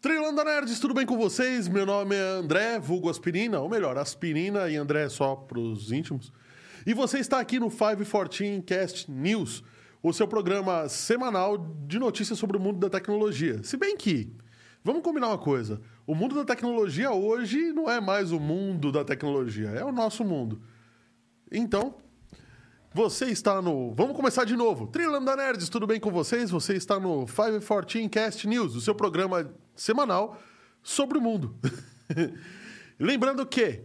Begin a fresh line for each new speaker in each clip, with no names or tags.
Trilanda Nerds, tudo bem com vocês? Meu nome é André, vulgo Aspirina, ou melhor, Aspirina e André só para os íntimos. E você está aqui no 514 Cast News, o seu programa semanal de notícias sobre o mundo da tecnologia. Se bem que, vamos combinar uma coisa, o mundo da tecnologia hoje não é mais o mundo da tecnologia, é o nosso mundo. Então, você está no. Vamos começar de novo. Trilanda Nerds, tudo bem com vocês? Você está no 514 Cast News, o seu programa semanal sobre o mundo. Lembrando que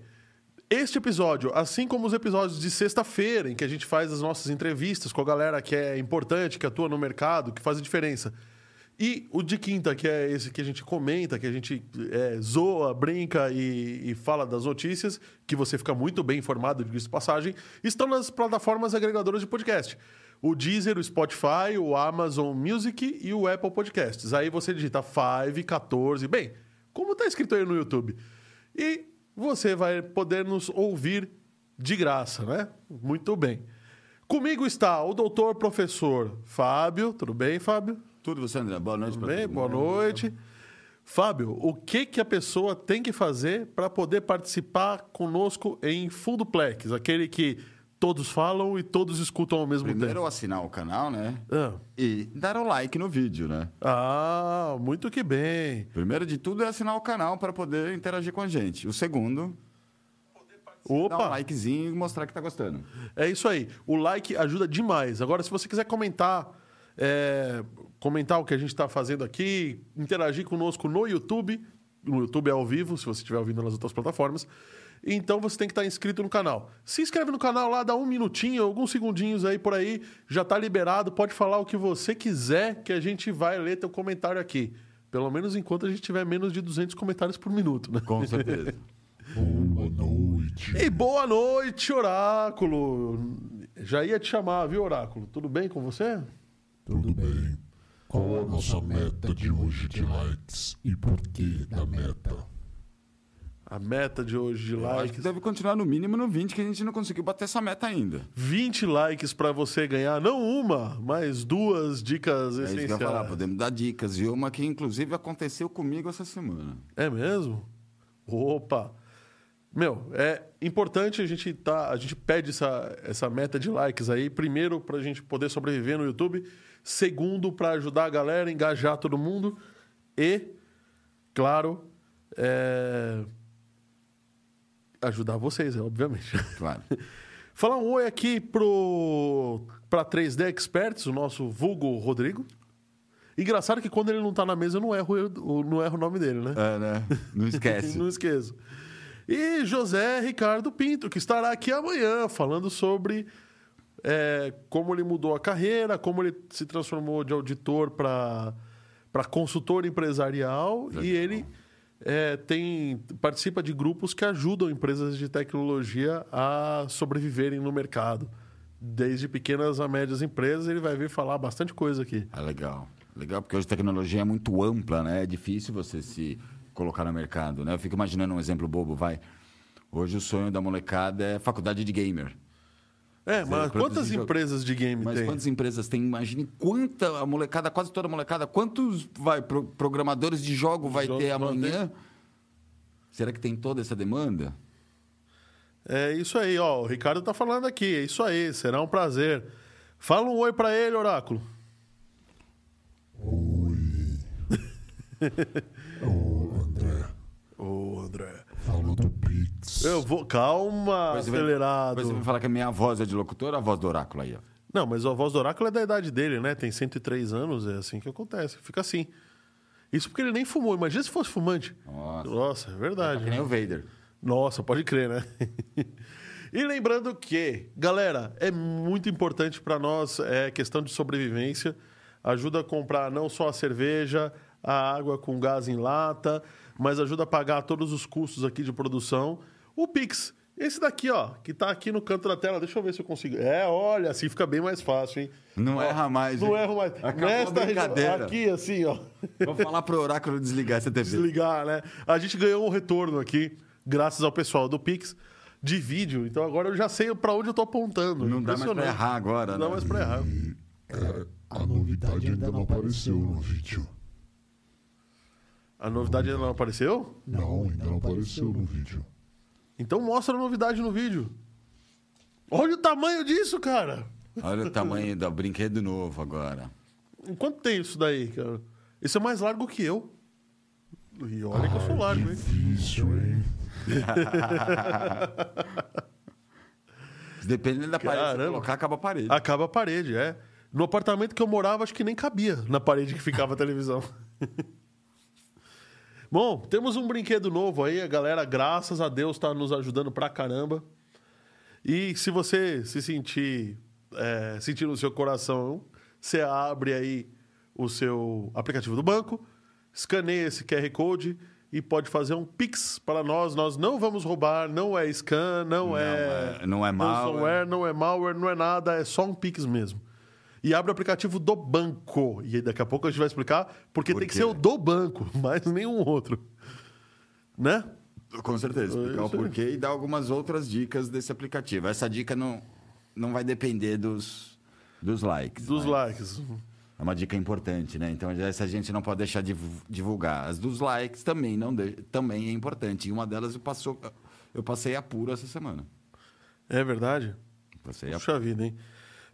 este episódio, assim como os episódios de sexta-feira, em que a gente faz as nossas entrevistas com a galera que é importante, que atua no mercado, que faz a diferença, e o de quinta, que é esse que a gente comenta, que a gente é, zoa, brinca e, e, fala das notícias, que você fica muito bem informado de passagem, estão nas plataformas agregadoras de podcast. O Deezer, o Spotify, o Amazon Music e o Apple Podcasts. Aí você digita 5, 14, bem, como está escrito aí no YouTube. E você vai poder nos ouvir de graça, né? Muito bem. Comigo está o doutor professor Fábio. Tudo bem, Fábio?
Tudo você, André. Boa noite.
Bem? Boa noite. Fábio, o que, que a pessoa tem que fazer para poder participar conosco em Full Duplex? Aquele que todos falam e todos escutam ao mesmo
Primeiro,
tempo.
assinar o canal, né?
Ah.
E dar o like no vídeo, né?
Ah, muito que bem.
Primeiro de tudo é assinar o canal para poder interagir com a gente. O segundo,
Opa!
dar um likezinho e mostrar que tá gostando.
É isso aí. O like ajuda demais. Agora, se você quiser comentar, é, comentar o que a gente está fazendo aqui, interagir conosco no YouTube, no YouTube é ao vivo, se você estiver ouvindo nas outras plataformas. Então você tem que estar inscrito no canal. Se inscreve no canal lá, dá um minutinho, alguns segundinhos aí por aí, já está liberado. Pode falar o que você quiser, que a gente vai ler teu comentário aqui. Pelo menos enquanto a gente tiver menos de 200 comentários por minuto, né?
Com certeza.
Boa noite.
E boa noite, Oráculo. Já ia te chamar, viu, Oráculo? Tudo bem com você?
Tudo bem? Qual a nossa meta de hoje de likes e por que da meta?
A meta de hoje de
Eu acho que
likes.
deve continuar no mínimo no 20, que a gente não conseguiu bater essa meta ainda.
20 likes para você ganhar, não uma, mas duas dicas
É isso que eu
essenciais.
falar, podemos dar dicas. E uma que, inclusive, aconteceu comigo essa semana.
É mesmo? Opa! Meu, é importante a gente tá, a gente pede essa, essa meta de likes aí, primeiro para a gente poder sobreviver no YouTube, segundo para ajudar a galera, engajar todo mundo e, claro, é, ajudar vocês, é, obviamente.
Claro.
Falar um oi aqui pro para 3D Experts, o nosso vulgo Rodrigo. Engraçado que quando ele não tá na mesa eu não erro, eu não erro o nome dele, né?
É, né? Não esquece.
não esqueço. E José Ricardo Pinto, que estará aqui amanhã falando sobre é, como ele mudou a carreira, como ele se transformou de auditor para consultor empresarial
Legal.
e ele é, tem participa de grupos que ajudam empresas de tecnologia a sobreviverem no mercado. Desde pequenas a médias empresas, ele vai vir falar bastante coisa aqui.
Ah, legal. Legal, porque hoje a tecnologia é muito ampla, né? É difícil você se colocar no mercado, né? Eu fico imaginando um exemplo bobo, vai. Hoje o sonho da molecada é faculdade de gamer.
É, mas quantas
jogo.
empresas de game
Mas
tem?
quantas empresas tem? Imagine quanta a molecada, quase toda a molecada, quantos vai, pro- programadores de jogo vai
Jogos
ter amanhã? Será que tem toda essa demanda?
É isso aí, ó. O Ricardo tá falando aqui. É isso aí, será um prazer. Fala um oi pra ele, Oráculo.
Ô, André,
Ô, André.
Fala do Pix.
Eu vou. Calma,
Depois você vai-
acelerado.
Depois você vai falar que a minha voz é de locutor, a voz do oráculo aí, ó.
Não, mas a voz do Oráculo é da idade dele, né? Tem 103 anos, é assim que acontece. Fica assim. Isso porque ele nem fumou. Imagina se fosse fumante.
Nossa.
Nossa, é verdade.
Tá que nem o Vader.
Nossa, pode crer, né? e lembrando que, galera, é muito importante para nós é questão de sobrevivência. Ajuda a comprar não só a cerveja, a água com gás em lata, mas ajuda a pagar todos os custos aqui de produção. O Pix, esse daqui, ó, que tá aqui no canto da tela. Deixa eu ver se eu consigo. É, olha, assim fica bem mais fácil, hein?
Não
Ó,
erra mais,
Não
hein?
erro mais.
Acabou a
Nesta
brincadeira.
região- aqui, assim, ó.
Vou falar pro oráculo desligar essa TV.
desligar, né? A gente ganhou um retorno aqui, graças ao pessoal do Pix. de vídeo. Então agora eu já sei pra onde eu tô apontando.
Não dá mais pra
Impressionante.
errar agora,
Não dá
né?
mais pra errar.
É, a novidade ainda não apareceu no vídeo.
A novidade ainda não apareceu?
Não, ainda não apareceu no vídeo.
Então mostra a novidade no vídeo. Olha o tamanho disso, cara.
Olha o tamanho do brinquedo novo agora.
Quanto tem isso daí, cara? Esse é mais largo que eu. E olha que eu sou largo, hein?
Difícil, hein?
Dependendo da parede que
Caramba.
você colocar, acaba a parede.
Acaba a parede, é. No apartamento que eu morava, acho que nem cabia na parede que ficava a televisão. Bom, temos um brinquedo novo aí, a galera, graças a Deus, está nos ajudando pra caramba. E se você se sentir, é, sentir no seu coração, você abre aí o seu aplicativo do banco, escaneia esse QR Code e pode fazer um Pix para nós. Nós não vamos roubar, não é scan, não,
Não
é,
é- não é malware.
não é malware, não é nada, é só um Pix mesmo. E abre o aplicativo do banco. E daqui a pouco a gente vai explicar porque
Por
tem que ser o do banco, mais nenhum outro. Né?
Com certeza, explicar o porquê e dar algumas outras dicas desse aplicativo. Essa dica não, não vai depender dos, dos likes.
Dos
mas
likes.
É uma dica importante, né? Então, essa a gente não pode deixar de divu- divulgar. As dos likes também, não de- também é importante. E uma delas eu, passou, eu passei apuro essa semana.
É verdade?
Passei apuro.
Puxa vida, hein?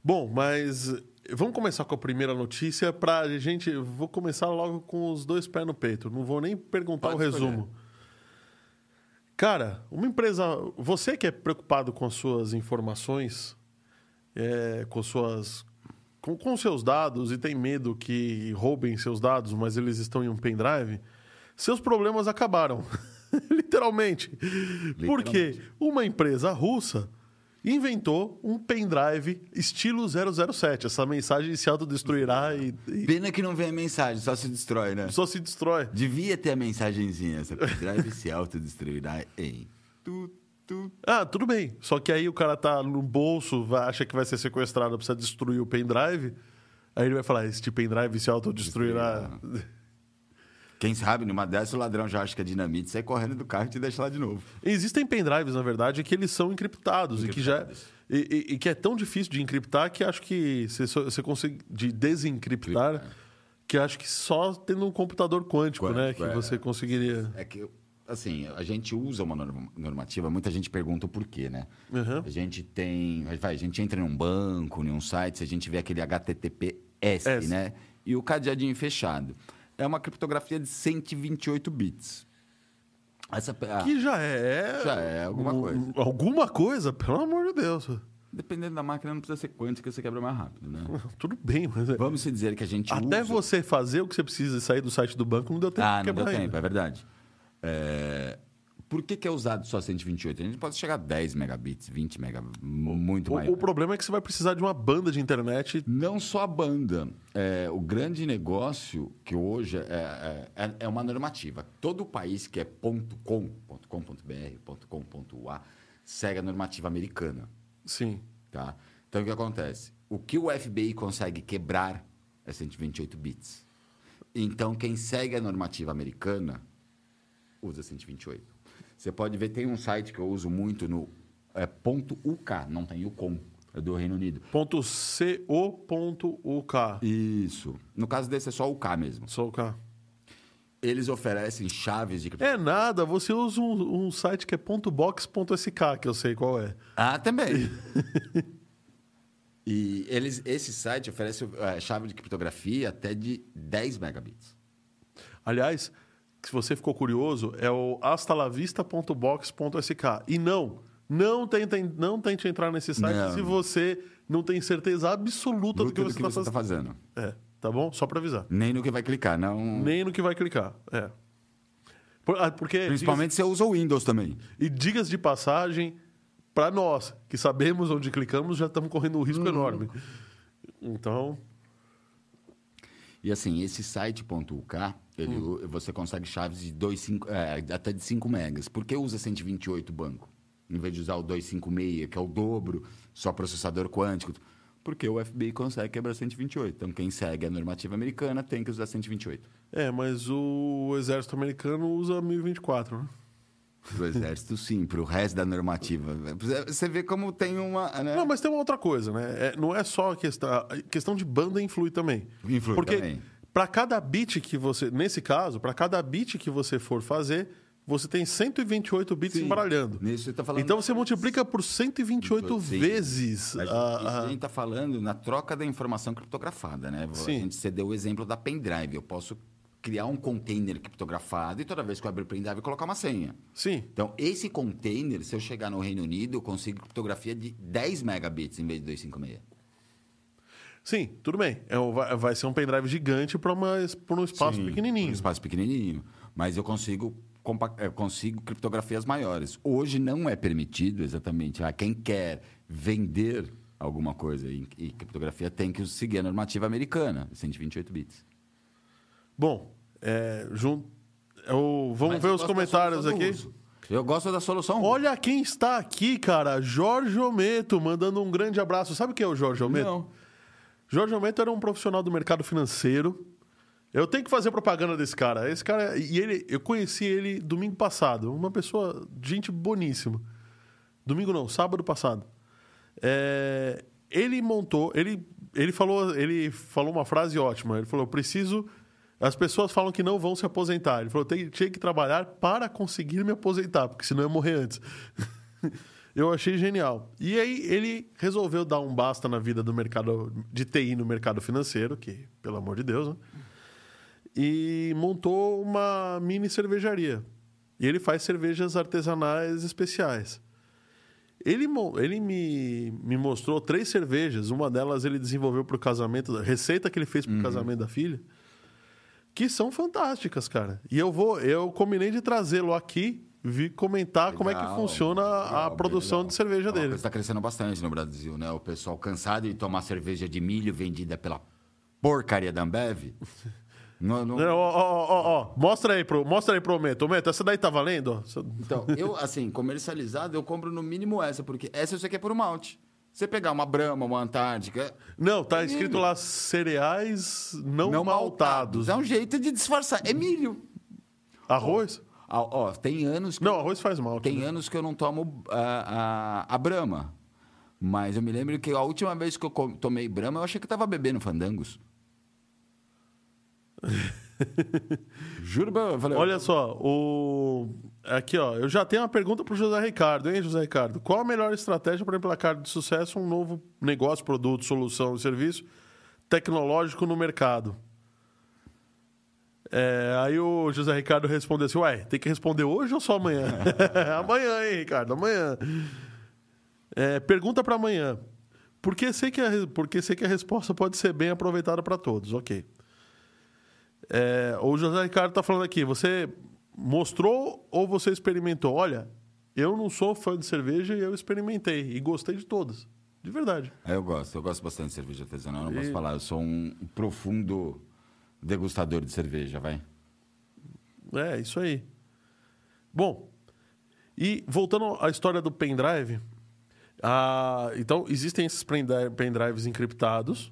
Bom, mas vamos começar com a primeira notícia pra gente. Vou começar logo com os dois pés no peito. Não vou nem perguntar
Pode
o resumo. Cara, uma empresa. Você que é preocupado com as suas informações, é, com suas. Com, com seus dados e tem medo que roubem seus dados, mas eles estão em um pendrive, seus problemas acabaram. Literalmente. Porque uma empresa russa inventou um pendrive estilo 007. Essa mensagem se autodestruirá e, e
Pena que não vem a mensagem, só se destrói, né?
só se destrói.
Devia ter a mensagenzinha. Essa pendrive se autodestruirá em... Tu, tu.
Ah, tudo bem. Só que aí o cara tá no bolso, vai- acha que vai ser sequestrado, precisa destruir o pendrive. Aí ele vai falar: este pendrive se autodestruirá.
Quem sabe, numa dessa, o ladrão já acha que é dinamite, sai correndo do carro e te deixa lá de novo.
Existem pendrives, na verdade, que eles são encriptados, e que já
Encriptados.
e, e- que é tão difícil de encriptar que acho que você, você consegue de desencriptar que acho que só tendo um computador quântico, né,
Quântico,
que
é.
você conseguiria.
É que, assim, a gente usa uma norma- normativa, muita gente pergunta o porquê, né?
Uhum.
A gente tem. Vai, a gente entra em um banco, em um site, a gente vê aquele HTTPS,
S.
né? E o cadeadinho fechado. É uma criptografia de 128 bits. Essa, a-
Que já é
Já é alguma
um-
coisa.
Alguma coisa, pelo amor de Deus.
Dependendo da máquina, não precisa ser quântica, você quebra mais rápido, né?
Tudo bem, mas é-
Vamos se dizer que a gente
até
usa...
você fazer o que você precisa e sair do site do banco não deu tempo
Ah,
de
não
quebrar
deu
ainda.
tempo, é verdade. É, Por que, que é usado só 128? A gente pode chegar a 10 megabits, 20 megabits, muito mais.
O, problema é que você vai precisar de uma banda de internet.
Não só a banda. É, o grande negócio que hoje é, é, é uma normativa. Todo país que é .com, .com.br, .com.ua, segue a normativa americana.
Sim.
Tá? Então, o que acontece? O que o FBI consegue quebrar é 128 bits. Então, quem segue a normativa americana usa 128. Você pode ver, tem um site que eu uso muito no é, ponto .uk, não tem o com, é do Reino Unido.
Ponto .co.uk.
Isso. No caso desse é só o K mesmo.
Só o K.
Eles oferecem chaves de
É nada, você usa um, um site que é .box.sk, que eu sei qual é.
Ah, também. e eles, esse site oferece é, chave de criptografia até de 10 megabits.
Aliás, se você ficou curioso, é o astalavista.box.sk. E não, não tente, não tente entrar nesse site
Não.
se você não tem certeza absoluta do que
Luta
você está
tá
fazendo. É, tá bom? Só para avisar.
Nem no que vai clicar, não.
Nem no que vai clicar. É. Por- ah, Porque,
Principalmente se você usa o Windows também.
e digas de passagem, para nós, que sabemos onde clicamos, já estamos correndo um risco
Uhum.
enorme. Então,
E assim, esse site.uk, ele, você consegue chaves de 2, 5, é, até de 5 megas. Por que usa 128 banco? Em vez de usar o 256, que é o dobro, só processador quântico. Porque o FBI consegue quebrar 128. Então, quem segue a normativa americana tem que usar 128.
é, mas o exército americano usa 1024, né?
Pro exército, sim. Pro resto da normativa. Você vê como tem uma. Né?
Não, mas tem uma outra coisa, né? É, não é só a questão. A questão de banda influi também.
Influi
Porque
também.
Para cada bit que você. Nesse caso, para cada bit que você for fazer, você tem 128 bits
Sim.
embaralhando.
Nisso tá falando.
Então você multiplica por 128
Sim.
vezes. A-
isso
a-
a gente está falando na troca da informação criptografada, né?
Sim.
A gente você deu o exemplo da pendrive. Eu posso criar um container criptografado e toda vez que eu abrir o pendrive colocar uma senha.
Sim.
Então, esse container, se eu chegar no Reino Unido, eu consigo criptografia de 10 megabits em vez de 256.
Sim, tudo bem. É um- vai, vai ser um pendrive gigante para um espaço
Sim,
pequenininho.
Um espaço pequenininho. Mas eu consigo, eu consigo criptografias maiores. Hoje não é permitido exatamente. Ah, quem quer vender alguma coisa em, criptografia tem que seguir a normativa americana, 128 bits.
Bom, é, jun... eu- vamos
Mas
ver
eu
os comentários aqui.
Eu gosto da solução.
Olha quem está aqui, cara. Jorge Ometo, mandando um grande abraço. Sabe quem é o Jorge Ometo?
Não.
Jorge Ometo era um profissional do mercado financeiro. Eu tenho que fazer propaganda desse cara. Esse cara, e ele, eu conheci ele domingo passado. Uma pessoa, gente boníssima. Domingo não, sábado passado. É, ele montou, ele, ele falou, ele falou uma frase ótima. Ele falou: "Eu preciso as pessoas falam que não vão se aposentar. Ele falou: "Tem- tinha que trabalhar para conseguir me aposentar, porque senão eu ia morrer antes." Eu achei genial. E aí ele resolveu dar um basta na vida do mercado de TI no mercado financeiro, que, pelo amor de Deus, né? E montou uma mini cervejaria. E ele faz cervejas artesanais especiais. Ele, ele me, me mostrou três cervejas. Uma delas ele desenvolveu para o casamento, receita que ele fez para o casamento da filha, que são fantásticas, cara. E eu vou, eu combinei de trazê-lo aqui, vi comentar como é que
Legal,
funciona a
legal,
produção
legal.
de cerveja
É
dele.
está crescendo bastante no Brasil, né? O pessoal cansado de tomar cerveja de milho vendida pela porcaria da Ambev. Não- não-
Ó, ó, ó, mostra aí pro, mostra aí pro Meto. Meto, essa daí tá valendo?
Então, eu, assim, comercializado, eu compro no mínimo essa, porque essa eu sei que é por malte. Você pegar uma Brahma, uma Antártica...
Não, tá escrito lá cereais não, maltados.
É um jeito de disfarçar. É milho.
Arroz?
Ah, Ó, tem anos que
Não, arroz faz mal.
Tem anos que eu não tomo a, a, a Brahma. Mas eu me lembro que a última vez que eu tomei Brahma, eu achei que eu tava bebendo fandangos. Juro, eu falei,
Olha só, o... aqui ó, eu já tenho uma pergunta pro José Ricardo, hein, José Ricardo? Qual a melhor estratégia para emplacar de sucesso um novo negócio, produto, solução, serviço tecnológico no mercado? É, aí o José Ricardo respondeu assim: Ué, tem que responder hoje ou só amanhã? amanhã, hein, Ricardo? Amanhã. É, pergunta para amanhã. Porque sei, que a, porque sei que a resposta pode ser bem aproveitada para todos. Ok. É, o José Ricardo está falando aqui: você mostrou ou você experimentou? Olha, eu não sou fã de cerveja e eu experimentei e gostei de todas. De verdade.
É, eu gosto, eu gosto bastante de cerveja artesanal, não
E-
posso falar. Eu sou um profundo degustador de cerveja, vai.
É, isso aí. Bom, e voltando à história do pendrive, ah, então existem esses pendri- pendrives encriptados,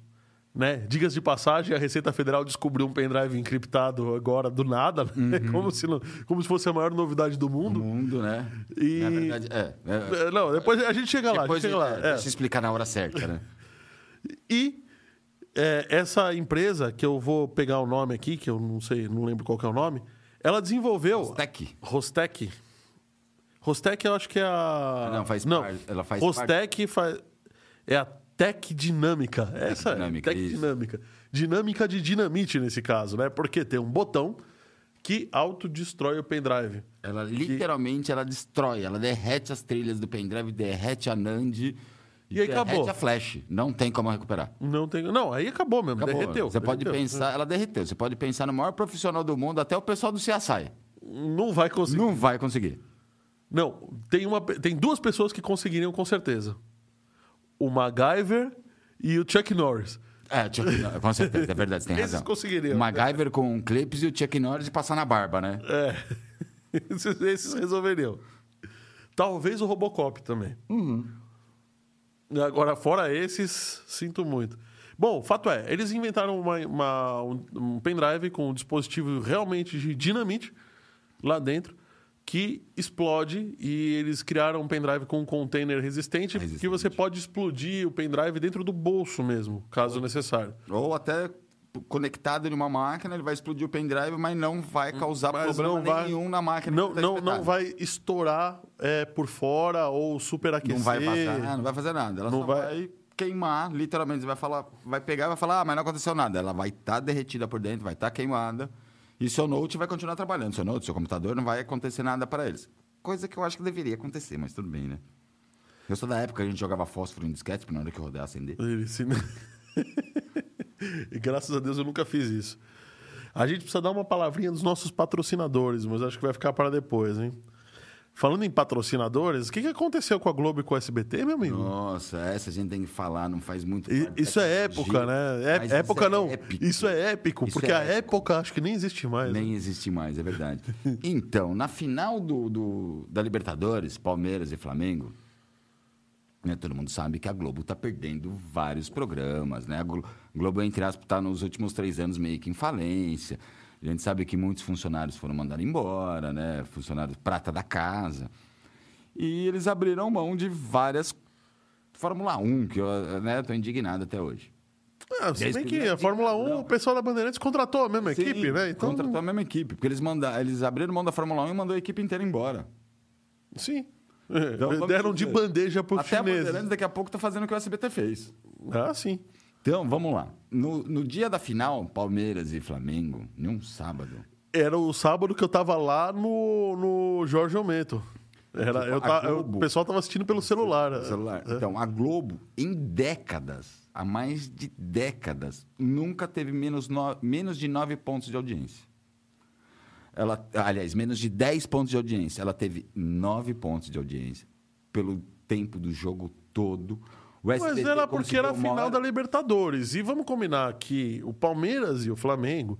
né? Digas de passagem, a Receita Federal descobriu um pendrive encriptado agora do nada, né? como, se não- como se fosse a maior novidade do mundo.
mundo, né?
E-
Na verdade, é. é-
Não, depois a gente chega lá. a gente
depois
chega lá.
é. deixa eu explicar na hora certa, né?
E é, essa empresa, que eu vou pegar o nome aqui, que eu não sei, não lembro qual é o nome, ela desenvolveu.
Tech.
Rostec. Rostec eu acho que é a.
Não, faz
não.
par- ela faz
Rostec faz... é a Tec Dinâmica. Essa é
Dinâmica,
Tec
isso.
Dinâmica. Dinâmica de dinamite nesse caso, né? Porque tem um botão que autodestrói o pendrive.
Ela literalmente ela destrói, ela derrete as trilhas do pendrive, derrete a NAND
E aí acabou.
a flash. Não tem como recuperar.
Não tem. Não, aí acabou mesmo.
Acabou.
Derreteu.
Você pode
derreteu.
pensar, ela derreteu. Você pode pensar no maior profissional do mundo, até o pessoal do CSI.
Não vai conseguir.
Não vai conseguir.
Não, tem, uma, tem duas pessoas que conseguiriam com certeza. O MacGyver e o Chuck Norris.
É, Chuck Norris, com certeza, é verdade, você tem
Esses
razão.
conseguiriam.
O MacGyver com clipes e o Chuck Norris passar na barba, né?
É. Esses, esses resolveriam. Talvez o Robocop também. Agora, fora esses, sinto muito. Bom, fato é, eles inventaram uma, uma- um, um pendrive com um dispositivo realmente de dinamite lá dentro que explode e eles criaram um pendrive com um container resistente,
Resistente.
que você pode explodir o pendrive dentro do bolso mesmo, caso necessário.
Ou até conectado em uma máquina, ele vai explodir o pendrive, mas não vai causar
Mas
problema
não vai-
nenhum na máquina.
Não,
que tá
não, não vai estourar é, por fora ou superaquecer.
Não vai vazar, não vai fazer nada. Ela
Não
só
vai-
vai... queimar, literalmente. Você vai falar, vai pegar e vai falar, ah, mas não aconteceu nada. Ela vai estar derretida por dentro, vai estar queimada. E seu note vai continuar trabalhando. Seu note, seu computador, não vai acontecer nada para eles. Coisa que eu acho que deveria acontecer, mas tudo bem, né? Eu sou da época que a gente jogava fósforo em disquete, pra na hora que rodar acender.
Ele se- e graças a Deus eu nunca fiz isso. A gente precisa dar uma palavrinha dos nossos patrocinadores, mas acho que vai ficar para depois, hein? Falando em patrocinadores, o que, que aconteceu com a Globo e com o SBT, meu amigo?
Nossa, essa a gente tem que falar, não faz muito da
Isso é época, né? É-
mas isso
época
é
não.
épico.
Isso é épico,
Isso
porque
é
a
épico.
época acho que nem existe mais. né?
Nem existe mais, é verdade. então, na final do, do- da Libertadores, Palmeiras e Flamengo, né, todo mundo sabe que a Globo está perdendo vários programas. Né? A Glo- Globo, entre aspas, está nos últimos três anos meio que em falência. A gente sabe que muitos funcionários foram mandados embora, né? funcionários prata da casa. E eles abriram mão de várias Fórmula 1, que eu estou indignado até hoje.
Ah, se bem
que
a Fórmula
de-
1,
não.
o pessoal da Bandeirantes contratou a mesma
Sim,
equipe, né? Então,
Contratou a mesma equipe, porque eles, manda, eles abriram mão da Fórmula 1 e mandou a equipe inteira embora.
sim. É,
Então, vamos
deram de bandeja para os
Até a
chineses.
Bandeirantes daqui a pouco está fazendo o que o SBT fez.
Ah, sim.
Então, vamos lá. No, no dia da final, Palmeiras e Flamengo, num sábado.
Era o sábado que eu tava lá no, no Jorge Aumento. Era,
Tipo,
eu
a
ta- eu-
Globo.
o pessoal tava assistindo pelo celular.
celular. Então, a Globo, em décadas, há mais de décadas, nunca teve menos, no- menos de 9 pontos de audiência. Ela, aliás, menos de 10 pontos de audiência. Ela teve 9 pontos de audiência pelo tempo do jogo todo. O
Mas
SBT
era porque era a final
hora-
da Libertadores. E vamos combinar que o Palmeiras e o Flamengo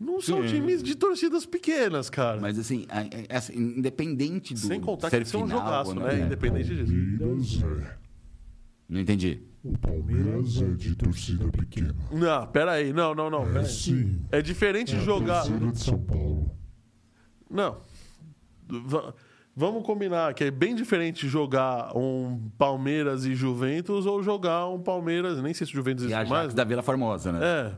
não são
Sim.
times de torcidas pequenas, cara.
Mas assim, a- a- essa- independente do
Sem contar
ser
que isso é um
final,
jogaço,
ou não,
né? Independente disso.
Palmeiras é.
Não entendi.
O Palmeiras é de torcida pequena.
Não, peraí. Não, não, não.
É sim.
É diferente
É a
jogar.
torcida de São Paulo.
Não. Va- Vamos combinar que é bem diferente jogar um Palmeiras e Juventus ou jogar um Palmeiras. Nem sei se o Juventus
E
existe
Ajax
mais.
da Vila Formosa, né?
É.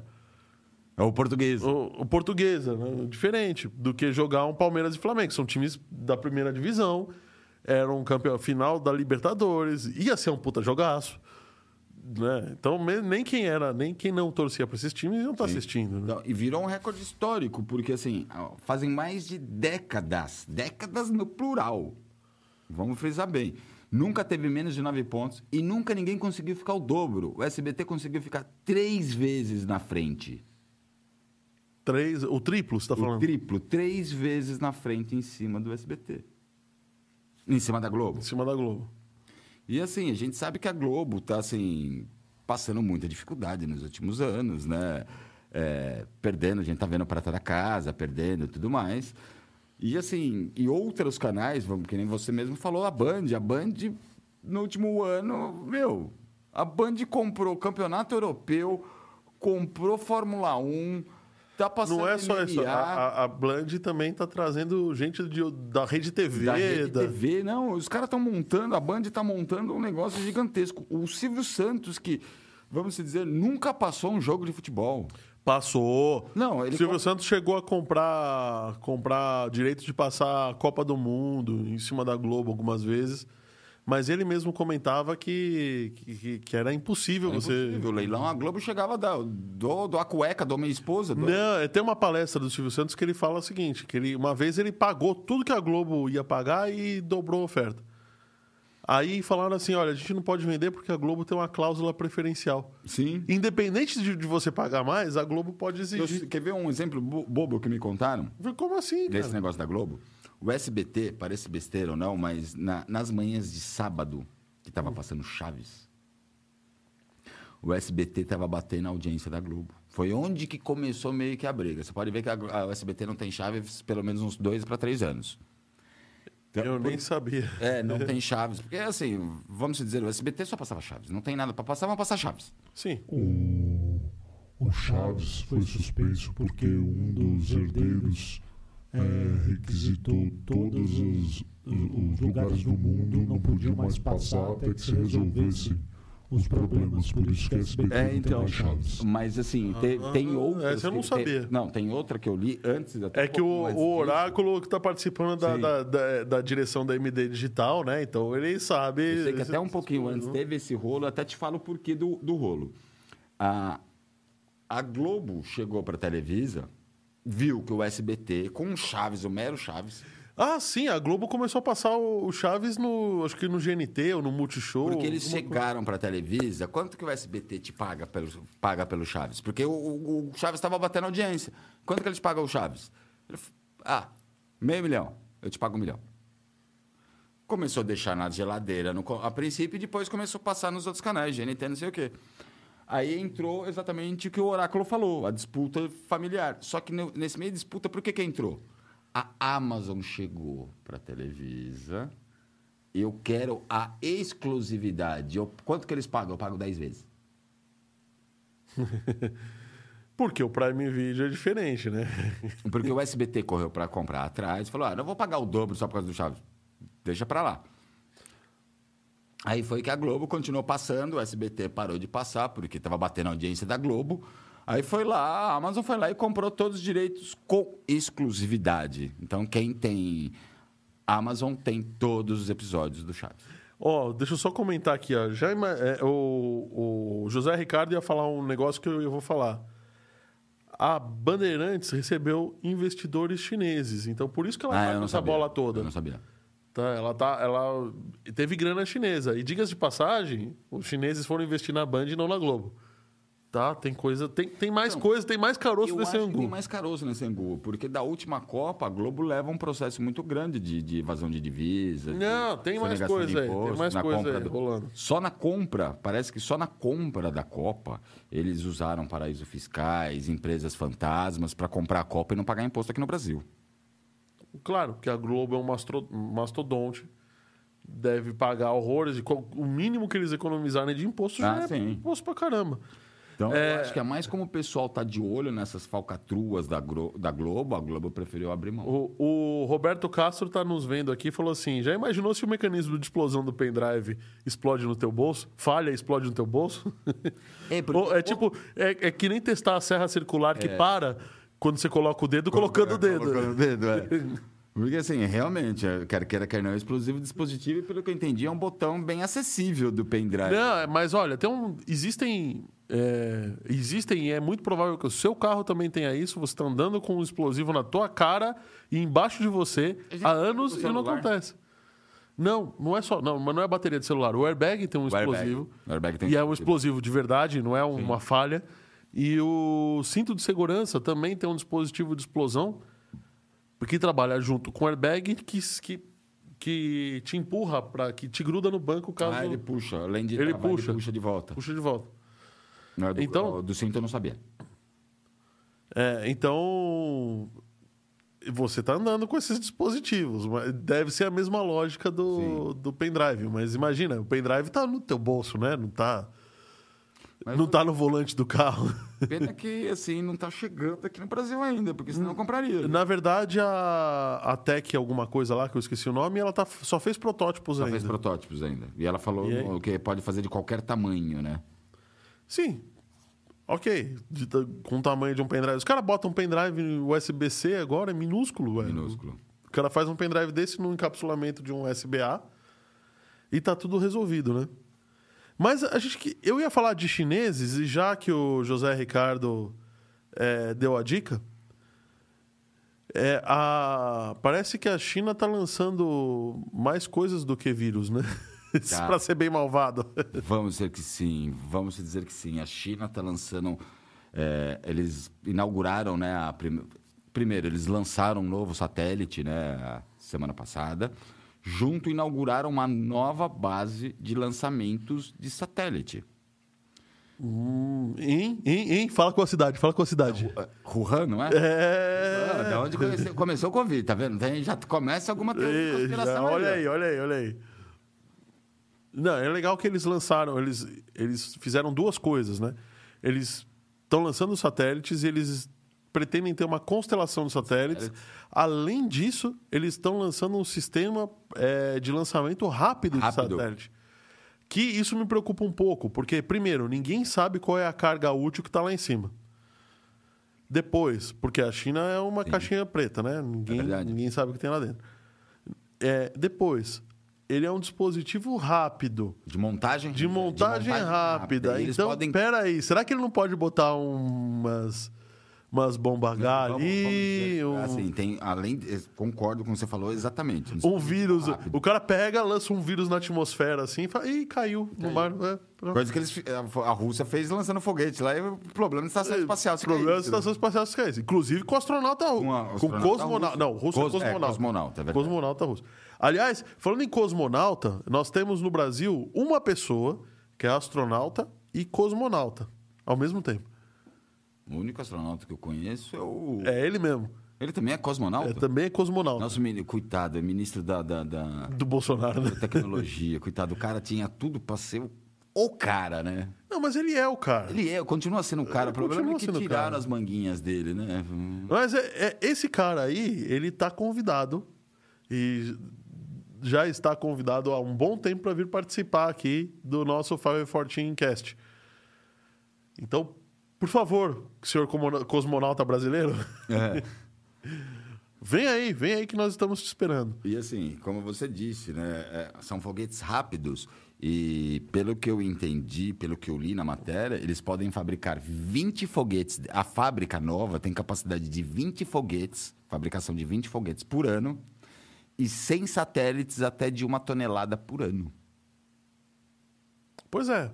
É o português.
O, o portuguesa, né? diferente do que jogar um Palmeiras e Flamengo. São times da primeira divisão. Era um campeão final da Libertadores. Ia ser um puta jogaço. Né? Então, nem quem era, nem quem não torcia para esses times não tá assistindo. Né?
Então, e virou um recorde histórico, porque assim, fazem mais de décadas, décadas no plural. Vamos frisar bem. Nunca teve menos de nove pontos e nunca ninguém conseguiu ficar o dobro. O SBT conseguiu ficar três vezes na frente.
Três, o triplo, você tá
O
falando?
triplo, três vezes na frente em cima do SBT. Em cima da Globo.
Em cima da Globo.
E assim, a gente sabe que a Globo está assim, passando muita dificuldade nos últimos anos, né? É, perdendo, a gente tá vendo a prata da casa, perdendo e tudo mais. E assim, e outros canais, vamos, que nem você mesmo falou, a Band. A Band, no último ano, meu, a Band comprou Campeonato Europeu, comprou Fórmula 1, tá passando
Não é só isso. A, a, a Bland também tá trazendo gente de- da Rede TV.
da Rede
da-
TV. Não, os caras estão montando, a Band está montando um negócio gigantesco. O Silvio Santos, que, vamos dizer, nunca passou um jogo de futebol.
Passou.
Não, ele
Silvio
com-
Santos chegou a comprar, comprar direito de passar a Copa do Mundo em cima da Globo algumas vezes. Mas ele mesmo comentava que, que, que era impossível
Era
você.
impossível. O leilão, a Globo chegava da, do, do a cueca da minha esposa. do-
Não, é, tem uma palestra do Silvio Santos que ele fala o seguinte: que ele, uma vez ele pagou tudo que a Globo ia pagar e dobrou a oferta. Aí falaram assim: olha, a gente não pode vender porque a Globo tem uma cláusula preferencial.
Sim.
Independente de, de você pagar mais, a Globo pode
Eu-
exigir.
quer ver um exemplo bo- bobo que me contaram?
Como assim?
Desse
Cara?
negócio da Globo? O SBT, parece besteira ou não, mas na- nas manhãs de sábado, que tava passando Chaves, o SBT tava batendo a audiência da Globo. Foi onde que começou meio que a briga. Você pode ver que a, a- o SBT não tem Chaves pelo menos uns dois para três anos. Então,
Eu
por-
nem sabia.
É, não tem Chaves. Porque, assim, vamos dizer, o SBT só passava Chaves. Não tem nada para passar, vamos passar Chaves.
Sim.
O, o Chaves foi suspenso porque um dos herdeiros é, requisitou todos os, os lugares do mundo, não podiam mais passar até que se resolvesse os problemas. Por isso que a SBT
É, então. Mas assim, te- tem outras.
essa eu não sabia.
tem- não, tem outra que eu li antes. até
É
um
que o, o
disso.
Oráculo que está participando da, da, da, da direção da MD Digital, né? Então ele sabe.
Eu sei que até um pouquinho antes teve esse rolo, até te falo o porquê do, do rolo. A, a Globo chegou para a Televisa, viu que o SBT, com o Chaves, o mero Chaves,
Ah, sim, a Globo começou a passar o Chaves no. Acho que no GNT ou no Multishow.
porque eles chegaram para a Televisa, quanto que o SBT te paga pelo, paga pelo Chaves? Porque o, o- o Chaves estava batendo audiência. Quanto que eles pagam o Chaves? Ele ah, meio milhão. Eu te pago um milhão. Começou a deixar na geladeira no, a princípio e depois começou a passar nos outros canais, GNT, não sei o quê. Aí entrou exatamente o que o Oráculo falou, a disputa familiar. Só que nesse meio de disputa, por que, que entrou? A Amazon chegou para a Televisa. Eu quero a exclusividade. Eu- quanto que eles pagam? Eu pago 10 vezes.
Porque o Prime Video é diferente, né?
Porque o SBT correu para comprar atrás e falou: ah, não vou pagar o dobro só por causa do Chaves. Deixa para lá. Aí foi que a Globo continuou passando, o SBT parou de passar, porque estava batendo a audiência da Globo. Aí foi lá, a Amazon foi lá e comprou todos os direitos com exclusividade. Então, quem tem Amazon tem todos os episódios do Chaves.
Ó, deixa eu só comentar aqui, ó. Já é, o, o José Ricardo ia falar um negócio que eu, eu vou falar. A Bandeirantes recebeu investidores chineses, então por isso que ela
Ah,
tá com essa bola toda.
Eu não sabia.
Tá, ela tá, ela teve grana chinesa. E diga-se de passagem, os chineses foram investir na Band e não na Globo. Tá? Tem coisa, tem, tem mais
Então,
coisa, tem mais caroço nesse angu.
tem mais caroço nesse angu, porque da última Copa, a Globo leva um processo muito grande de, de evasão de divisa. de
Não, tem mais
de
coisa aí, tem
imposto,
mais coisa
compra
aí rolando.
Só na compra, parece que só na compra da Copa, eles usaram paraísos fiscais, empresas fantasmas para comprar a Copa e não pagar imposto aqui no Brasil.
Claro, que a Globo é um mastro- mastodonte, deve pagar horrores, e o mínimo que eles economizarem de imposto já
Ah,
é
sim.
imposto pra caramba.
Então,
É.
eu acho que é mais como o pessoal tá de olho nessas falcatruas da, Gro- da Globo, a Globo preferiu abrir mão.
O, o Roberto Castro tá nos vendo aqui e falou assim: já imaginou se o mecanismo de explosão do pendrive explode no teu bolso? Falha, explode no teu bolso?
É, porque-
é tipo, é, é que nem testar a serra circular que para quando você coloca o dedo colocando o dedo.
Colocando o dedo, é. Porque assim, realmente, é, quer queira, quer não, é um explosivo dispositivo e pelo que eu entendi é um botão bem acessível do pendrive.
Não, é- mas olha, tem um, existem. é, existem, e é muito provável que o seu carro também tenha isso. Você está andando com um explosivo na tua cara e embaixo de você há
no
anos e não acontece. Não, não é só. Não, mas não é bateria de celular. O airbag tem um
O airbag.
explosivo.
O airbag tem
e é um
explosivo.
explosivo de verdade, não é uma falha. E o cinto de segurança também tem um dispositivo de explosão que trabalha junto com o airbag que, que, que te empurra, para que te gruda no banco caso
Ah, ele puxa, além de
Ele
travar,
puxa.
ele puxa de volta.
puxa de volta.
Não é do,
Então-
do cinto eu não sabia.
É, então você está andando com esses dispositivos, deve ser a mesma lógica do, do pendrive, mas imagina, o pendrive está no teu bolso, né? Não está
Mas
não tá no volante do carro.
Pena que assim não tá chegando aqui no Brasil ainda, porque senão eu compraria.
Na verdade, a, a Tech alguma coisa lá, que eu esqueci o nome, ela tá, só fez protótipos
Só
ainda.
fez protótipos ainda. E ela falou
E
que pode fazer de qualquer tamanho, né?
Sim. Ok, de com o tamanho de um pendrive. Os caras botam um pendrive USB-C agora, é minúsculo, velho.
Minúsculo.
O cara faz um pendrive desse no encapsulamento de um SBA e tá tudo resolvido, né? Mas a gente que eu ia falar de chineses e já que o José Ricardo é, deu a dica, é, a, parece que a China tá lançando mais coisas do que vírus, né?
Tá.
Pra ser bem malvado.
Vamos dizer que sim, vamos dizer que sim. A China está lançando. é, eles inauguraram, né? A prim- Primeiro, eles lançaram um novo satélite, né? Semana passada. Junto, inauguraram uma nova base de lançamentos de satélite.
Hum, hein, hein, hein? Fala com a cidade, fala com a cidade.
Uh, Wuhan, não é?
É.
Ah, da onde conhece- começou o Covid, tá vendo? Tem- já começa alguma teoria de
É,
conspiração
já, olha aí, olha aí, olha aí. Não, é legal que eles lançaram, eles, eles fizeram duas coisas, né? Eles estão lançando satélites e eles pretendem ter uma constelação de satélites. Além disso, eles estão lançando um sistema é, de lançamento rápido,
Rápido.
de satélite. Que isso me preocupa um pouco, porque, primeiro, ninguém sabe qual é a carga útil que está lá em cima. Depois, porque a China é uma caixinha preta, né? Ninguém,
verdade.
ninguém sabe o que tem lá dentro. É, depois, ele é um dispositivo rápido.
De montagem?
De montagem, rápida.
E Eles
então,
podem...
peraí, será que ele não pode botar umas, umas H
Vamos-
ali?
vamos
um,
Assim, tem, além... Concordo com o que você falou, exatamente.
um vírus. O cara pega, lança um vírus na atmosfera assim e fala, ih, caiu no mar. É.
Coisa que eles, a Rússia fez lançando foguete lá e o problema da estação espacial. se
Problema da estação espacial se. Inclusive com o astronauta russo.
Com
Com cosmonauta. Não, russo é
Cos- é,
cosmonauta.
cosmonauta, é.
Cosmonauta russo. Aliás, falando em cosmonauta, nós temos no Brasil uma pessoa que é astronauta e cosmonauta ao mesmo tempo.
O único astronauta que eu conheço é o...
É ele mesmo.
Ele também é cosmonauta?
É, também é cosmonauta.
Nosso menino, coitado, é ministro da, da, da-
Do Bolsonaro, né?
da tecnologia. coitado, o cara tinha tudo pra ser o, o cara, né?
Não, mas ele é o cara.
Ele é, continua sendo o cara. O
Ele
problema é que
o
tiraram
cara.
as manguinhas dele, né?
Mas é, é- esse cara aí, ele tá convidado e já está convidado há um bom tempo para vir participar aqui do nosso 514 Cast. Então, por favor, senhor cosmonauta brasileiro,
É.
vem aí, vem aí que nós estamos te esperando.
E assim, como você disse, né, é, são foguetes rápidos e pelo que eu entendi, pelo que eu li na matéria, eles podem fabricar 20 foguetes. A fábrica nova tem capacidade de 20 foguetes, fabricação de 20 foguetes por ano e 100 satélites até de uma tonelada por ano.
Pois é.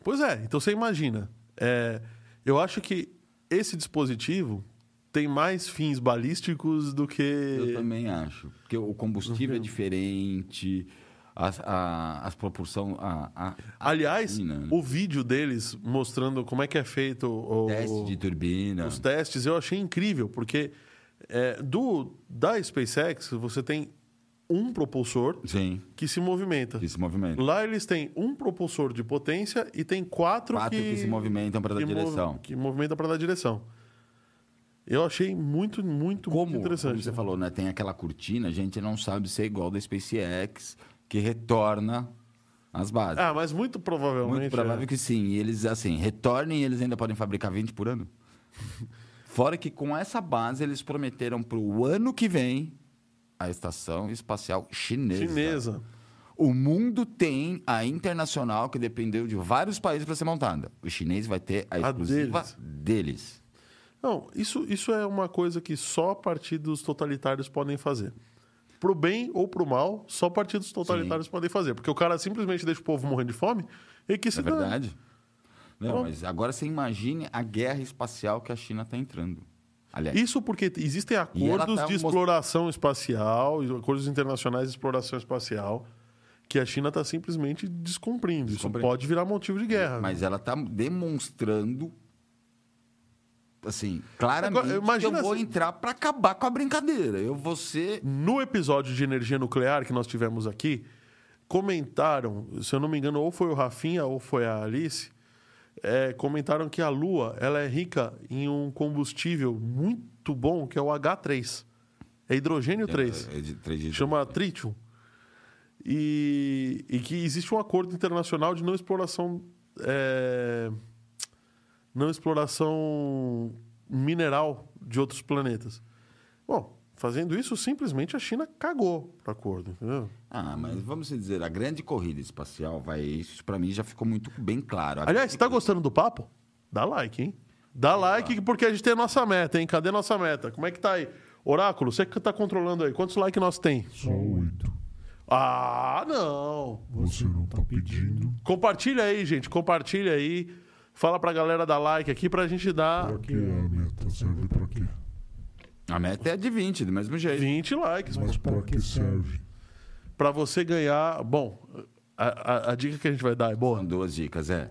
Pois é. Então você imagina. É, eu acho que esse dispositivo tem mais fins balísticos do que.
Eu também acho. Porque o combustível é diferente, as, a, as proporção... A, a, a
Aliás,
turbina, né?
o vídeo deles mostrando como é que é feito o,
teste de turbina.
os testes, eu achei incrível, porque é, do da SpaceX você tem um propulsor
Sim,
que se movimenta.
esse movimento.
Lá eles têm um propulsor de potência e tem quatro,
Quatro que se movimentam para dar
que mov-
direção.
que movimenta para dar direção. Eu achei muito, muito,
Como,
muito interessante.
como você falou, né? Tem aquela cortina, a gente não sabe se é igual da SpaceX, que retorna às bases.
Ah, mas muito provavelmente.
Muito provável
é.
que sim. E eles, assim, retornem e eles ainda podem fabricar 20 por ano. Fora que com essa base eles prometeram para o ano que vem a estação espacial chinesa.
Chinesa.
O mundo tem a internacional que dependeu de vários países para ser montada. O chinês vai ter a
A
exclusiva
deles.
deles.
Não, isso, isso é uma coisa que só partidos totalitários podem fazer. Pro bem ou pro mal, só partidos totalitários podem fazer. Porque o cara simplesmente deixa o povo morrendo de fome e que se
É
dane.
verdade? Não,
Bom.
mas agora você imagine a guerra espacial que a China está entrando. Aliás,
Isso porque existem acordos
tá
de
most-
exploração espacial, e acordos internacionais de exploração espacial, que a China está simplesmente descumprindo. Isso pode virar motivo de guerra.
mas ela está demonstrando, assim, claramente
Agora, imagina
que eu vou
se-
entrar para acabar com a brincadeira. Eu vou ser...
No episódio de energia nuclear que nós tivemos aqui, comentaram, se eu não me engano, ou foi o Rafinha ou foi a Alice, é, comentaram que a Lua ela é rica em um combustível muito bom, que é o H3. É hidrogênio 3.
É de três dias.
Chama tritium. E, e que existe um acordo internacional de não exploração. é, não exploração mineral de outros planetas. Bom, fazendo isso, simplesmente a China cagou para acordo, entendeu?
Ah, mas vamos dizer, a grande corrida espacial vai... Isso para mim já ficou muito bem claro. A
Aliás, você tá gostando do papo? Dá like, hein? Dá like porque a gente tem a nossa meta, hein? Cadê a nossa meta? Como é que tá aí? Oráculo, você que tá controlando aí, quantos likes nós tem?
Só oito.
Ah, não!
Você não tá pedindo.
Compartilha aí, gente. Compartilha aí. Fala pra galera dar like aqui pra gente dar
Pra que é a meta? Serve pra quê?
A meta é de 20, do mesmo jeito.
20 likes.
Mas pra que serve?
Pra você ganhar. Bom, a, a- a dica que a gente vai dar é boa.
São duas dicas, é.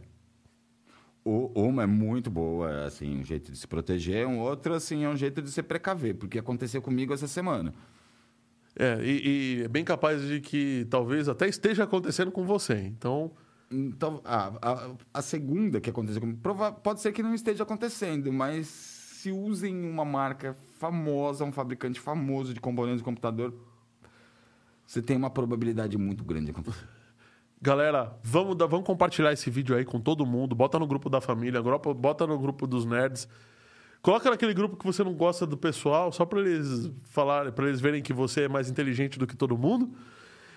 O- Uma é muito boa, é, assim, um jeito de se proteger, um outro, assim, é um jeito de se precaver, porque aconteceu comigo essa semana.
É, e, e é bem capaz de que talvez até esteja acontecendo com você. Então,
Então, a, a, a segunda que aconteceu comigo, prova- pode ser que não esteja acontecendo, mas se usem uma marca famosa, um fabricante famoso de componentes de computador, você tem uma probabilidade muito grande de acontecer.
Galera, vamos, dar- vamos compartilhar esse vídeo aí com todo mundo. Bota no grupo da família, bota no grupo dos nerds. Coloca naquele grupo que você não gosta do pessoal, só para eles falarem, para eles verem que você é mais inteligente do que todo mundo.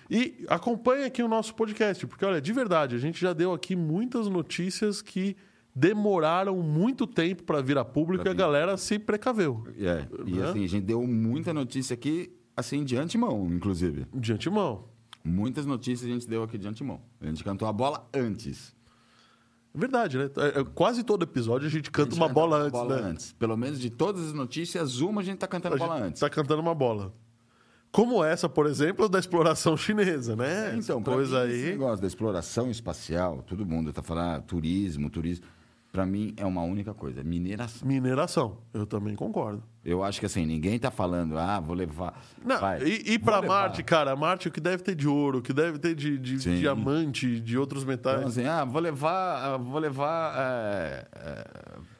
E acompanha aqui o nosso podcast, porque olha, de verdade, a gente já deu aqui muitas notícias que demoraram muito tempo para vir a público e a
vir.
galera se precaveu.
É, e
Né?
assim, a gente deu muita notícia aqui, assim, de antemão, inclusive.
De antemão.
Muitas notícias a gente deu aqui de antemão. A gente cantou a bola antes.
Verdade, né? É, é, Quase todo episódio a gente canta
A gente
uma
canta
bola
uma
antes,
bola
né?
antes. Pelo menos de todas as notícias, uma a gente tá cantando
A
bola
gente
antes.
Tá cantando uma bola. Como essa, por exemplo, da exploração chinesa, né?
Então, pra
coisa
mim, esse
aí.
negócio da exploração espacial, todo mundo tá falando ah, turismo, turismo. Pra mim é uma única coisa, mineração.
Mineração, eu também concordo.
Eu acho que assim, ninguém tá falando, ah, vou levar.
Não,
vai,
e, e pra
levar.
Marte, cara, Marte o que deve ter de ouro, o que deve ter de, de diamante, de outros metais.
Então, assim, ah, vou levar, ah, vou levar é, é,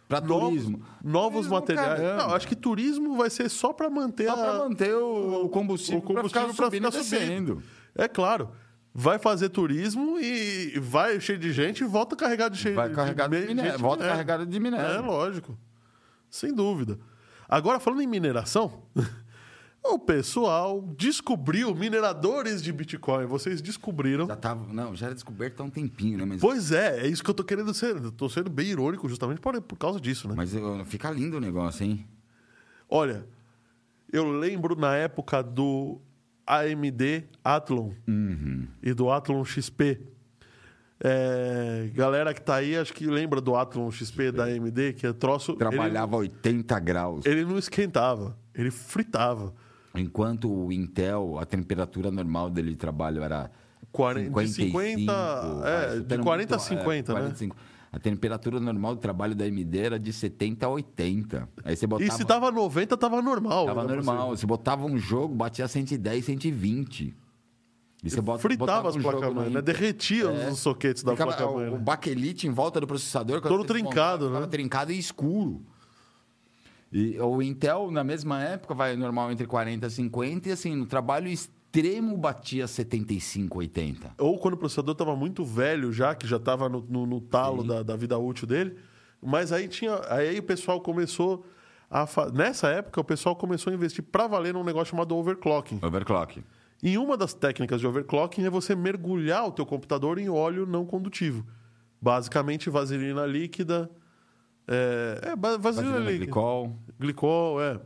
pra
novos
turismo.
novos
Turismo,
materiais.
caramba.
Não, acho que turismo vai ser só pra manter
Só
a-
pra manter o, o combustível,
o combustível
pra
pra
ficar subindo e
ficar subindo. É claro. Vai fazer turismo e vai cheio de gente e volta carregado de cheio
Vai carregado de
gente
minério, volta
minério.
carregado de
É,
minério.
lógico. Sem dúvida. Agora, falando em mineração, o pessoal descobriu mineradores de Bitcoin. Vocês descobriram.
Já tava, não, já era descoberto há um tempinho, né? Mas,
Pois é, é isso que eu tô querendo ser. Eu tô sendo bem irônico justamente por, por causa disso, né?
mas eu- fica lindo o negócio, hein?
Olha, eu lembro na época do AMD Athlon
Uhum.
e do Athlon XP. É, galera que tá aí, acho que lembra do Athlon XP da AMD, que é troço.
Trabalhava a 80 graus.
Ele, ele não esquentava, ele fritava.
Enquanto o Intel, a temperatura normal dele de trabalho era
40, de 50, é,
vai,
de
chutando
40 a
muito,
50, né?
45. A temperatura normal de trabalho da AMD era de 70 a 80. Aí você botava...
E se tava 90, tava normal.
Tava
né,
normal.
você?
Você botava um jogo, batia 110, 120. E você bota,
Fritava as
um jogo
placas-mãe,
no
né? Derretia
É.
os soquetes da
Ficava
placa-mãe.
o
né?
baquelite em volta do processador.
Todo trincado, né?
trincado e escuro. E o Intel, na mesma época, vai normal entre 40 e 50. E assim, no trabalho extremo batia 75, 80.
Ou quando o processador estava muito velho já, que já estava no, no- no talo da, da vida útil dele. Mas aí tinha. Aí o pessoal começou a. fa- Nessa época, o pessoal começou a investir para valer num negócio chamado overclocking.
Overclock.
E uma das técnicas de overclocking é você mergulhar o teu computador em óleo não condutivo. Basicamente, vaselina líquida. É, é vaselina,
Vaselina
líquida.
glicol.
Glicol, é.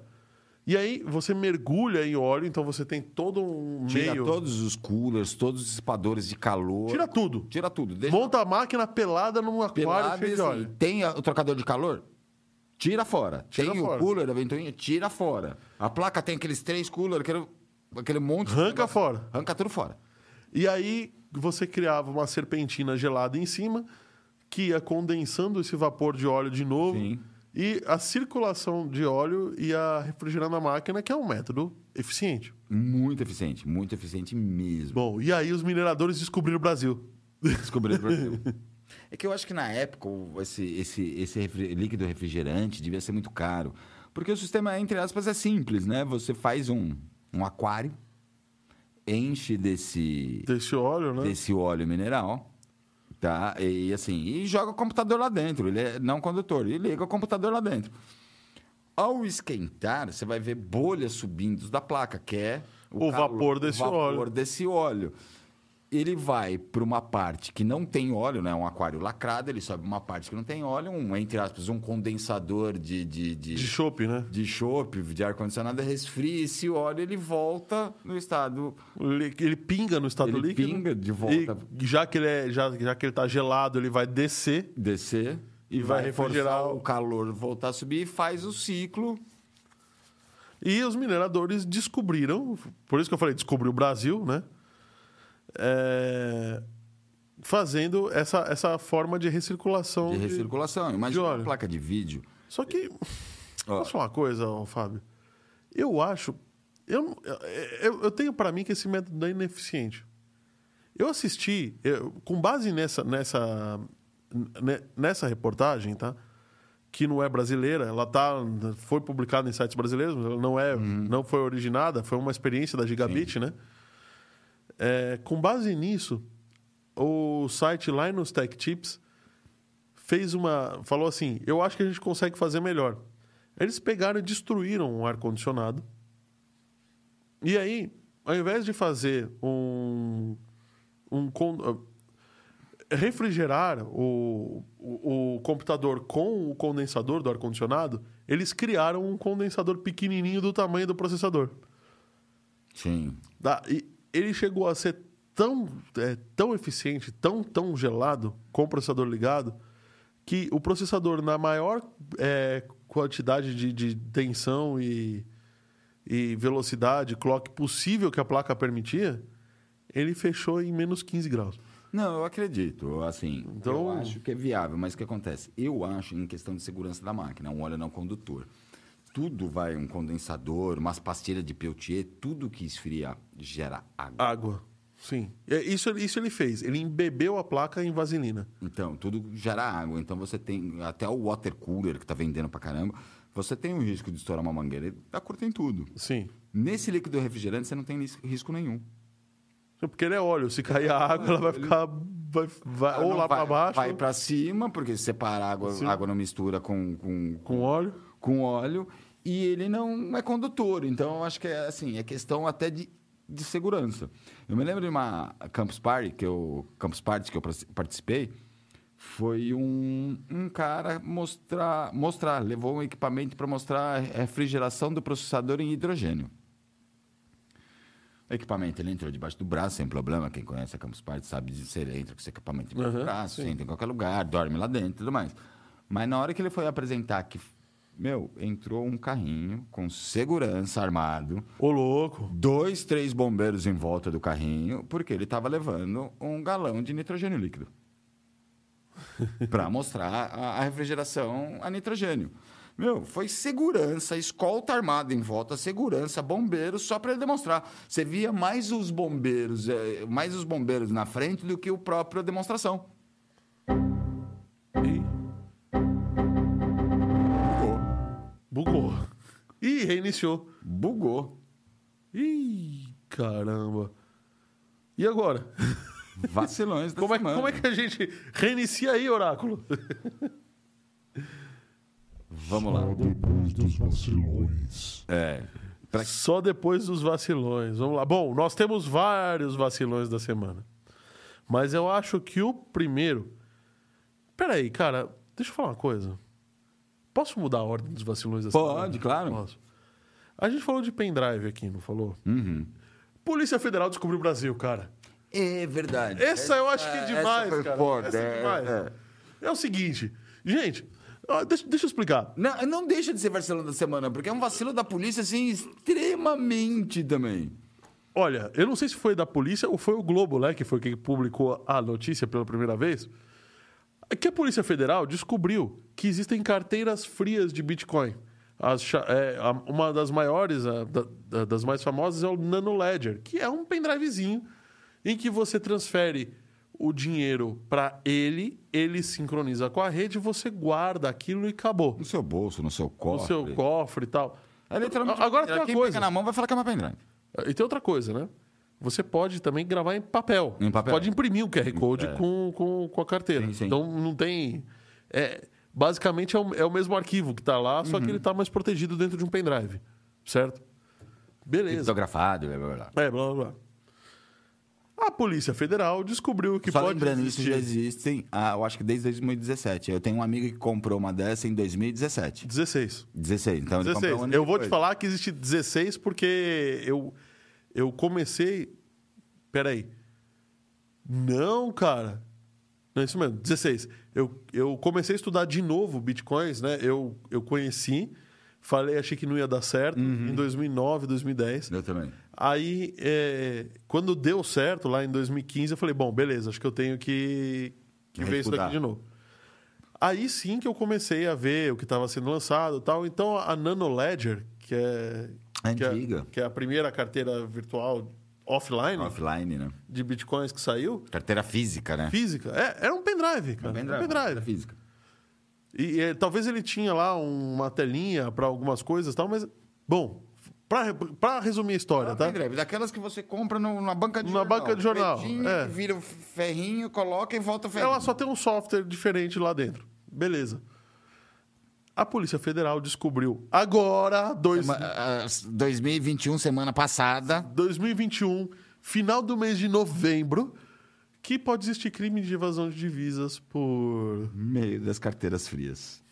E aí você mergulha em óleo, então você tem todo um
Tira
meio.
todos os coolers, todos os dissipadores de calor.
Tira tudo.
Tira tudo. Deixa
Monta a máquina pelada num aquário cheio de
assim,
óleo.
Tem a- o trocador de calor? Tira fora.
Tira
tem
fora.
o cooler da ventoinha? Tira fora. A placa tem aqueles três coolers, aquele, aquele monte. de
Arranca fora.
Arranca tudo fora.
E aí você criava uma serpentina gelada em cima, que ia condensando esse vapor de óleo de novo.
Sim.
E a circulação de óleo ia refrigerando a máquina, que é um método eficiente.
Muito eficiente, muito eficiente mesmo.
Bom, e aí os mineradores descobriram o Brasil.
Descobriram o Brasil. É que eu acho que na época esse, esse, esse refri- líquido refrigerante devia ser muito caro. Porque o sistema, entre aspas, é simples, né? Você faz um, um aquário, enche desse,
Desse óleo, né?
desse óleo mineral, tá? E assim, e joga o computador lá dentro. Ele é não condutor, e liga o computador lá dentro. Ao esquentar, você vai ver bolhas subindo da placa, que é
O vapor desse
o vapor desse óleo. Ele vai para uma parte que não tem óleo, né? Um aquário lacrado, ele sobe uma parte que não tem óleo, um, entre aspas, um condensador de, de, de,
De chopp, né?
de chope, de ar-condicionado, resfria esse óleo, ele volta no estado
Ele, ele pinga no estado
Ele
líquido.
pinga de volta.
E já que ele é, já, já que ele tá gelado, ele vai descer.
descer
E vai
vai
refrigerar o-
o calor voltar a subir e faz o ciclo.
E os mineradores descobriram, por isso que eu falei, descobriu o Brasil, né? É, fazendo essa, essa forma de recirculação.
de
de-
recirculação.
de
Imagina
óleo.
uma placa de vídeo.
Só que.
Ó.
Posso falar uma coisa, Fábio? Eu acho. Eu, eu, eu tenho para mim que esse método é ineficiente. Eu assisti, eu- com base nessa, nessa, ne- nessa reportagem, tá? que não é brasileira, ela tá, foi publicada em sites brasileiros, mas ela não é, não foi originada, foi uma experiência da Gigabit, né? É, com base nisso, o site Linus Tech Tips fez uma, falou assim, eu acho que a gente consegue fazer melhor. Eles pegaram e destruíram um ar condicionado. E aí, ao invés de fazer um, um con- refrigerar o, o, o computador com o condensador do ar-condicionado, eles criaram um condensador pequenininho do tamanho do processador.
Sim.
Tá? E ele chegou a ser tão, é, tão eficiente, tão, tão gelado, com o processador ligado, que o processador, na maior é, quantidade de, de tensão e, e velocidade, clock possível que a placa permitia, ele fechou em menos 15 graus.
Não, eu acredito. Assim,
Então-
eu acho que é viável, mas o que acontece? Eu acho em questão de segurança da máquina, um óleo não condutor. Tudo vai, um condensador, umas pastilhas de Peltier, tudo que esfria gera água.
Água. Sim. Isso, isso ele fez. Ele embebeu a placa em vaselina.
Então, tudo gera água. Então, você tem até o water cooler que tá vendendo pra caramba. Você tem o risco de estourar uma mangueira. Ele dá curta em tudo.
Sim.
Nesse líquido refrigerante, você não tem ris- risco nenhum.
Porque ele é óleo. Se cair a água, ela vai ficar. Vai, vai- ou lá para baixo.
Vai para cima, porque se separar água,
Sim.
água não mistura com, com,
Com óleo.
com óleo e ele não é condutor. Então, eu acho que é assim, é questão até de, de segurança. Eu me lembro de uma Campus Party que eu Campus Party que eu participei, foi um, um cara mostrar, mostrar, levou um equipamento para mostrar a refrigeração do processador em hidrogênio. O equipamento ele entrou debaixo do braço sem problema. Quem conhece a Campus Party sabe disso. Ele entra com esse equipamento debaixo do
Aham,
braço,
sim.
entra em qualquer lugar, dorme lá dentro e tudo mais. Mas na hora que ele foi apresentar que, meu, entrou um carrinho com segurança armado,
Ô, louco.
dois, três bombeiros em volta do carrinho, porque ele estava levando um galão de nitrogênio líquido. para mostrar a, a refrigeração a nitrogênio. Meu, foi segurança, escolta armada em volta, segurança, bombeiros, só para ele demonstrar. Você via mais os bombeiros, eh, mais os bombeiros na frente do que o próprio demonstração.
Ih,
Bugou.
Ih, reiniciou.
Bugou.
Ih, caramba. E agora?
Vacilões da
Como é,
semana.
como é que a gente reinicia aí, Oráculo?
Vamos lá.
Só depois dos vacilões.
É. Pra-
Só depois dos vacilões. Vamos lá. Bom, nós temos vários vacilões da semana. Mas eu acho que o primeiro. Peraí, cara, deixa eu falar uma coisa. Posso mudar a ordem dos vacilões da semana?
Pode, claro.
Posso. A gente falou de pendrive aqui, não falou?
Uhum.
Polícia Federal descobriu o Brasil, cara.
É verdade.
Essa eu acho que é demais,
foi
cara.
foda,
Essa é
é,
demais.
é.
É o seguinte, gente, ó, deixa, deixa eu explicar.
Não, não deixa de ser vacilão da semana, porque é um vacilo da polícia, assim, extremamente também.
Olha, eu não sei se foi da polícia ou foi o Globo, né, que foi quem publicou a notícia pela primeira vez, que a Polícia Federal descobriu que existem carteiras frias de Bitcoin. As é, uma das maiores, a, da- da- das mais famosas, é o Nano Ledger, que é um pendrivezinho em que você transfere o dinheiro para ele, ele sincroniza com a rede, você guarda aquilo e acabou.
No seu bolso, no seu
No
cofre.
seu cofre e tal.
É literalmente.
Agora tem uma
quem
coisa.
pega na mão vai falar que é uma pendrive.
E tem outra coisa, né? Você pode também gravar em papel.
Em papel.
Pode imprimir o QR Code
É.
com, com, com a carteira.
Sim, sim.
Então não tem. É, basicamente é o, é o mesmo arquivo que está lá, só
Uhum.
que ele está mais protegido dentro de um pendrive. Certo? Beleza.
Criptografado, blá, blá, blá.
É, blá blá blá. A Polícia Federal descobriu que
Só
pode.
lembrando, isso
existir-
já existem, ah, eu acho que desde 2017. Eu tenho um amigo que comprou uma dessa em 2017.
16.
16, então ele
16.
comprou um ano
Eu vou te falar que existe 16 porque eu, eu comecei. Peraí. Não, cara. Não é isso mesmo, 16. Eu, eu comecei a estudar de novo bitcoins, né? Eu, eu conheci, falei, achei que não ia dar certo
Uhum.
em 2009, 2010.
Eu também.
Aí, é, quando deu certo, lá em 2015, eu falei, bom, beleza, acho que eu tenho que, que ver isso daqui de novo. Aí sim que eu comecei a ver o que estava sendo lançado e tal. Então, a Nano Ledger, que é, que é,
Antiga.
que é a primeira carteira virtual offline
Offline, né?
de bitcoins que saiu,
Carteira física, né?
física, é, era um pendrive, cara.
pendrive,
um pendrive.
física.
E, eh, talvez ele tinha lá uma telinha para algumas coisas e tal, mas. Bom, para resumir a história,
Ah,
tá?
pendrive, daquelas que você compra no- na banca de
Na
jornal.
banca de jornal,
Pretinho,
é.
Vira o ferrinho, coloca e volta o ferrinho.
Ela só tem um software diferente lá dentro. Beleza. A Polícia Federal descobriu agora, dois,
Sema- ah, 2021, semana passada.
2021, final do mês de novembro, que pode existir crime de evasão de divisas por.
Meio das carteiras frias.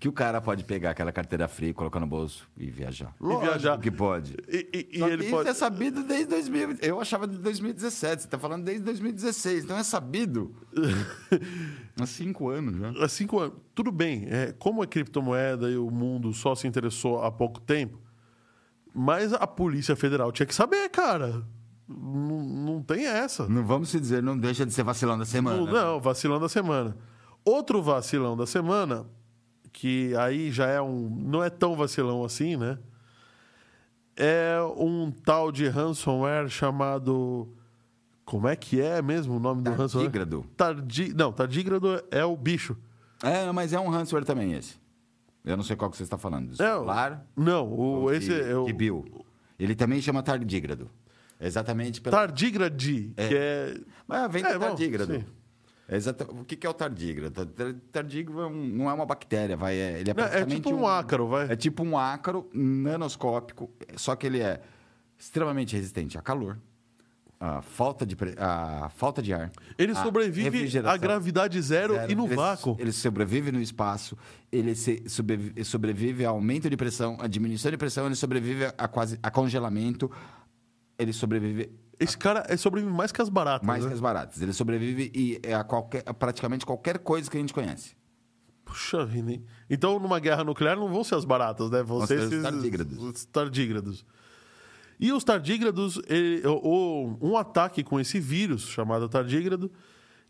Que o cara pode pegar aquela carteira fria, colocar no bolso e viajar.
E viajar.
que pode.
E, e- e ele
isso
pode.
é sabido desde 2000. Eu achava de 2017. Você está falando desde 2016. Então é sabido. Há cinco anos já.
Há cinco anos. Tudo bem, é, como a criptomoeda e o mundo só se interessou há pouco tempo, mas a Polícia Federal tinha que saber, cara. Não, não tem essa.
Não vamos se dizer, não deixa de ser vacilão da semana.
Não, não, vacilão da semana. Outro vacilão da semana, que aí já é um. Não é tão vacilão assim, né? É um tal de ransomware chamado. Como é que é mesmo o nome do ransomware?
Tardígrado.
Tardi... Não, tardígrado é o bicho.
É, mas é um ransomware também esse. Eu não sei qual que você está falando. Do
É,
celular
Não, o, esse
de,
é o.
de Bill. Ele também chama tardígrado. Exatamente pela...
Tardigrade, que é.
Mas vem
É,
do
bom,
É exata- O que é o tardígrado? Tar- Tardígrado é um- não é uma bactéria, vai, é, ele é
Não, é tipo um ácaro, vai.
É tipo um ácaro nanoscópico, só que ele é extremamente resistente a calor, a falta de, pre- a falta de ar.
Ele sobrevive a gravidade zero,
zero.
e no
ele,
vácuo.
Ele sobrevive no espaço, ele se- sobrevive, sobrevive a aumento de pressão, a diminuição de pressão, ele sobrevive a quase a congelamento, ele sobrevive
Esse cara é sobrevive mais que as baratas.
mais
né?
que as baratas. Ele sobrevive e é a, qualquer, a praticamente qualquer coisa que a gente conhece.
Puxa vida, hein? Então, numa guerra nuclear, não vão ser as baratas, né? Vão
Vão
ser esses-
tardígrados.
Os tardígrados. E os tardígrados, ele- o- o- um ataque com esse vírus chamado tardígrado,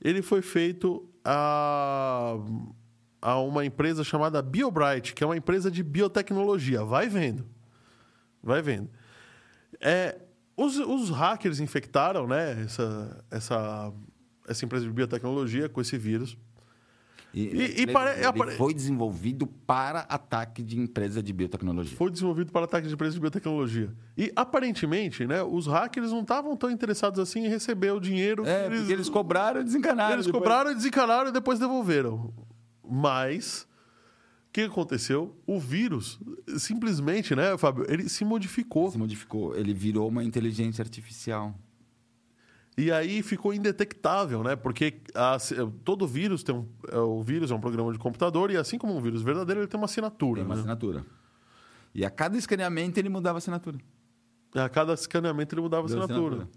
ele foi feito a, a uma empresa chamada BioBright, que é uma empresa de biotecnologia. Vai vendo. Vai vendo. É, os, os hackers infectaram né, essa, essa, essa empresa de biotecnologia com esse vírus. E- e
ele,
pare-
ele foi desenvolvido para ataque de empresa de biotecnologia.
Foi desenvolvido para ataque de empresas de biotecnologia. E aparentemente, né, os hackers não estavam tão interessados assim em receber o dinheiro
É,
que
porque eles cobraram e desencanaram.
eles
depois.
cobraram, desencanaram e depois devolveram. Mas o que aconteceu? O vírus simplesmente, né, Fábio, ele se modificou.
Se modificou. Ele virou uma inteligência artificial.
E aí ficou indetectável, né? Porque a- todo vírus tem um. é, O vírus é um programa de computador, e assim como um vírus verdadeiro, ele tem uma assinatura.
Tem uma
né?
assinatura. E a cada escaneamento ele mudava a assinatura.
A cada escaneamento ele mudava a assinatura.
assinatura.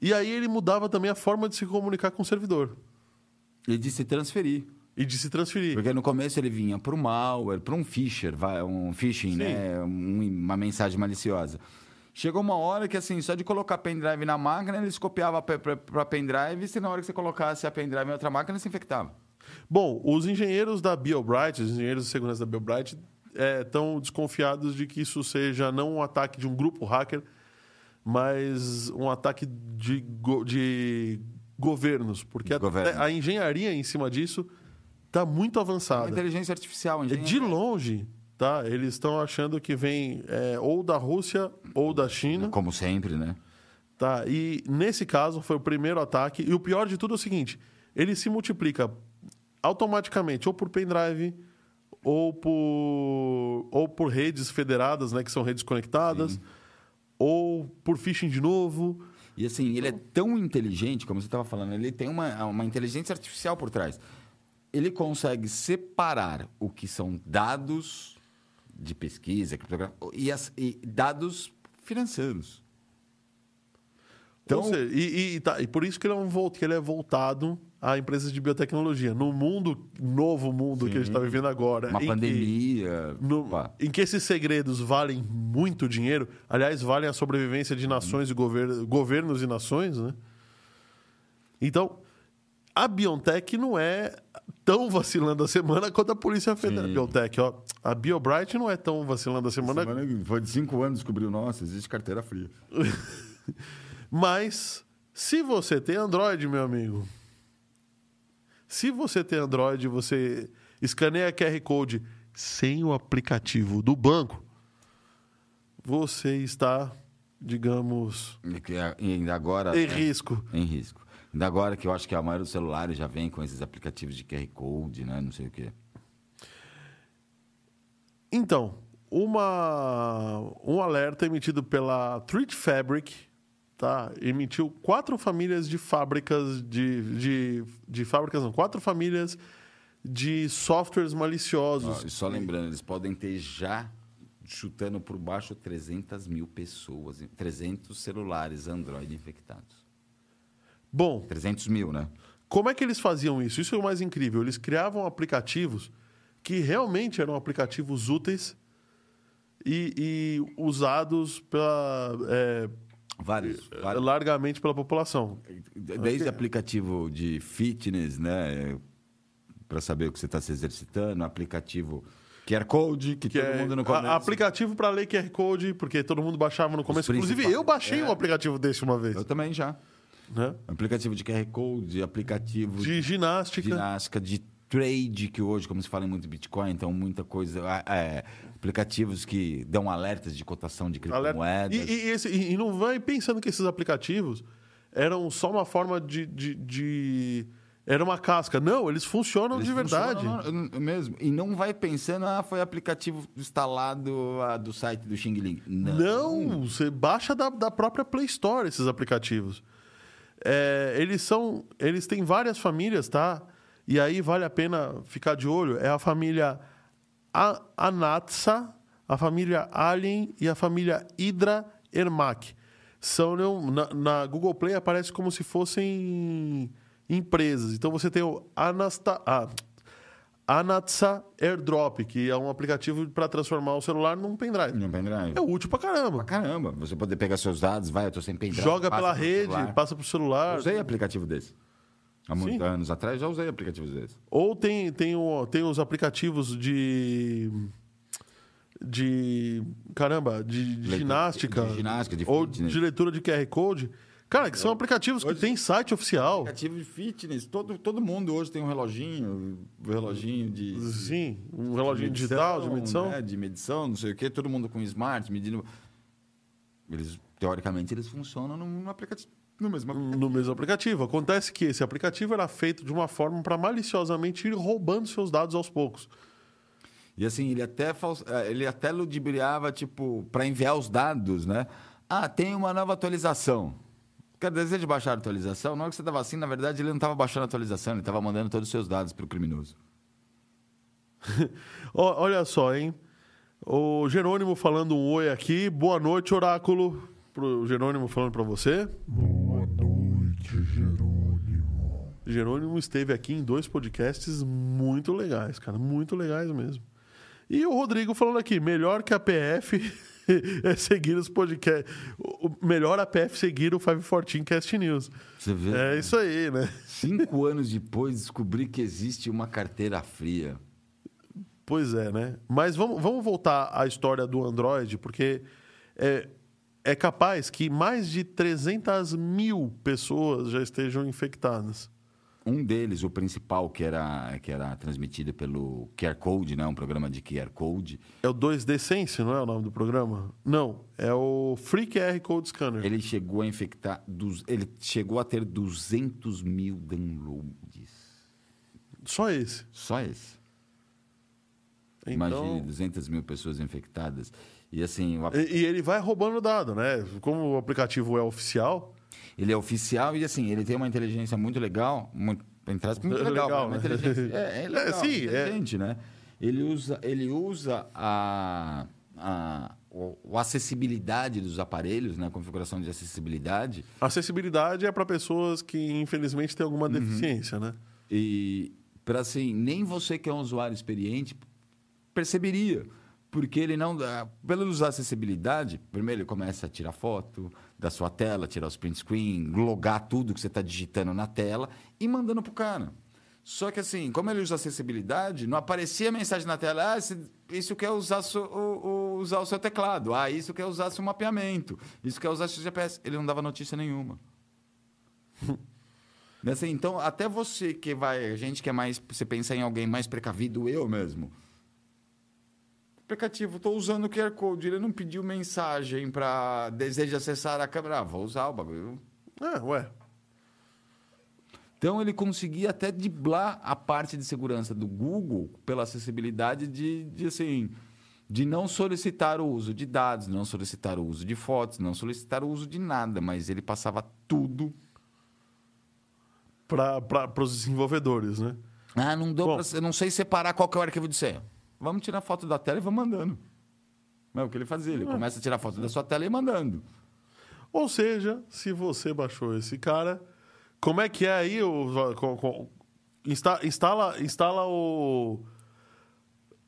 E aí ele mudava também a forma de se comunicar com o servidor
E de se transferir.
E de se transferir.
Porque no começo ele vinha para o malware, para um fisher, um phishing,
Sim.
né? Um- uma mensagem maliciosa. Chegou uma hora que, assim, só de colocar pendrive na máquina, eles copiavam para pendrive, e se na hora que você colocasse a pendrive em outra máquina, se infectava.
Bom, os engenheiros da BioBright, os engenheiros de segurança da BioBright, estão desconfiados de que isso seja não um ataque de um grupo hacker, mas um ataque de, go- de governos. Porque
Governo.
a engenharia em cima disso está muito
Uma
avançada.
inteligência artificial,
É
engenharia.
De longe, tá? Eles estão achando que vem é, ou da Rússia ou da China.
Como sempre, né?
Tá, e nesse caso foi o primeiro ataque. E o pior de tudo é o seguinte: ele se multiplica automaticamente ou por pendrive ou por, ou por redes federadas, né, que são redes conectadas, ou por phishing de novo.
E assim, ele é tão inteligente, como você estava falando, ele tem uma, uma inteligência artificial por trás. Ele consegue separar o que são dados de pesquisa e, as- e dados financeiros. Então,
seja, e, e, tá, e por isso que ele, é um, que ele é voltado a empresas de biotecnologia. No mundo, novo mundo que a gente está vivendo agora.
uma
em que-
pandemia.
No- em que esses segredos valem muito dinheiro, aliás, valem a sobrevivência de nações e gover- governos e nações, né? Então, a BioNTech não é tão vacilando a semana quanto a Polícia Federal.
Sim.
BioNTech, ó. A BioBright não é tão vacilando a semana,
semana foi de cinco anos descobriu, nossa, existe carteira fria.
mas se você tem Android, meu amigo, se você tem Android, você escaneia QR Code sem o aplicativo do banco, você está, digamos,
E é- e ainda agora.
em
né,
risco.
Em risco. Ainda agora que eu acho que a maioria dos celulares já vem com esses aplicativos de QR Code, né? Não sei o quê.
Então, uma, um alerta emitido pela Treat Fabric, tá? Emitiu quatro famílias de fábricas de, de, de fábricas, não, quatro famílias de softwares maliciosos.
e só lembrando, eles podem ter já chutando por baixo 300 mil pessoas, 300 celulares Android infectados.
Bom,
300 mil, né?
como é que eles faziam isso? Isso é o mais incrível. Eles criavam aplicativos que realmente eram aplicativos úteis e, e usados pela, é,
Vários. vários.
largamente pela população.
Desde aplicativo de fitness, né? Para saber o que você está se exercitando, aplicativo QR Code, que,
Que
todo
é
mundo no começo.
aplicativo para ler QR Code, porque todo mundo baixava no começo. Inclusive, eu baixei
É.
um aplicativo desse uma vez.
Eu também já.
Né?
Aplicativo de QR Code, aplicativo
De ginástica.
ginástica, de trade, que hoje, como se fala em muito Bitcoin, então muita coisa. ah, é, aplicativos que dão alertas de cotação de criptomoedas.
E, e, esse- e- não vai pensando que esses aplicativos eram só uma forma de. de- de- Era uma casca. Não, eles funcionam
Eles
de verdade.
funcionam mesmo. E não vai pensando, ah, foi aplicativo instalado ah, do site do Xing Ling. Não.
Não, você baixa da, da própria Play Store esses aplicativos. É, eles são. Eles têm várias famílias, tá? E aí vale a pena ficar de olho. É a família A- Anatsa, a família Alien e a família Hydra Ermac. São não, na, na Google Play aparece como se fossem empresas. Então você tem o Anasta, ah, Anatsa AirDrop, que é um aplicativo para transformar o celular num pendrive.
No pendrive.
É útil pra caramba.
Caramba, você poder pegar seus dados, vai, eu tô sem pendrive.
Joga pela rede,
celular.
passa pro celular.
Eu usei aplicativo desse. Há muitos
Sim.
anos atrás já usei aplicativos desses.
Ou tem, tem, o, tem os aplicativos de. De. Caramba, de, de ginástica.
de ginástica, de
Ou
fitness.
de leitura de QR Code. Cara, que são aplicativos que tem site oficial.
Aplicativo de fitness, todo, todo mundo hoje tem um reloginho, um reloginho de.
Sim, um reloginho digital de medição.
né, de medição, não sei o quê, todo mundo com smart, medindo. Eles, teoricamente, eles funcionam no aplicativo. No mesmo aplicativo.
No mesmo aplicativo. Acontece que esse aplicativo era feito de uma forma para maliciosamente ir roubando seus dados aos poucos.
E assim, ele até, fals- eh, ele até ludibriava, tipo, para enviar os dados, né? Ah, tem uma nova atualização. Quer deseja baixar a atualização? Na hora que você estava assim, na verdade, ele não estava baixando a atualização, ele estava mandando todos os seus dados para o criminoso.
Olha só, hein? O Jerônimo falando um oi aqui. Boa noite, Oráculo. Pro Jerônimo falando para você.
Boa noite, Jerônimo.
Jerônimo esteve aqui em dois podcasts muito legais, cara. Muito legais mesmo. E o Rodrigo falando aqui, melhor que a PF é seguir os podcasts. O melhor a PF seguir o 514 Cast News.
Você vê?
É isso aí, né?
Cinco anos depois, descobri que existe uma carteira fria.
Pois é, né? Mas vamos, vamos voltar à história do Android, porque é, é capaz que mais de 300 mil pessoas já estejam infectadas.
Um deles, o principal, que era, que era transmitido pelo QR Code, né? um programa de QR Code,
É o 2D Sense, não é o nome do programa? Não, é o Free QR Code Scanner.
ele chegou a infectar. Dos, ele chegou a ter 200 mil downloads.
Só esse.
Só esse.
Então,
Imagine 200 mil pessoas infectadas. E assim, o
e, e ele vai roubando dado, né? Como o aplicativo é oficial,
ele é oficial e assim, ele tem uma inteligência muito legal, muito, entre aspas, muito
É
legal,
legal, né?
inteligência, é, é legal,
É, sim, é.
inteligente, né? Ele usa, ele usa a, a, o acessibilidade dos aparelhos, né? a configuração de acessibilidade,
acessibilidade é para pessoas que infelizmente têm alguma deficiência, né?
E para assim, nem você que é um usuário experiente perceberia, porque ele não usar acessibilidade, primeiro ele começa a tirar foto da sua tela, tirar os print screen, logar tudo que você está digitando na tela e mandando pro cara. Só que assim, como ele usa acessibilidade, não aparecia mensagem na tela, ah, isso quer usar, so- o, o- usar o seu teclado, ah, isso quer usar seu mapeamento, isso quer usar seu GPS. Ele não dava notícia nenhuma. Assim, então, até você que vai. A gente que é mais. Você pensa em alguém mais precavido, eu mesmo. Aplicativo, estou usando o QR Code, ele não pediu mensagem para deseja acessar a câmera. Ah, vou usar o bagulho.
É, ué.
Então ele conseguia até driblar a parte de segurança do Google pela acessibilidade de, de assim de não solicitar o uso de dados, não solicitar o uso de fotos, não solicitar o uso de nada, mas ele passava tudo
Para os desenvolvedores, né?
Ah, não deu
Bom.
pra, eu não sei separar qual que é o arquivo de senha. Vamos tirar foto da tela e vamos mandando. É o que ele fazia, ele começa a tirar foto da sua tela e mandando.
Ou seja, se você baixou esse cara, como é que é aí o com- com- insta- instala instala o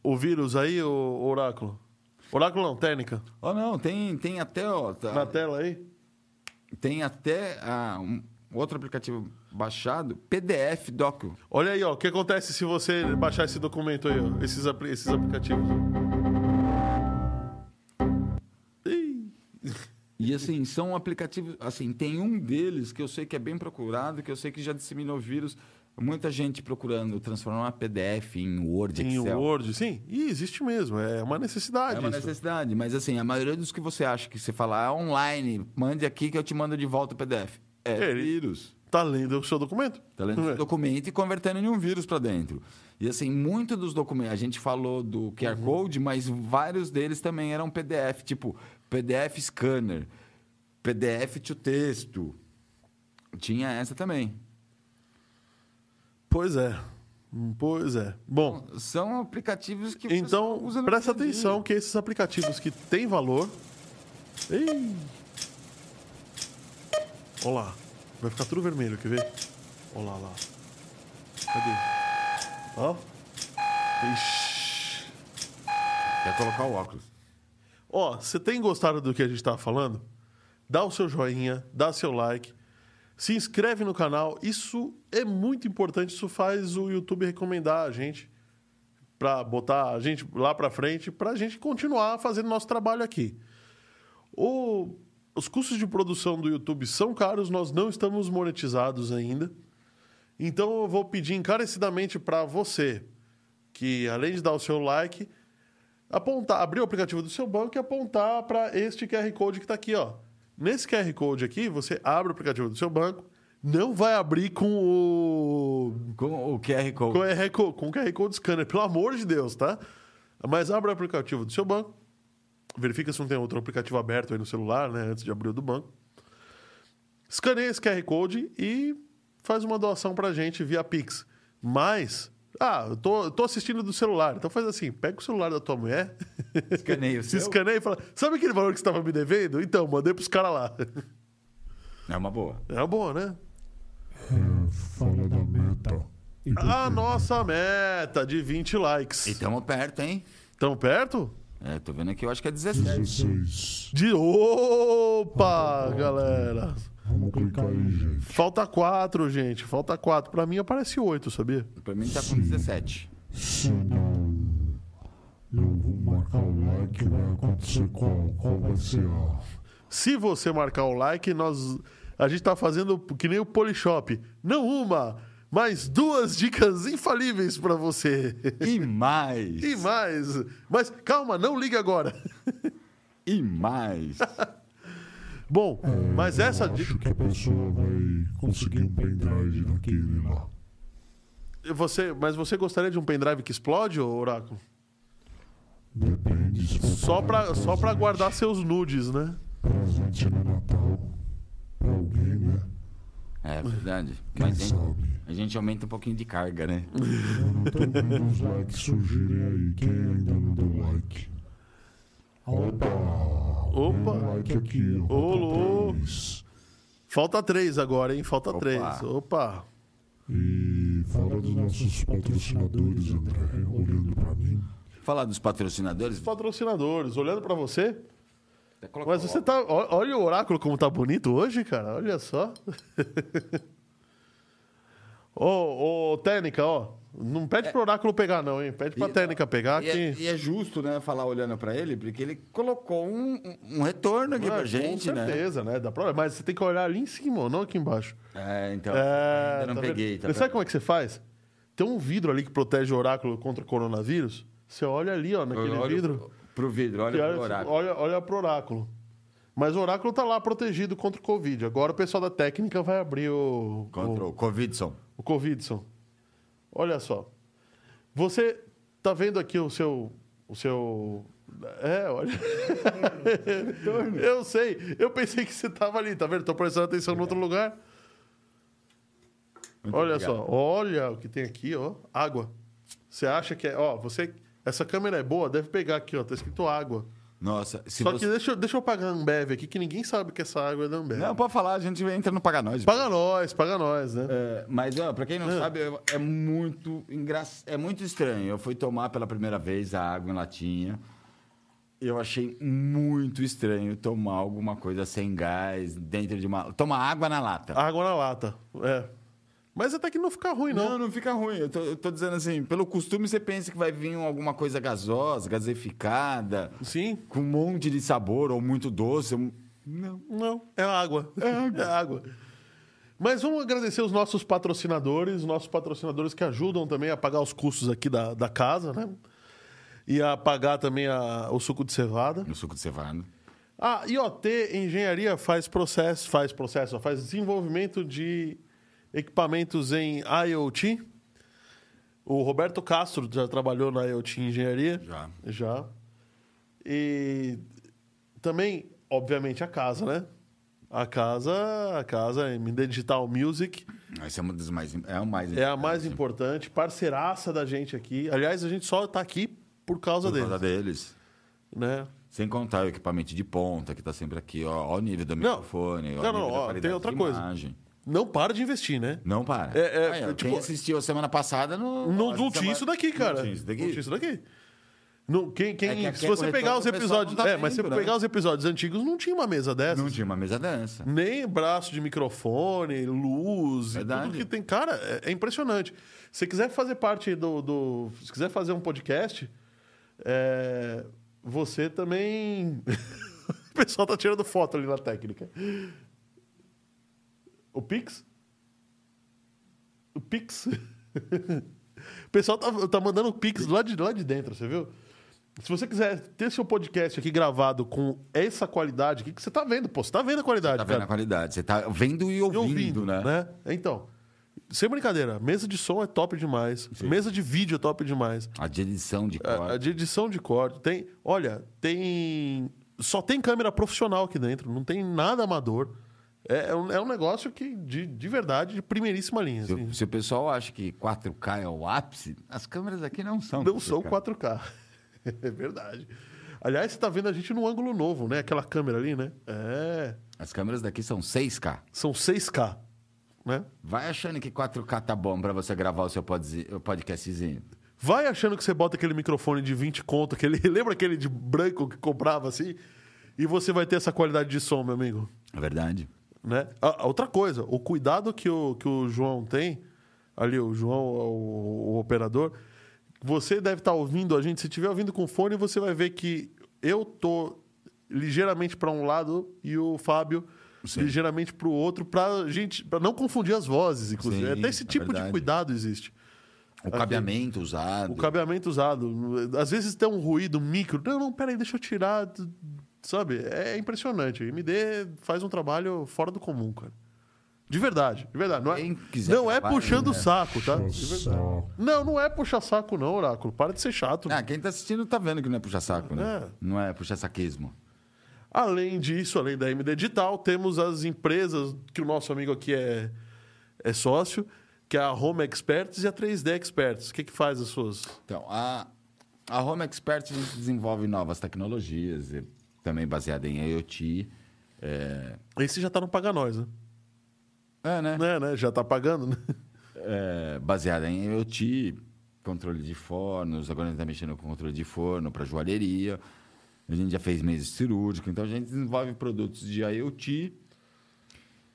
o vírus aí, o oráculo. Oráculo não, técnica.
Oh, não, tem, tem até, ó, tá-
Na tela aí.
tem até ah, um outro aplicativo baixado, PDF Doc.
Olha aí, ó, o que acontece se você baixar esse documento aí, ó, esses, apli- esses aplicativos.
E assim, são aplicativos, assim, tem um deles que eu sei que é bem procurado, que eu sei que já disseminou vírus. Muita gente procurando transformar PDF em Word,
em
Excel.
Word, sim. E existe mesmo, é uma necessidade.
É uma
isso.
necessidade, mas assim, a maioria dos que você acha que você fala ah, online, mande aqui que eu te mando de volta o PDF. É vírus.
Tá lendo o seu documento?
Tá lendo
Não é?
o documento e convertendo em um vírus para dentro. E assim, muito dos documentos, a gente falou do QR
Uhum.
Code, mas vários deles também eram PDF, tipo PDF scanner, PDF to texto. Tinha essa também.
Pois é. Pois é. Bom,
São aplicativos que
então presta atenção que esses aplicativos que têm valor. Ih. Olha lá. Vai ficar tudo vermelho, quer ver? Olha lá, lá. Cadê? Ó. Ixi.
Quer colocar o óculos.
Ó, você tem gostado do que a gente tá falando? Dá o seu joinha, dá seu like, se inscreve no canal. Isso é muito importante. Isso faz o YouTube recomendar a gente para botar a gente lá para frente, para a gente continuar fazendo nosso trabalho aqui. O- os custos de produção do YouTube são caros, nós não estamos monetizados ainda. Então eu vou pedir encarecidamente para você que, além de dar o seu like, apontar, abrir o aplicativo do seu banco e apontar para este QR Code que está aqui, ó. Nesse QR Code aqui, você abre o aplicativo do seu banco, não vai abrir com o
Com o QR Code.
com, o QR Co- com o QR Code scanner, pelo amor de Deus, tá? Mas abre o aplicativo do seu banco, verifica se não tem outro aplicativo aberto aí no celular, né, antes de abrir o do banco. Escaneia esse QR Code e faz uma doação pra gente via Pix. Mas, ah, eu tô, eu tô assistindo do celular, então faz assim, pega o celular da tua mulher,
Escaneia o
se
seu.
escaneia e fala, sabe aquele valor que você estava me devendo? Então, mandei pros caras lá.
É uma boa.
É uma boa, né?
É, fala da meta.
A nossa meta de 20 likes.
E estamos perto, hein?
Tão perto?
É, tô vendo aqui, eu acho que é 17.
16.
De opa, galera.
Vamos clicar aí, gente.
Falta quatro, gente. Falta quatro. Pra mim aparece oito, sabia?
Pra mim tá com 17.
Se não, eu vou marcar o like, vai acontecer qual? Qual vai ser a...
Se você marcar o like, nós a gente tá fazendo que nem o Polishop. Não uma, mas duas dicas infalíveis pra você.
E mais.
E mais. Mas calma, não liga agora.
E mais.
Bom, mas essa
Eu
dica
acho que a pessoa vai conseguir um pendrive daquele lá.
você, mas você gostaria de um pendrive que explode, ô Oráculo?
Depende.
Só pra, só pra
presente.
guardar seus nudes, né?
Presente no Natal. Pra alguém, né?
É verdade.
Quem
Mas a gente,
sabe?
a gente aumenta um pouquinho de carga, né?
Eu não tô vendo os likes surgirem aí. Quem ainda não deu like? Opa!
Opa.
Um like aqui.
Ô. Falta três agora, hein? Falta
Opa.
três. Opa.
E fala dos nossos patrocinadores, André. Olhando pra mim.
Falar dos patrocinadores.
Patrocinadores, olhando pra você.
Até colocar
Mas você tá. Olha o oráculo como tá bonito hoje, cara. Olha só. Ô, ô, técnica, ó. Não pede pro oráculo pegar, não, hein? Pede pra
E-
técnica pegar
E
que.
é, e é justo, né, falar olhando pra ele, porque ele colocou um, um- retorno aqui
Ah,
pra gente,
com
né?
certeza, né? Dá pra... Mas você tem que olhar ali em cima, não aqui embaixo.
É, então.
É,
ainda não
tá
peguei. Tá
Você sabe como é que você faz? Tem um vidro ali que protege o oráculo contra o coronavírus. Você olha ali, ó, naquele
Olha
vidro.
Pro vidro, olha pro
olha,
oráculo.
olha, olha pro oráculo. Mas o oráculo tá lá protegido contra o Covid. Agora o pessoal da técnica vai abrir o,
Contra o Covidson.
o, o Covidson. Olha só. Você tá vendo aqui o seu. O seu. É, olha. Eu sei. Eu pensei que você tava ali, tá vendo? Tô prestando atenção em outro lugar.
Muito
olha
obrigado.
só, olha o que tem aqui, ó. Água. Você acha que é. Ó, você. Essa câmera é boa, deve pegar aqui, ó. Tá escrito água.
Nossa, se
Só
você...
que deixa, eu- deixa eu pagar a Ambev aqui, que ninguém sabe que essa água é da Ambev.
Não, pode falar, a gente entra no Paga Nós.
Paga nós, paga nós, né?
É, mas, ó, pra quem não
É.
sabe, é- é muito engra... é muito estranho. Eu fui tomar pela primeira vez a água em latinha. Eu achei muito estranho tomar alguma coisa sem gás dentro de uma. Tomar água na lata.
Água na lata. É. Mas até que não fica ruim, não.
Não, não fica ruim. Eu tô, eu tô dizendo assim, pelo costume você pensa que vai vir alguma coisa gasosa, gaseificada,
Sim.
com um monte de sabor ou muito doce. Não.
Não, é água. É água. Mas vamos agradecer os nossos patrocinadores, os nossos patrocinadores que ajudam também a pagar os custos aqui da, da casa, né? E a pagar também a- o suco de cevada.
No suco de cevada.
A IoT Engenharia faz processo, faz processo, faz desenvolvimento de equipamentos em IoT. O Roberto Castro já trabalhou na IoT Engenharia.
Já.
Já. E também, obviamente, a casa, né? A casa, a casa MD Digital Music
Esse é uma das mais. É o mais
é a mais importante, parceiraça da gente aqui. Aliás, a gente só tá aqui por causa
Por
deles,
causa deles.
né?
Sem contar o equipamento de ponta, que tá sempre aqui, ó. Ó o nível do
Não.
microfone.
Não, não, ó,
qualidade
tem outra coisa.
imagem.
Não para de investir, né?
Não para.
É, é,
ó,
tipo-
Quem assistiu semana passada não.
Não, não tinha
semana-
isso daqui, cara.
Não tinha isso daqui.
Não tinha isso daqui. Não, quem, quem,
É que
se você pegar os episódios.
tá
é, mas se você
vendo, né?
pegar os episódios antigos, não tinha uma mesa dessa.
Não tinha uma mesa dessa.
Nem braço de microfone, luz, e
Verdade.
tudo que tem. Cara, é, é impressionante. Se quiser fazer parte do. do- se quiser fazer um podcast, é, você também. o pessoal tá tirando foto ali na técnica. O Pix? O Pix? o pessoal tá, tá mandando Pix lá de, lá de dentro, você viu? Se você quiser ter seu podcast aqui gravado com essa qualidade aqui, que você tá vendo, pô, você tá vendo a qualidade,
Tá vendo
cara.
a qualidade. Você tá vendo e
E
ouvindo, né?
Então, sem brincadeira, mesa de som é top demais. Mesa de vídeo é top demais.
A de edição de
A, a
corte.
de edição de corte tem. Olha, tem. Só tem câmera profissional aqui dentro, não tem nada amador. É, é um, é um negócio que, de, de verdade, de primeiríssima linha.
Se,
assim.
o- se o pessoal acha que 4K é o ápice, as câmeras aqui não são.
Não são
4K.
4K. é verdade. Aliás, você tá vendo a gente num ângulo novo, né? Aquela câmera ali, né? É.
As câmeras daqui são 6K.
São 6K. Né?
Vai achando que 4K tá bom pra você gravar o seu podcastzinho.
Vai achando que você bota aquele microfone de 20 conto, aquele, lembra aquele de branco que comprava assim? E você vai ter essa qualidade de som, meu amigo.
É verdade?
Né? A- a outra coisa, o cuidado que o, que o João tem, ali o João, o, o operador, você deve estar ouvindo a gente, se estiver ouvindo com fone, você vai ver que eu tô ligeiramente para um lado e o Fábio ligeiramente para o outro, para gente, para não confundir as vozes, inclusive.
Sim,
Até esse
é
tipo de cuidado existe.
O cabeamento usado.
O cabeamento usado. Às vezes tem um ruído micro. Não, não, peraí, deixa eu tirar. Sabe? É impressionante. A MD faz um trabalho fora do comum, cara. De verdade, de verdade. Não é,
Quem quiser
não é puxando o
né?
saco, tá? De
Puxa
verdade.
saco.
Não, não é puxar saco, não, Oráculo. Para de ser chato.
Ah, quem tá assistindo tá vendo que não é puxa-saco, né?
É.
Não é puxa-saquismo.
Além disso, além da MD Digital, temos as empresas que o nosso amigo aqui é, é sócio, que é a Home Experts e a 3D Experts. O que, que faz as suas?
Então, a, a Home Expert a gente desenvolve novas tecnologias, e também baseada em IoT. É,
Esse já tá no Paga Nós, né?
é né?
né, né? Já tá pagando, né?
É, baseada em IoT, controle de fornos, agora a gente está mexendo com controle de forno para joalheria. A gente já fez mesa cirúrgica, então a gente desenvolve produtos de IoT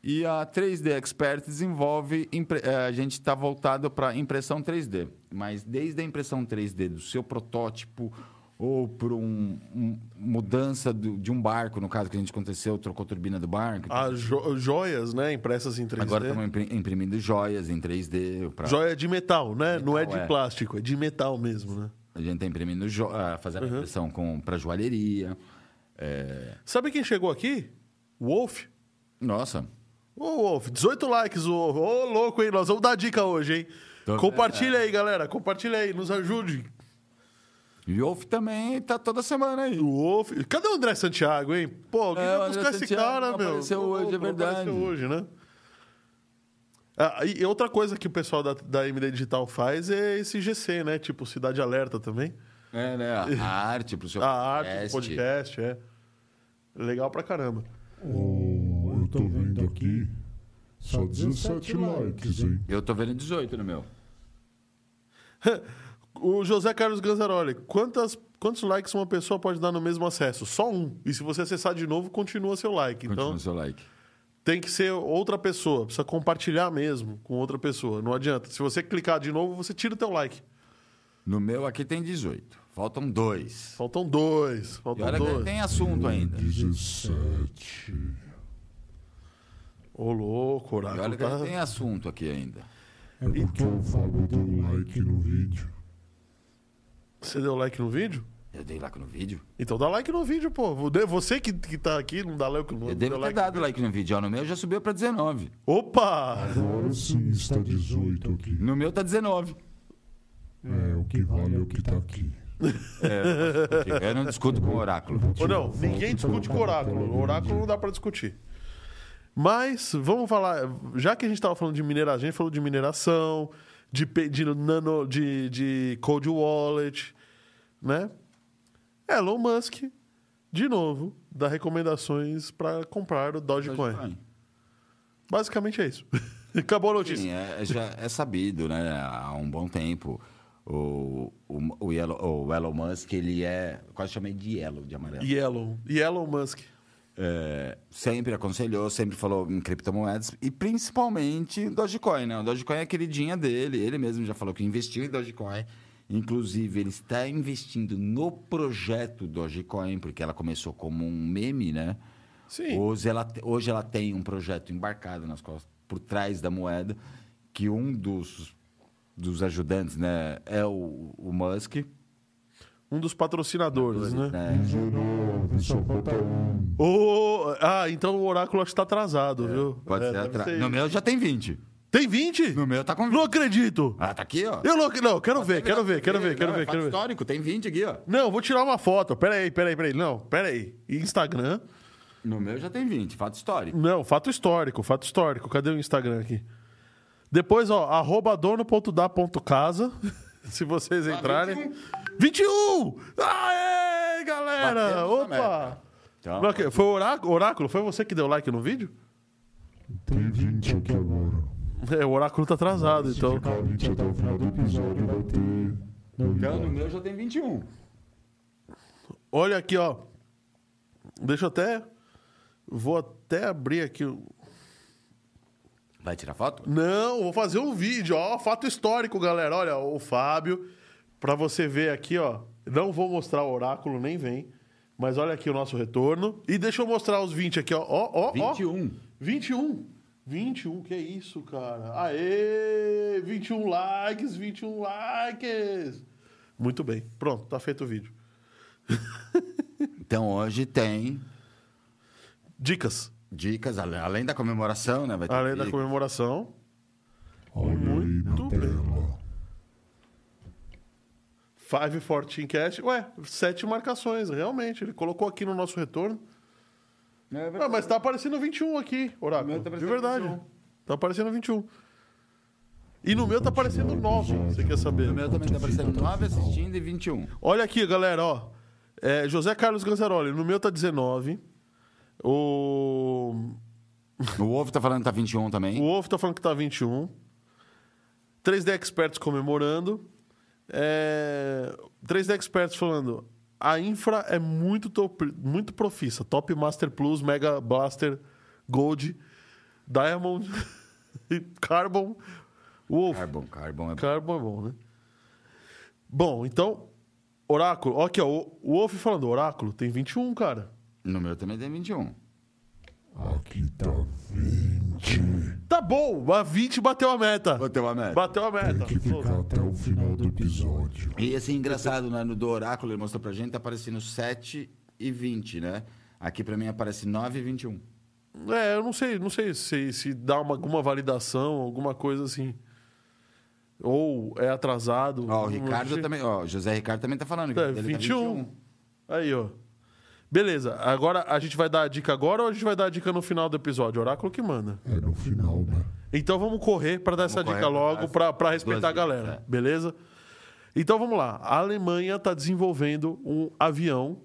E a 3D Expert desenvolve. eh, A gente está voltado para impressão 3D. Mas desde a impressão 3D do seu protótipo ou por um, um- mudança do- de um barco, no caso que a gente aconteceu, trocou a turbina do barco.
As jo- joias, né? Impressas em 3D.
Agora estamos impri- imprimindo joias em 3D. Pra...
Joia de metal, né? Não é de
Metal, é.
plástico, é de metal mesmo, né?
A gente está imprimindo, jo... ah, fazendo
Uhum.
impressão com... para joalheria. É,
Sabe quem chegou aqui? Wolf.
Nossa,
Ô, Wolf, 18 likes, o Wolf. Ô, louco, hein? Nós vamos dar dica hoje, hein?
Tô-
Compartilha aí, galera. Compartilha aí, nos ajude.
E o Wolf também tá toda semana aí.
O Wolf. Cadê o André Santiago, hein? Pô, alguém
É,
vai buscar esse
Santiago
cara,
não
meu.
apareceu
Pô,
hoje, é verdade.
apareceu hoje, né? Ah, e outra coisa que o pessoal da, da MD Digital faz é esse GC, né? Tipo Cidade Alerta também.
É, né? A arte pro seu
A arte, podcast, é. Legal pra caramba.
Oh, eu tô vendo aqui. Só 17 likes, hein?
Eu tô vendo 18 no meu.
O José Carlos Ganzaroli, quantas, quantos likes uma pessoa pode dar no mesmo acesso? Só um. E se você acessar de novo, continua seu like.
Continua
Então,
seu like.
tem que ser outra pessoa. Precisa compartilhar mesmo com outra pessoa. Não adianta. Se você clicar de novo, você tira o teu like.
No meu aqui tem 18. Faltam dois.
Faltam dois.
E
Faltam
olha que
dois.
tem assunto ainda.
17.
Ô, louco,
E
Oráculo.
olha que
Tá...
tem assunto aqui ainda.
É porque o Fábio deu like no vídeo.
Você deu like no vídeo?
Eu dei like no vídeo.
Então dá like no vídeo, pô. Você que, que tá aqui, não dá like no
Eu devo ter
like.
dado like no vídeo. Ó, no meu já subiu pra 19.
Opa!
Agora sim está 18 aqui.
No meu tá 19.
É, o que vale é o que tá aqui.
É, eu não discuto com o oráculo.
Ou não, ninguém discute com o oráculo. O oráculo não dá pra discutir. Mas, vamos falar. Já que a gente tava falando de mineração, a gente falou de mineração, de, de nano, de, de cold wallet, né? Elon Musk, de novo, dá recomendações para comprar o Dogecoin.
Dogecoin.
Basicamente é isso. Acabou a notícia.
Sim, é, já é sabido, né? Há um bom tempo. O, o, o, Elon, o Elon Musk, ele é. Quase chamei de Yellow, de amarelo.
Yellow. Elon Musk.
É, sempre aconselhou, sempre falou em criptomoedas e principalmente Dogecoin, né? O Dogecoin é a queridinha dele. Ele mesmo já falou que investiu em Dogecoin. Inclusive, ele está investindo no projeto Dogecoin, porque ela começou como um meme, né?
Sim.
Hoje ela, hoje ela tem um projeto embarcado nas costas, por trás da moeda, que um dos, dos ajudantes né, é o, o Musk.
Um dos patrocinadores, né?
né?
19, só falta.
Ô, ah, então o oráculo acho que tá atrasado, viu?
Pode
É,
ser
ser
No meu já tem 20.
Tem 20?
No meu tá com 20.
Não acredito.
Ah, tá aqui, ó.
Eu não, não, quero ver, quero ver, quero ver, quero
Não, é
ver,
fato
quero ver.
histórico, tem 20 aqui, ó.
Não, vou tirar uma foto. Pera aí, pera aí, pera aí. Não, pera aí. Instagram.
No meu já tem 20, fato histórico.
Não, fato histórico, fato histórico. Cadê o Instagram aqui? Depois, ó, arroba dono.da.casa. Se vocês entrarem. 21! Aê, galera!
Batemos
Opa!
Então,
que- Foi o oráculo, oráculo? Foi você que deu like no vídeo?
Tem 20 aqui agora.
É, o oráculo tá atrasado,
Se
então.
ficar 20 até o final do episódio, vai ter.
então, no meu já tem 21.
Olha aqui, ó. Deixa eu até. Vou até abrir aqui. o-
Vai tirar foto?
Não, vou fazer um vídeo, ó. Fato histórico, galera. Olha, o Fábio, pra você ver aqui, ó. Não vou mostrar o oráculo, nem vem. Mas olha aqui o nosso retorno. E deixa eu mostrar os 20 aqui, ó. Ó, ó, ó.
21.
21. 21, que isso, cara? Aê! 21 likes, 21 likes. Muito bem. Pronto, tá feito o vídeo.
Então hoje tem
Dicas.
dicas, além da comemoração, né?
Além da
dicas.
comemoração.
Olha
Muito bem.
tela.
514 Cash. Ué, sete marcações, realmente. Ele colocou aqui no nosso retorno.
É
Ah, mas tá aparecendo 21 aqui, Oráculo.
Tá
de verdade.
21.
Tá aparecendo 21. E no meu tá aparecendo 9, você quer saber?
No meu também tá aparecendo 9 assistindo e 21.
Olha aqui, galera, ó. É, José Carlos Ganzaroli, no meu tá 19. O,
O Ovo tá falando que tá 21 também.
o Ovo tá falando que tá 21. 3D Experts comemorando. É, 3D Experts falando. A infra é muito, top, muito profissa. Top Master Plus, Mega Blaster Gold. Diamond, Carbon, Wolf.
Carbon, Carbon é
Carbon é bom, né? Bom, então, Oráculo. Ó, aqui, ó. O Wolf falando, Oráculo tem 21, cara.
No meu também tem 21.
Aqui tá 20.
Tá bom, a 20 bateu a meta.
Bateu a meta.
Bateu a
Tem
meta.
que ficar até o final do episódio.
E assim, engraçado, né? No do Oráculo, ele mostrou pra gente, tá aparecendo 7 e 20, né? Aqui pra mim aparece 9 e 21.
É, eu não sei, não sei se, se dá uma, alguma validação, alguma coisa assim. Ou é atrasado.
Ó, o Ricardo
sei.
também, ó, o José Ricardo também tá falando.
É,
o dele
21.
Tá
Aí, ó. Beleza, agora a gente vai dar a dica agora ou a gente vai dar a dica no final do episódio? Oráculo que manda.
É no final, né?
Então vamos correr para dar essa
correr
dica logo para para respeitar a
dicas,
galera,
é.
beleza? Então vamos lá. A Alemanha está desenvolvendo um avião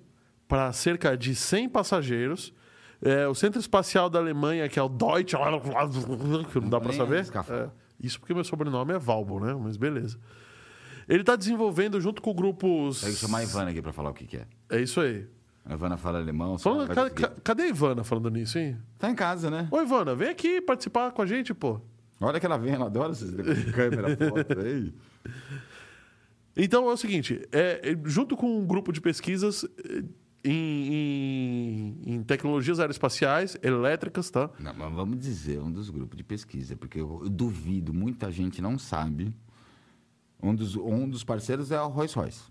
para cerca de 100 passageiros. É, o Centro Espacial da Alemanha, que é o Deutsche, que não dá para saber. É, isso porque meu sobrenome é Valbo, né? Mas beleza. Ele está desenvolvendo junto com grupos.
Tem que chamar a Ivana aqui pra falar o que, que é.
É isso aí.
A Ivana fala alemão. vai
ca- ca- cadê a Ivana falando nisso, hein?
Tá em casa, né?
Ô, Ivana, vem aqui participar com a gente, pô.
Olha que ela vem, ela adora de câmera, foto aí.
Então é o seguinte: é, é, junto com um grupo de pesquisas é, em, em- em tecnologias aeroespaciais, elétricas, tá?
Não, mas vamos dizer, um dos grupos de pesquisa, porque eu, eu duvido, muita gente não sabe. Um dos, um dos parceiros é a Rolls Royce.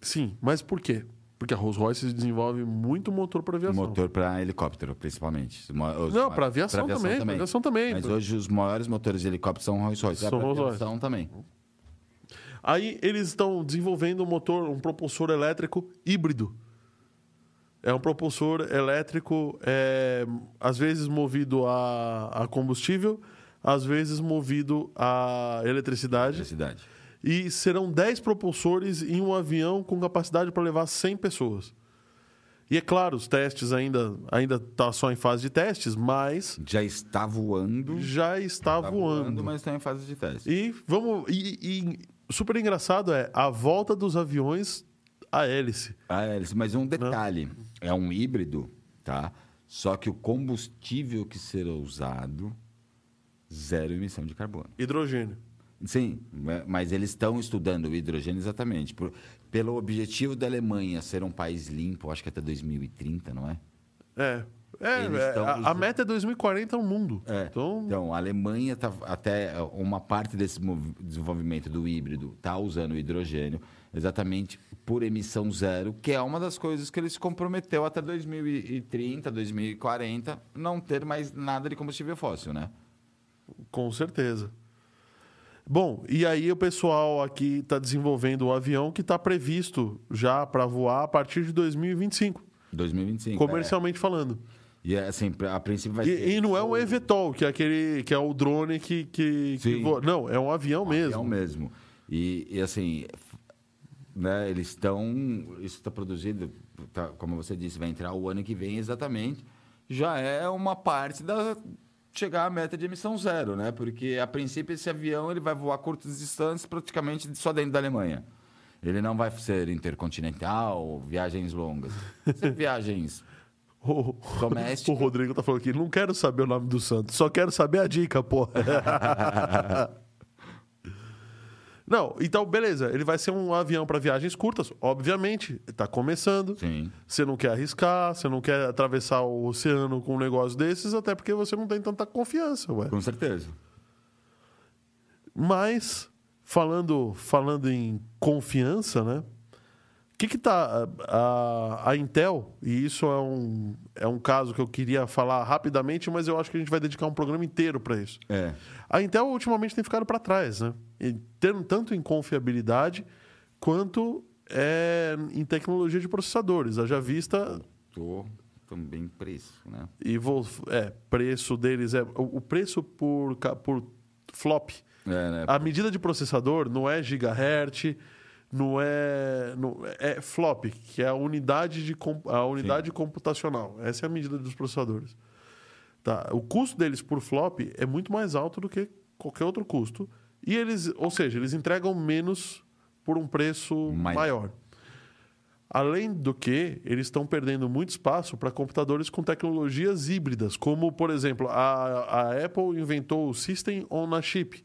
Sim, mas por quê? Porque a Rolls Royce desenvolve muito motor para aviação.
Motor para helicóptero, principalmente. Os
Não, para aviação, também, pra aviação também.
Mas hoje os maiores motores de helicóptero são Rolls Royce.
São
É, pra
Rolls Royce.
aviação também.
Aí eles estão desenvolvendo um motor, um propulsor elétrico híbrido. É um propulsor elétrico, é, às vezes movido a, a combustível, às vezes movido a eletricidade.
Eletricidade.
E serão 10 propulsores em um avião com capacidade para levar 100 pessoas. E é claro, os testes ainda ainda tá só em fase de testes, mas
Já está voando.
já está
Está
voando.
mas está em fase de teste.
E vamos e, e super engraçado é a volta dos aviões a hélice.
Ah, é, mas um detalhe: é um híbrido, tá? Só que o combustível que será usado, zero emissão de carbono.
Hidrogênio.
Sim, mas eles estão estudando o hidrogênio exatamente por- pelo objetivo da Alemanha ser um país limpo, acho que até 2030, não é?
É. É, é,
tão
a, a meta é 2040 no mundo.
É.
Então,
Então, a Alemanha tá até uma parte desse desenvolvimento do híbrido está usando o hidrogênio exatamente por emissão zero, que é uma das coisas que ele se comprometeu até 2030, 2040, não ter mais nada de combustível fóssil, né?
com certeza. Bom, e aí o pessoal aqui está desenvolvendo o avião que está previsto já para voar a partir de 2025,
2025.
comercialmente falando.
é. E é assim, a princípio vai ser
E, e não é um eVTOL, que é aquele que é o drone que, que, que voa. Não, é um avião mesmo.
avião mesmo. E, e, assim, né, eles estão. Isso está produzido, tá, como você disse, vai entrar o ano que vem exatamente. Já é uma parte da chegar à meta de emissão zero, né? Porque a princípio esse avião ele vai voar curtas distâncias praticamente só dentro da Alemanha. Ele não vai ser intercontinental, viagens longas. Ser viagens
O, o Rodrigo tá falando aqui, não quero saber o nome do santo, só quero saber a dica, pô. não, então beleza, ele vai ser um avião para viagens curtas, obviamente, tá começando.
Sim.
Você não quer arriscar, você não quer atravessar o oceano com um negócio desses, até porque você não tem tanta confiança, ué.
Com certeza.
Mas, falando, falando em confiança, né? O que que tá a, a, Intel, e isso é um, é um caso que eu queria falar rapidamente, mas eu acho que a gente vai dedicar um programa inteiro para isso.
É.
A Intel ultimamente tem ficado para trás, né? E tendo tanto em confiabilidade quanto é, em tecnologia de processadores. Haja vista
Tô também preço, né?
e vou, é, preço deles é o preço por, por flop.
É, né?
A medida de processador não é gigahertz, não é, não, é flop, que é a unidade, de, a unidade computacional. Essa é a medida dos processadores. Tá? O custo deles por flop é muito mais alto do que qualquer outro custo. E eles, ou seja, eles entregam menos por um preço
Maior.
maior. Além do que, eles estão perdendo muito espaço para computadores com tecnologias híbridas, como, por exemplo, a, a Apple inventou o System on a Chip,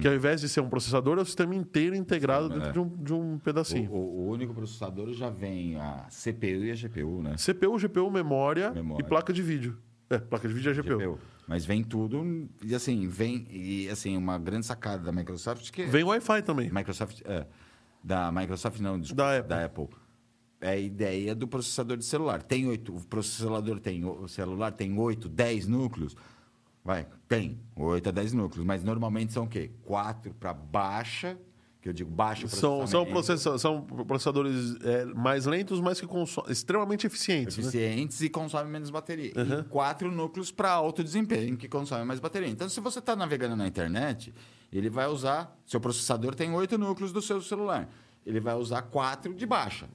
que ao invés de ser um processador, é o sistema inteiro integrado dentro
é.
de, um, de um pedacinho.
O, o- o único processador já vem a CPU e a GPU, né?
CPU, GPU, memória,
Memória.
e placa de vídeo. É, placa de vídeo é GPU.
GPU. Mas vem tudo e assim, vem e assim, uma grande sacada da Microsoft que
Vem Wi-Fi também.
Microsoft é, da Microsoft não, desculpa,
Da Apple.
É a ideia do processador de celular. Tem oito, o processador tem o celular tem oito, dez núcleos. Vai, tem oito a dez núcleos, mas normalmente são o quê? Quatro para baixa, que eu digo baixo
São, são, processa- são processadores é, mais lentos, mas que consom- extremamente eficientes. né?
eficientes e consomem menos bateria. E quatro núcleos para alto desempenho, que consomem mais bateria. Então, se você está navegando na internet, ele vai usar. Seu processador tem oito núcleos do seu celular. Ele vai usar quatro de baixa,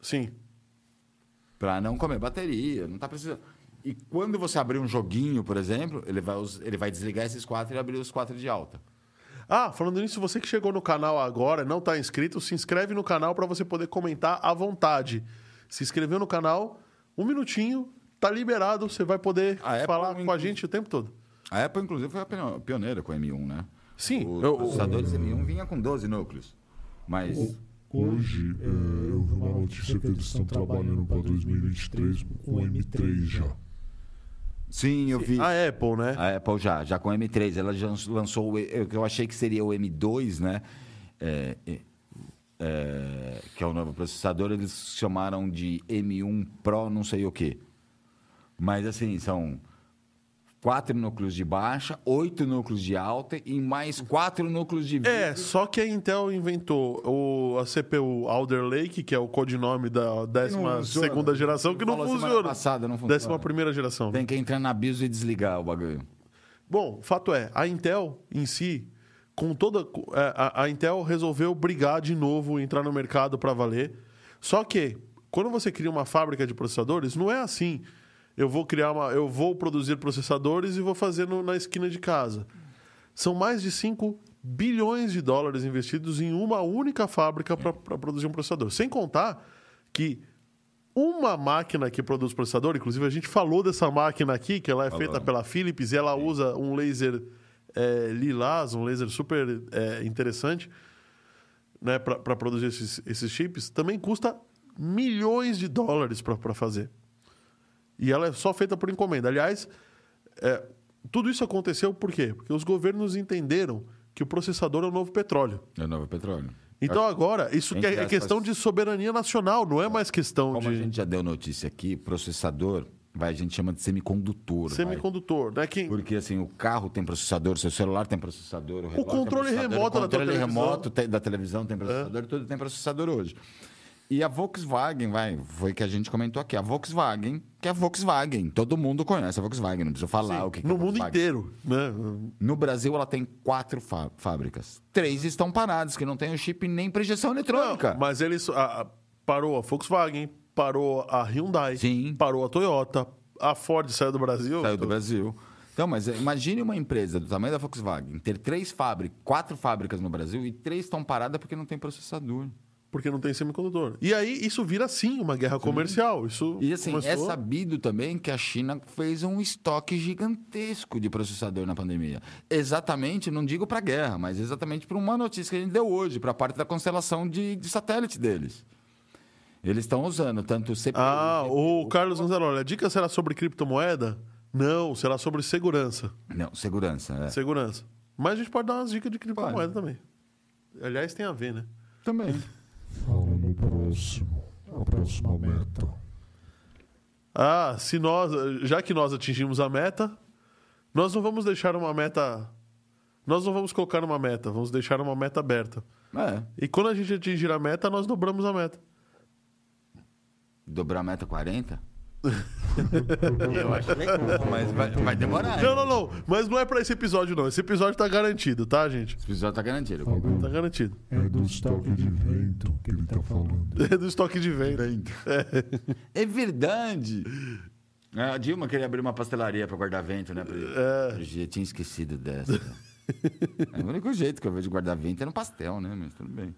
Sim.
para não comer bateria. Não está precisando. E quando você abrir um joguinho, por exemplo, ele vai, ele vai desligar esses quatro e abrir os quatro de alta.
Ah, falando nisso, você que chegou no canal agora e não está inscrito, se inscreve no canal para você poder comentar à vontade. Se inscreveu no canal, um minutinho, tá liberado, você vai poder
A Apple,
falar com a gente o tempo todo.
A Apple, inclusive, foi a pio- pioneira com o M1, né?
Sim,
Os
eu-
processadores M1 vinha com 12 núcleos. Mas.
Hoje, é, eu vi uma notícia que eles estão trabalhando para 2023 com o M3 já.
Sim, eu vi.
A Apple, né?
A Apple já, já com o M3. Ela já lançou o que eu achei que seria o M2, né? É, é, é, que é o novo processador. Eles chamaram de M1 Pro, não sei o quê. Mas assim, são quatro núcleos de baixa, oito núcleos de alta e mais quatro núcleos de
É, só que a Intel inventou o, a CPU Alder Lake, que é o codinome da 12
funciona.
segunda geração, que não
semana
funciona.
passada, não funciona.
Décima primeira geração.
Tem que entrar na BIOS e desligar o bagulho.
Bom, fato é, a Intel em si, com toda. é, A, a Intel resolveu brigar de novo, entrar no mercado para valer. Só que, quando você cria uma fábrica de processadores, não é assim. Eu vou criar uma. Eu vou produzir processadores e vou fazer no- na esquina de casa. São mais de 5 bilhões de dólares investidos em uma única fábrica para produzir um processador. Sem contar que uma máquina que produz processador, inclusive a gente falou dessa máquina aqui, que ela é feita pela Philips e ela usa um laser é, lilás, um laser super é, interessante né, para produzir esses, esses chips, também custa milhões de dólares para fazer. E ela é só feita por encomenda. Aliás, é, tudo isso aconteceu por quê? Porque os governos entenderam que o processador é o novo petróleo.
É o novo petróleo.
Então agora, isso que é, é questão de soberania nacional, não é mais questão
Como a
de
gente já deu notícia aqui, processador, vai, a gente chama de semicondutor. vai.
semicondutor. Né? Que,
Porque assim, o carro tem processador, seu celular tem processador, o, relógio
controle
tem processador,
remoto
o
da
controle
televisão. É.
remoto tem- da televisão tem processador, tudo tem processador hoje. E a Volkswagen, vai, foi que a gente comentou aqui, a Volkswagen, que é a Volkswagen, todo mundo conhece a Volkswagen, não precisa falar o que, que
no
é
mundo
Volkswagen.
inteiro. Né?
No Brasil, ela tem quatro fá- fábricas. Três estão paradas, que não tem o chip nem para injeção eletrônica.
Não, mas eles. a- a- parou a Volkswagen, parou a Hyundai,
Sim.
parou a Toyota, a Ford saiu do Brasil.
Saiu do Brasil. Então, mas eh, imagine uma empresa do tamanho da Volkswagen ter três fábricas, quatro fábricas no Brasil e três estão paradas porque não tem processador.
Porque não tem semicondutor. E aí isso vira sim uma guerra comercial. Isso
E assim, é
começou-
sabido também que a China fez um estoque gigantesco de processador na pandemia. Exatamente, não digo para guerra, mas exatamente por uma notícia que a gente deu hoje, para a parte da constelação de, de satélite deles. Eles estão usando tanto o CPU.
Ah,
GPU,
o Carlos Gonzalo, a dica será sobre criptomoeda? Não, será sobre segurança.
Não, segurança. É.
Segurança. Mas a gente pode dar umas dicas de criptomoeda
Pode.
também. Aliás, tem a ver, né?
Também.
Fala no próximo. A próxima meta.
Ah, se nós, já que nós atingimos a meta, nós não vamos deixar uma meta. Nós não vamos colocar uma meta, vamos deixar uma meta aberta.
É.
E quando a gente atingir a meta, nós dobramos a meta.
Dobrar a meta 40? Eu acho legal, mas vai, vai demorar.
Não, não, não. Mas não é pra esse episódio, não. Esse episódio tá garantido, tá, gente?
Esse episódio tá garantido.
Tá garantido.
é do estoque de vento que ele tá falando.
É do estoque de venda.
É verdade. A Dilma queria abrir uma pastelaria para guardar vento, né? Pra...
É.
Eu tinha esquecido dessa. é o único jeito que eu vejo de guardar vento é no pastel, né? Mas tudo bem.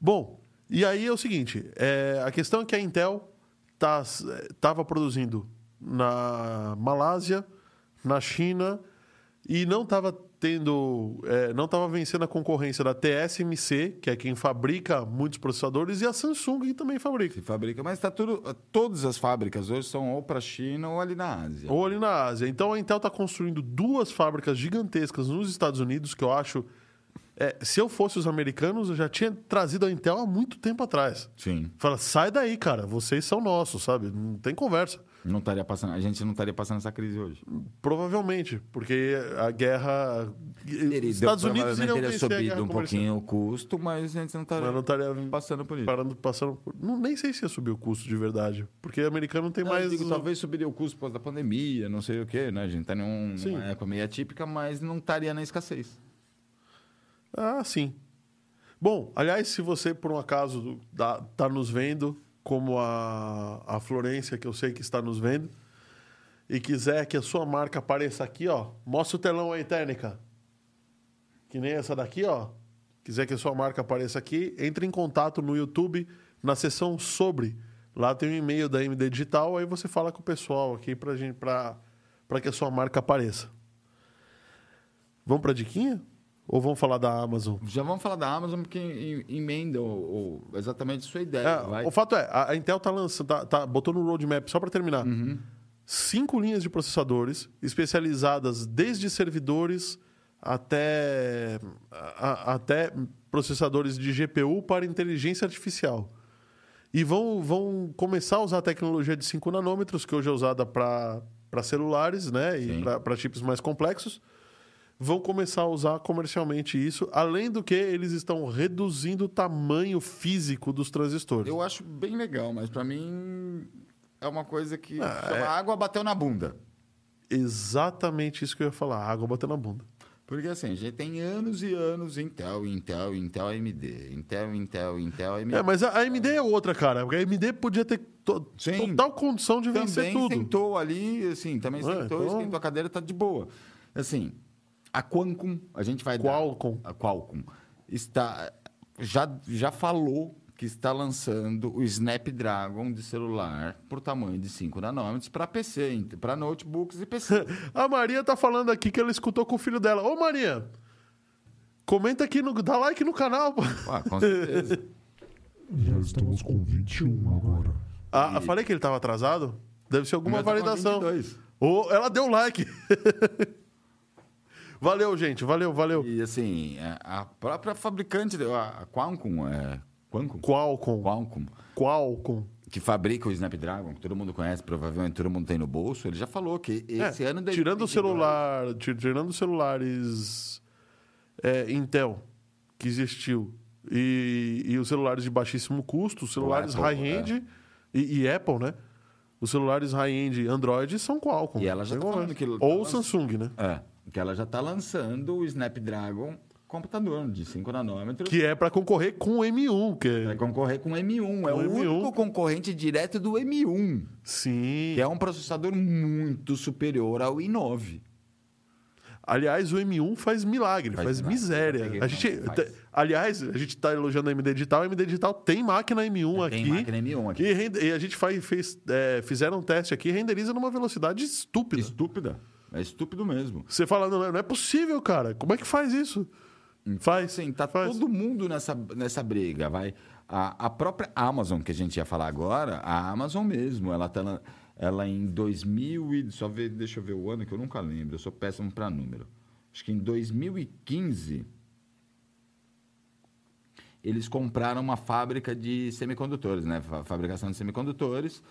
Bom, E aí é o seguinte: é, a questão é que a Intel estava produzindo na Malásia, na China, e não estava tendo. é, não estava vencendo a concorrência da TSMC, que é quem fabrica muitos processadores, e a Samsung, que também fabrica.
Fabrica, mas tá tudo. Todas as fábricas hoje são ou para a China ou ali na Ásia.
Ou ali na Ásia. Então a Intel está construindo duas fábricas gigantescas nos Estados Unidos, que eu acho. É, se eu fosse os americanos, eu já tinha trazido a Intel há muito tempo atrás.
Sim.
Fala, sai daí, cara, vocês são nossos, sabe? Não tem conversa.
Não estaria passando, a gente não estaria passando essa crise hoje.
Provavelmente, porque a guerra. Os Estados Unidos
provavelmente
iriam
teria
vencer a guerra
subido um pouquinho o custo, mas a gente não estaria
Mas não estaria
passando por isso.
parando, passando por... não, Nem sei se ia subir o custo de verdade. Porque o americano não tem
Não,
mais.
digo, talvez subiria o custo por causa da pandemia, não sei o quê, né? A gente está num,
Sim.
numa época meio atípica, mas não estaria na escassez.
Ah, sim. Bom, aliás, se você, por um acaso, está nos vendo, como a, a Florência, que eu sei que está nos vendo, e quiser que a sua marca apareça aqui, ó, mostra o telão aí, técnica. Que nem essa daqui, ó. Quiser que a sua marca apareça aqui, entre em contato no YouTube, na seção sobre. Lá tem um e-mail da MD Digital, aí você fala com o pessoal aqui pra gente, pra que a sua marca apareça. Vamos pra diquinha? Ou vamos falar da Amazon?
Já vamos falar da Amazon, porque em- emenda o- o- exatamente sua ideia.
É, o fato é, a Intel tá lançando, tá, tá- botou no roadmap, só para terminar,
Uhum.
cinco linhas de processadores especializadas desde servidores até, a- até processadores de GPU para inteligência artificial. E vão, vão começar a usar a tecnologia de 5 nanômetros, que hoje é usada para celulares né, e para chips mais complexos. Vão começar a usar comercialmente isso, além do que eles estão reduzindo o tamanho físico dos transistores.
Eu acho bem legal, mas para mim é uma coisa que
Ah,
chama
é-
água bateu na bunda.
Exatamente isso que eu ia falar. Água batendo na bunda.
Porque assim, a gente tem anos e anos Intel, Intel, Intel AMD. Intel, Intel, Intel AMD.
É, mas a AMD é outra, cara. Porque a AMD podia ter to-
Sim.
total condição de vencer
também
tudo.
sentou ali, assim, também
É,
sentou,
então-
esquentou a cadeira, tá de boa. Assim, a Qualcomm, a gente vai
Qualcomm.
dar... A Qualcomm. Está, já, já falou que está lançando o Snapdragon de celular por tamanho de 5 nanômetros para PC, para notebooks e PC.
A Maria tá falando aqui que ela escutou com o filho dela. Ô, Maria, comenta aqui, no, dá like no canal. pô.
ah, com certeza.
Já estamos com 21 agora.
Ah, eu falei que ele tava atrasado? Deve ser alguma validação.
22.
Ô, ela deu like. valeu, gente. Valeu, valeu.
E assim, a a própria fabricante, a Qualcomm, é, Qualcomm?
Qualcomm.
Qualcomm,
Qualcomm.
que fabrica o Snapdragon, que todo mundo conhece, provavelmente todo mundo tem no bolso, ele já falou que esse
É,
ano...
tirando o
2022
celular, ti- tirando os celulares é, Intel que existiu e, e os celulares de baixíssimo custo, os celulares high-end e, e Apple, né? Os celulares high-end Android são Qualcomm.
E ela já tá falando
conversa.
que
Ou Samsung, né?
É, que ela já está lançando o Snapdragon computador de 5 nanômetros.
Que é para concorrer com o M1, que
Vai
é...
concorrer com o M1. é
Com
o
o M1.
único concorrente direto do M1.
Sim.
Que é um processador muito superior ao i9.
Aliás, o M1 faz milagre, faz,
Faz milagre.
miséria. A gente,
como faz.
aliás, a gente está elogiando a AMD Digital. A AMD Digital tem máquina M1
Tem
aqui.
máquina M1 aqui.
E, rende- e a gente faz, fez, é, fizeram um teste aqui, renderiza numa velocidade estúpida.
Estúpida. É estúpido mesmo.
Você fala, não, não é possível, cara. Como é que faz isso? Faz.
Assim, tá
faz.
todo mundo nessa, nessa briga, vai. A, a própria Amazon, que a gente ia falar agora, a Amazon mesmo, ela tá na- ela em 2000 e... Só ver, deixa eu ver o ano que eu nunca lembro, eu sou péssimo para número. Acho que em 2015 eles compraram uma fábrica de semicondutores, né? Fa- Fabricação de semicondutores.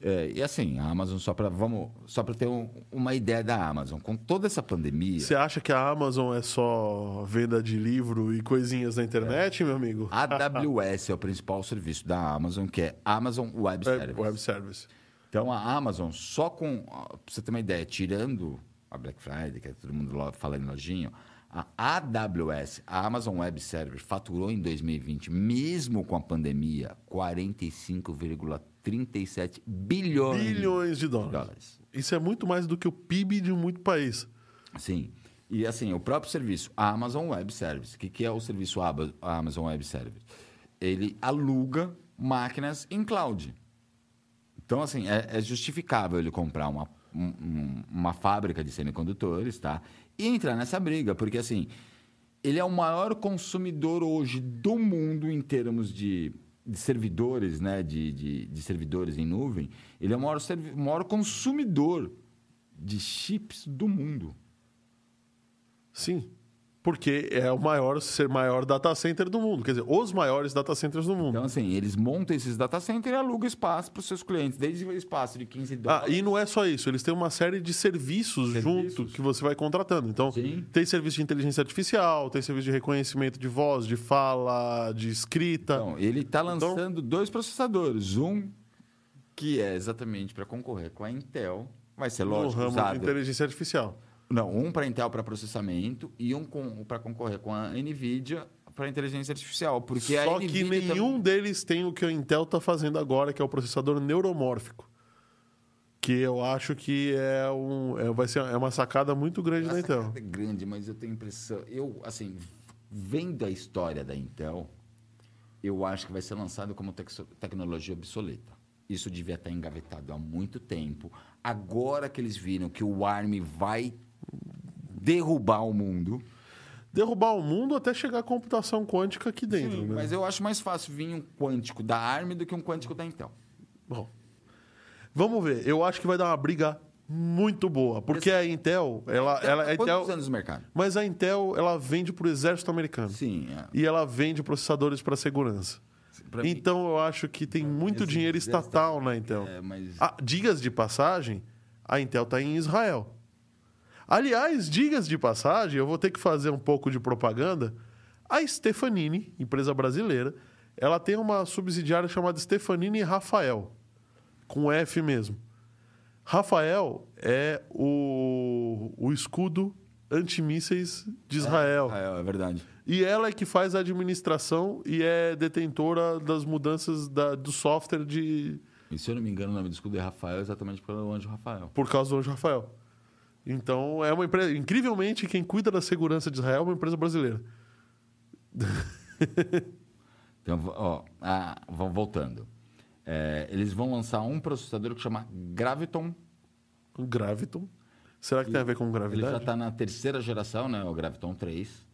É, e assim, a Amazon, só para vamos só para ter um- uma ideia da Amazon, com toda essa pandemia,
Você acha que a Amazon é só venda de livro e coisinhas na internet, meu amigo?
A AWS é o principal serviço da Amazon, que é Amazon Web Service.
Web, Service.
Então, a Amazon, só com... Para você ter uma ideia, tirando a Black Friday, que é todo mundo fala em lojinho, a AWS, a Amazon Web Service, faturou em 2020, mesmo com a pandemia, 45,37 bilhões,
Bilhões de dólares.
dólares.
Isso é muito mais do que o PIB de muito país.
Sim. E assim, o próprio serviço, a Amazon Web Service. O que, que é o serviço Amazon Web Service? ele aluga máquinas em cloud. Então, assim, é, é justificável ele comprar uma, um- um- uma fábrica de semicondutores, tá? E entrar nessa briga, porque, assim, ele é o maior consumidor hoje do mundo em termos de, de servidores, né? De, de, de servidores em nuvem. Ele é o maior, maior consumidor de chips do mundo.
Sim. Porque é o maior, ser maior data center do mundo. Quer dizer, os maiores data centers do mundo.
Então, assim, eles montam esses data centers e alugam espaço para os seus clientes, desde o espaço de 15
Ah,
dólares.
e não é só isso, eles têm uma série de serviços,
Serviços.
junto que você vai contratando. Então,
Sim.
tem serviço de inteligência artificial, tem serviço de reconhecimento de voz, de fala, de escrita.
Então, ele está
Então-
lançando dois processadores. Um que é exatamente para concorrer com a Intel. Vai ser
no
lógico
ramo
usado.
de inteligência artificial.
Não, um para Intel para processamento e um para concorrer com a Nvidia para inteligência artificial. Porque
Só que nenhum deles tem o que a Intel está fazendo agora, que é o processador neuromórfico. Que eu acho que é, um, é, vai ser, é uma sacada muito grande da
Essa
Intel.
é grande, mas eu tenho impressão. Eu, assim, vendo a história da Intel, eu acho que vai ser lançado como tec- tecnologia obsoleta. Isso devia estar engavetado há muito tempo. Agora que eles viram que o ARM vai derrubar o mundo.
Derrubar o mundo até chegar a computação quântica aqui dentro.
Sim,
né?
Mas eu acho mais fácil vir um quântico da ARM do que um quântico da Intel.
Bom, vamos ver. Eu acho que vai dar uma briga muito boa. Porque a Intel, ela, ela, a Intel,
anos no mercado?
mas a Intel, ela vende para o exército americano.
Sim. é.
E ela vende processadores para segurança.
Pra mim-
Então eu acho que tem muito
esse
dinheiro estatal na Intel.
É, mas...
Ah, digas de passagem, a Intel está em Israel. Aliás, digas de passagem, eu vou ter que fazer um pouco de propaganda. A Stefanini, empresa brasileira, ela tem uma subsidiária chamada Stefanini Rafael, com F mesmo. Rafael é o, o escudo antimísseis de Israel.
É, é verdade.
E ela é que faz a administração e é detentora das mudanças da- do software de,
E se eu não me engano, o nome do escudo é Rafael exatamente pelo anjo Rafael.
por causa do Anjo Rafael. Então, é uma empresa. Incrivelmente, quem cuida da segurança de Israel é uma empresa brasileira.
Então, ó, ah, voltando. É, eles vão lançar um processador que chama Graviton.
Graviton. Será que tem a ver com
Ele já
gravidade?
está na terceira geração, né? O Graviton 3.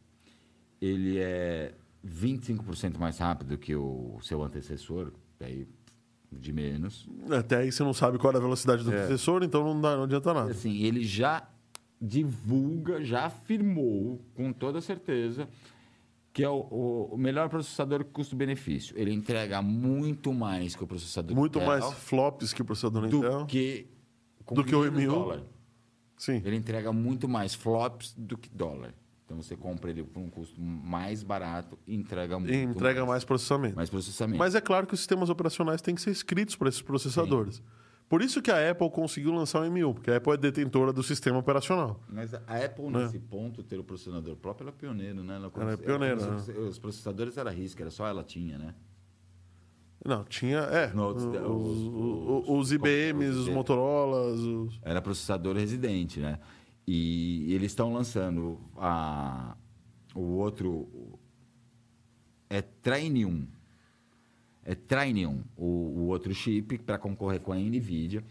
Ele é 25% mais rápido que o seu antecessor, aí de menos.
Até aí você não sabe qual é a velocidade do
É.
processor, então não, dá, não adianta nada.
Assim, ele já divulga, já afirmou com toda certeza que é o, o- melhor processador custo-benefício. Ele entrega muito mais que o processador
Muito
Intel,
mais flops que o processador
do
Intel.
que
Do que o
menos
M1.
dólar.
Sim.
Ele entrega muito mais flops do que dólar. Então você compra ele por um custo mais barato e entrega muito
E entrega mais processamento.
mais processamento.
Mas é claro que os sistemas operacionais têm que ser escritos para esses processadores. Por isso que a Apple conseguiu lançar o M1, porque a Apple é detentora do sistema operacional.
Mas a Apple, nesse ponto, ter o processador próprio, ela é pioneira, né? Ela,
Ela é pioneira,
Os, os processadores era risco, era só ela tinha, né?
Não, tinha. É.
Notes,
os,
os-
os-
os-
IBMs, os
os-
Motorolas. Os...
Era processador residente, né? E eles estão lançando a, o outro. É Trainium. É Trainium, o, o outro chip, para concorrer com a NVIDIA.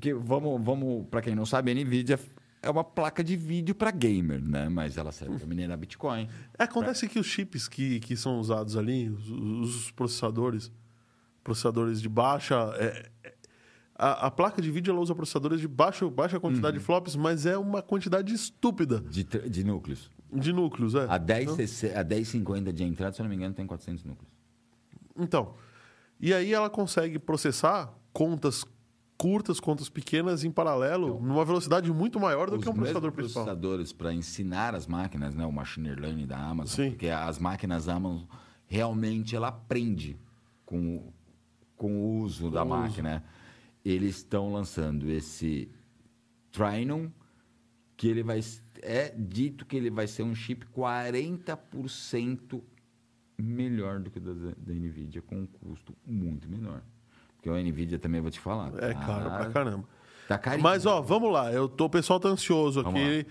Que, vamos, vamos para quem não sabe, a NVIDIA é uma placa de vídeo para gamer, né? Mas ela serve para minerar Bitcoin.
É, acontece que os chips que, que são usados ali, os, os processadores, processadores de baixa. é- a, a placa de vídeo ela usa processadores de baixa, baixa quantidade
Uhum.
de flops, mas é uma quantidade estúpida
De, de núcleos.
de núcleos. É.
A 10, a 1050 de entrada, se eu não me engano, tem 400 núcleos.
Então, e aí ela consegue processar contas curtas, contas pequenas em paralelo, numa velocidade muito maior do
Os
que um processador principal.
processadores para ensinar as máquinas, né, o machine learning da Amazon,
Sim.
porque as máquinas Amazon realmente ela aprende com, o- com o uso da
o
máquina. Eles estão lançando esse Trinon, que ele vai é dito que ele vai ser um chip 40% melhor do que o da, da Nvidia com um custo muito menor. Porque a Nvidia também vou te falar.
É caro pra caramba.
Tá carinho.
Mas, ó, vamos lá. Eu tô, o pessoal tá ansioso aqui.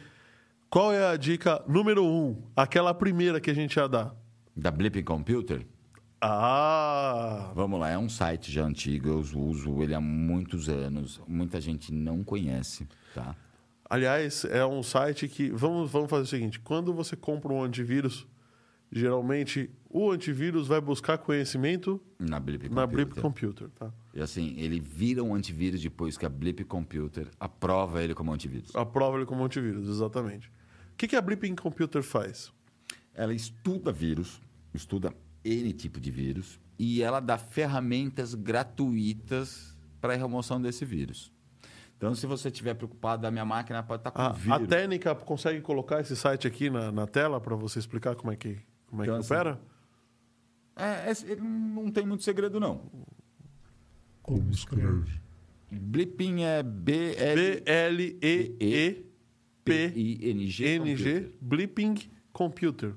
Qual é a dica número um? Aquela primeira que a gente ia dar.
Da Blipping Computer?
Ah!
Vamos lá, é um site já antigo, eu uso ele há muitos anos. Muita gente não conhece, tá?
Aliás, é um site que. Vamos, vamos fazer o seguinte: quando você compra um antivírus, geralmente o antivírus vai buscar conhecimento
Na Blip
na
Computer.
Blip Computer, tá?
E assim, ele vira um antivírus depois que a Blip Computer aprova ele como antivírus.
Aprova ele como antivírus, exatamente. O que, que a Blip Computer faz?
Ela estuda vírus, estuda N tipo de vírus, e ela dá ferramentas gratuitas para a remoção desse vírus. Então, se você estiver preocupado, a minha máquina pode estar com
A,
vírus.
a técnica consegue colocar esse site aqui na, na tela para você explicar como é que, como é
Então,
que
assim,
opera?
É, é- ele não tem muito segredo, não.
Como escreve?
Blipping é
B-L-E-E-P-N-G, Blipping Computer.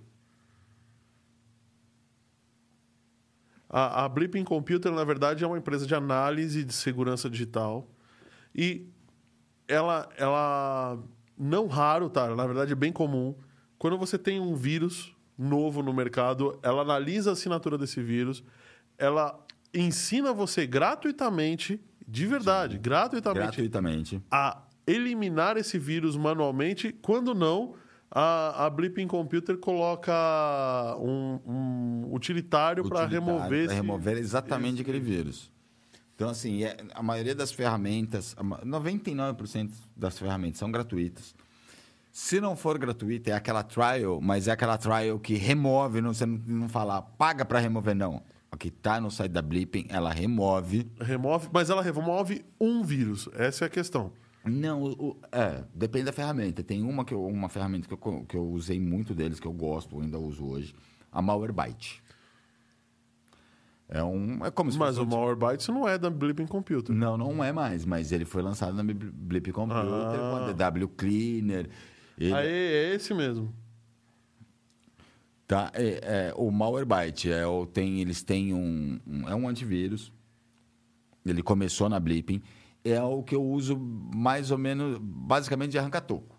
A, a Blipping Computer, na verdade, é uma empresa de análise de segurança digital. E ela, ela não raro, tá? Na verdade, é bem comum. Quando você tem um vírus novo no mercado, ela analisa a assinatura desse vírus, ela ensina você gratuitamente, de verdade, gratuitamente,
gratuitamente.
a eliminar esse vírus manualmente. Quando não, a, a Blipping Computer coloca um, um utilitário para remover,
pra
esse-
remover exatamente aquele vírus. Então, assim, é- a maioria das ferramentas, a ma- 99% das ferramentas são gratuitas. Se não for gratuita, é aquela trial, mas é aquela trial que remove, não, você não, não fala, paga para remover, não. O que está no site da Blipping, ela remove.
remove, mas ela remove um vírus. Essa é a questão.
Não, o- é, depende da ferramenta. Tem uma, que eu- uma ferramenta que eu, que eu usei muito deles, que eu gosto, ainda uso hoje, a Malwarebyte. É, um, é como se
Mas
fosse
o Malwarebytes não é da Blipping Computer.
Não, não é mais, mas ele foi lançado na Blip Blip Computer
Ah.
com a DW Cleaner. Ele,
Aí é esse mesmo.
tá, é, é, o Malwarebyte, é, tem, eles têm um, um- É um antivírus. Ele começou na Blipping. É o que eu uso mais ou menos, basicamente, de arranca-toco.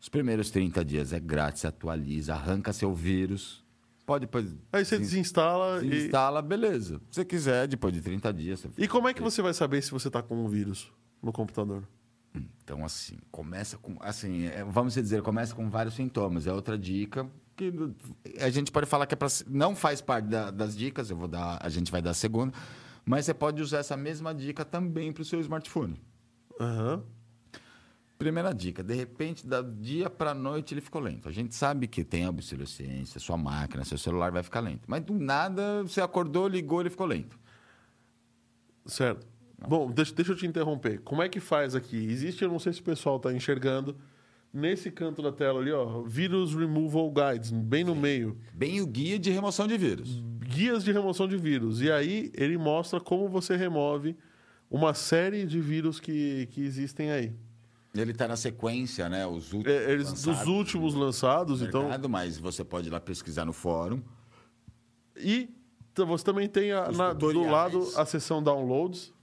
Os primeiros 30 dias é grátis, atualiza, arranca seu vírus. Pode depois.
Aí você
des-
desinstala e...
desinstala, beleza. Se você quiser, depois de 30 dias.
E como é que você vai saber se você está com um vírus no computador?
Então, assim, começa com. Assim, é, vamos dizer, começa com vários sintomas. É outra dica que a gente pode falar que é pra, não faz parte da- das dicas, eu vou dar, a gente vai dar a segunda, mas você pode usar essa mesma dica também para o seu smartphone.
Aham.
Primeira dica, de repente, da dia para noite ele ficou lento. A gente sabe que tem obsolescência, sua máquina, seu celular vai ficar lento. Mas do nada, você acordou, ligou, ele ficou lento.
Certo. Bom, deixa, deixa eu te interromper. Como é que faz aqui? Existe, eu não sei se o pessoal está enxergando, nesse canto da tela ali, ó, Virus Removal Guides, bem no meio.
Bem o guia de remoção de vírus.
Guias de remoção de vírus. E aí ele mostra como você remove uma série de vírus que, que existem aí.
Ele está na sequência, né? Os últimos.
É, eles, dos
lançados
últimos
no
lançados, então.
mercado, mas você pode ir lá pesquisar no fórum.
E você também tem a- na- do lado a seção downloads.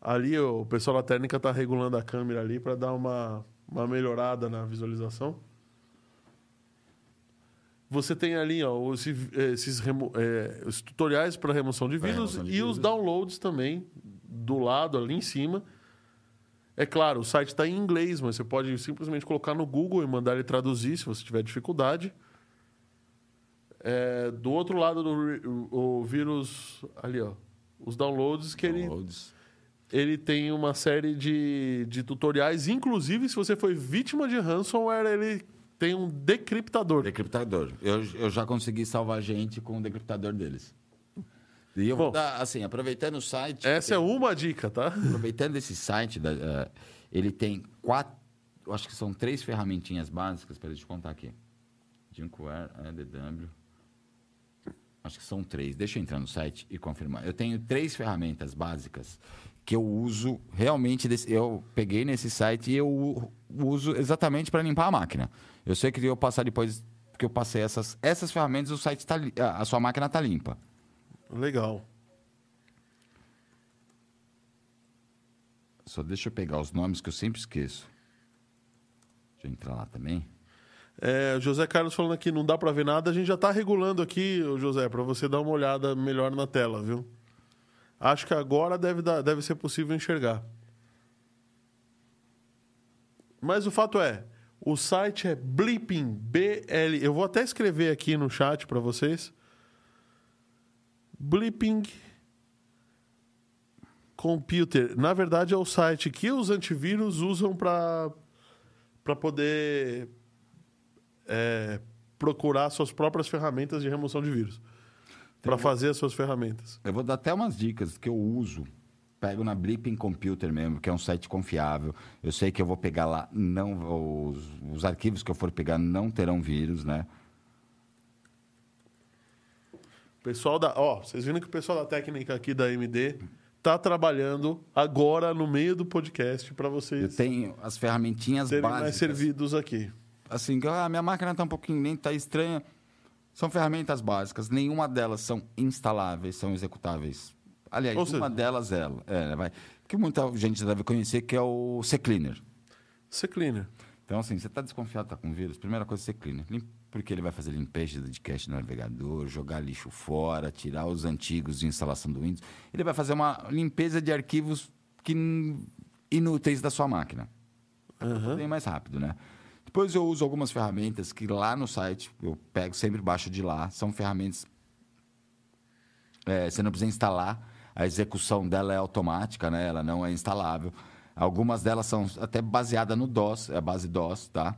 Ali o pessoal da técnica está regulando a câmera ali para dar uma, uma melhorada na visualização. Você tem ali ó, esse- esses remo- é, os tutoriais para remoção de vírus
remoção de
e os
vírus.
downloads também do lado ali em cima. É claro, o site está em inglês, mas você pode simplesmente colocar no Google e mandar ele traduzir se você tiver dificuldade. É, do outro lado do o, vírus, ali ó, os downloads que ele,
Downloads.
ele tem uma série de, de tutoriais, inclusive se você foi vítima de ransomware, ele tem um decriptador.
Decriptador. Eu, eu já consegui salvar gente com o decriptador deles. E eu vou
Bom.
dar, assim, aproveitando o site.
Essa é uma dica, tá?
Aproveitando esse site, da, eh, ele tem quatro. Acho que são três ferramentinhas básicas. Deixa eu contar aqui. Junkware, ADW. Acho que são três. Deixa eu entrar no site e confirmar. Eu tenho três ferramentas básicas que eu uso realmente. desse- eu peguei nesse site e eu uso exatamente para limpar a máquina. Eu sei que eu passar depois que eu passei essas, essas ferramentas, o site tá, a sua máquina está limpa.
Legal.
Só deixa eu pegar os nomes que eu sempre esqueço. Deixa eu entrar lá também.
É, José Carlos falando aqui, não dá para ver nada. A gente já está regulando aqui, José, para você dar uma olhada melhor na tela, viu? Acho que agora deve, dar, deve ser possível enxergar. Mas o fato é, o site é Blipping, B-L. Eu vou até escrever aqui no chat para vocês. Blipping Computer. Na verdade, é o site que os antivírus usam para poder é, procurar suas próprias ferramentas de remoção de vírus. Para fazer as suas ferramentas.
Eu vou dar até umas dicas que eu uso. Pego na Blipping Computer mesmo, que é um site confiável. Eu sei que eu vou pegar lá, não os, os arquivos que eu for pegar não terão vírus, né?
Pessoal da, ó, vocês viram que o pessoal da técnica aqui da AMD tá trabalhando agora no meio do podcast para vocês.
Eu tenho as ferramentinhas
serem
básicas.
mais servidos aqui.
Assim, a minha máquina tá um pouquinho nem tá estranha. São ferramentas básicas, nenhuma delas são instaláveis, são executáveis. Aliás,
Ou
uma
seja-
delas é, é, vai, que muita gente deve conhecer, que é o C-Cleaner.
C-Cleaner.
Então, assim, você está desconfiado, está com vírus, primeira coisa, você cleaner. Lim- Porque ele vai fazer limpeza de cache no navegador, jogar lixo fora, tirar os antigos de instalação do Windows. Ele vai fazer uma limpeza de arquivos que, inúteis da sua máquina.
Aham.
Bem mais rápido, né? Depois eu uso algumas ferramentas que lá no site, eu pego sempre baixo de lá, são ferramentas. é, você não precisa instalar, a execução dela é automática, né? Ela não é instalável. Algumas delas são até baseadas no DOS, é a base DOS, tá?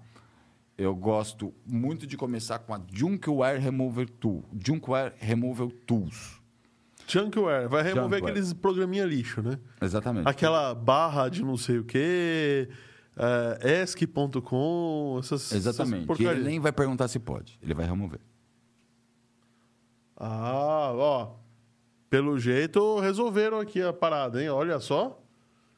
Eu gosto muito de começar com a Junkware Remover Tool, Junkware Remover Tools.
Junkware. Vai remover
Junkware.
aqueles programinha lixo, né?
Exatamente.
Aquela barra de não sei o quê, é, esc.com, essas,
Exatamente.
essas
ele nem vai perguntar se pode, ele vai remover.
Ah, ó. Pelo jeito, resolveram aqui a parada, hein? Olha só.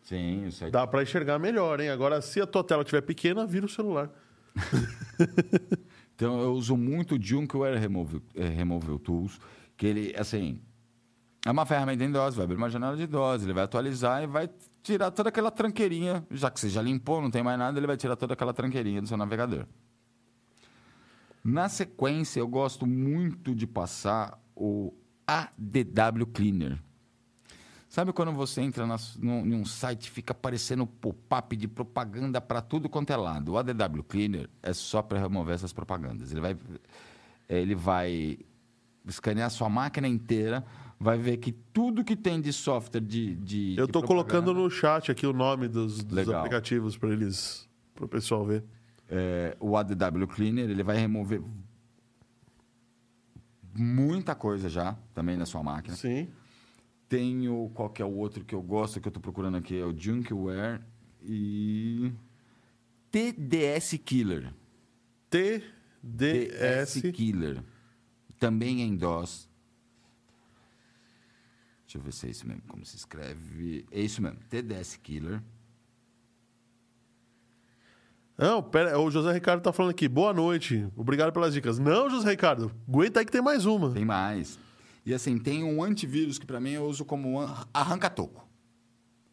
Sim, isso aí.
Dá pra enxergar melhor, hein? Agora, se a tua tela estiver pequena, vira o celular.
Então eu uso muito o Junkware Removal, eh, Removal Tools, que ele, assim, é uma ferramenta em DOS, vai abrir uma janela de DOS, ele vai atualizar e vai tirar toda aquela tranqueirinha, já que você já limpou, não tem mais nada, ele vai tirar toda aquela tranqueirinha do seu navegador. Na sequência, eu gosto muito de passar o ADW Cleaner. Sabe quando você entra nas, num, num site e fica aparecendo pop-up de propaganda para tudo quanto é lado? O ADW Cleaner é só para remover essas propagandas. Ele vai, ele vai escanear a sua máquina inteira, vai ver que tudo que tem de software de. de
Eu tô colocando no chat aqui o nome dos, dos aplicativos para eles, para o pessoal ver.
é, o ADW Cleaner, ele vai remover muita coisa já, também na sua máquina.
Sim.
Tenho qual que é o outro que eu gosto, que eu estou procurando aqui, é o Junkware e TDS Killer.
TDS.
Killer. Também em DOS. Deixa eu ver se é isso mesmo, como se escreve. É isso mesmo, TDS Killer.
Não, pera, o José Ricardo tá falando aqui. Boa noite. Obrigado pelas dicas. Não, José Ricardo. Aguenta aí que tem mais uma.
Tem mais. E assim, tem um antivírus que para mim eu uso como an- arranca-toco.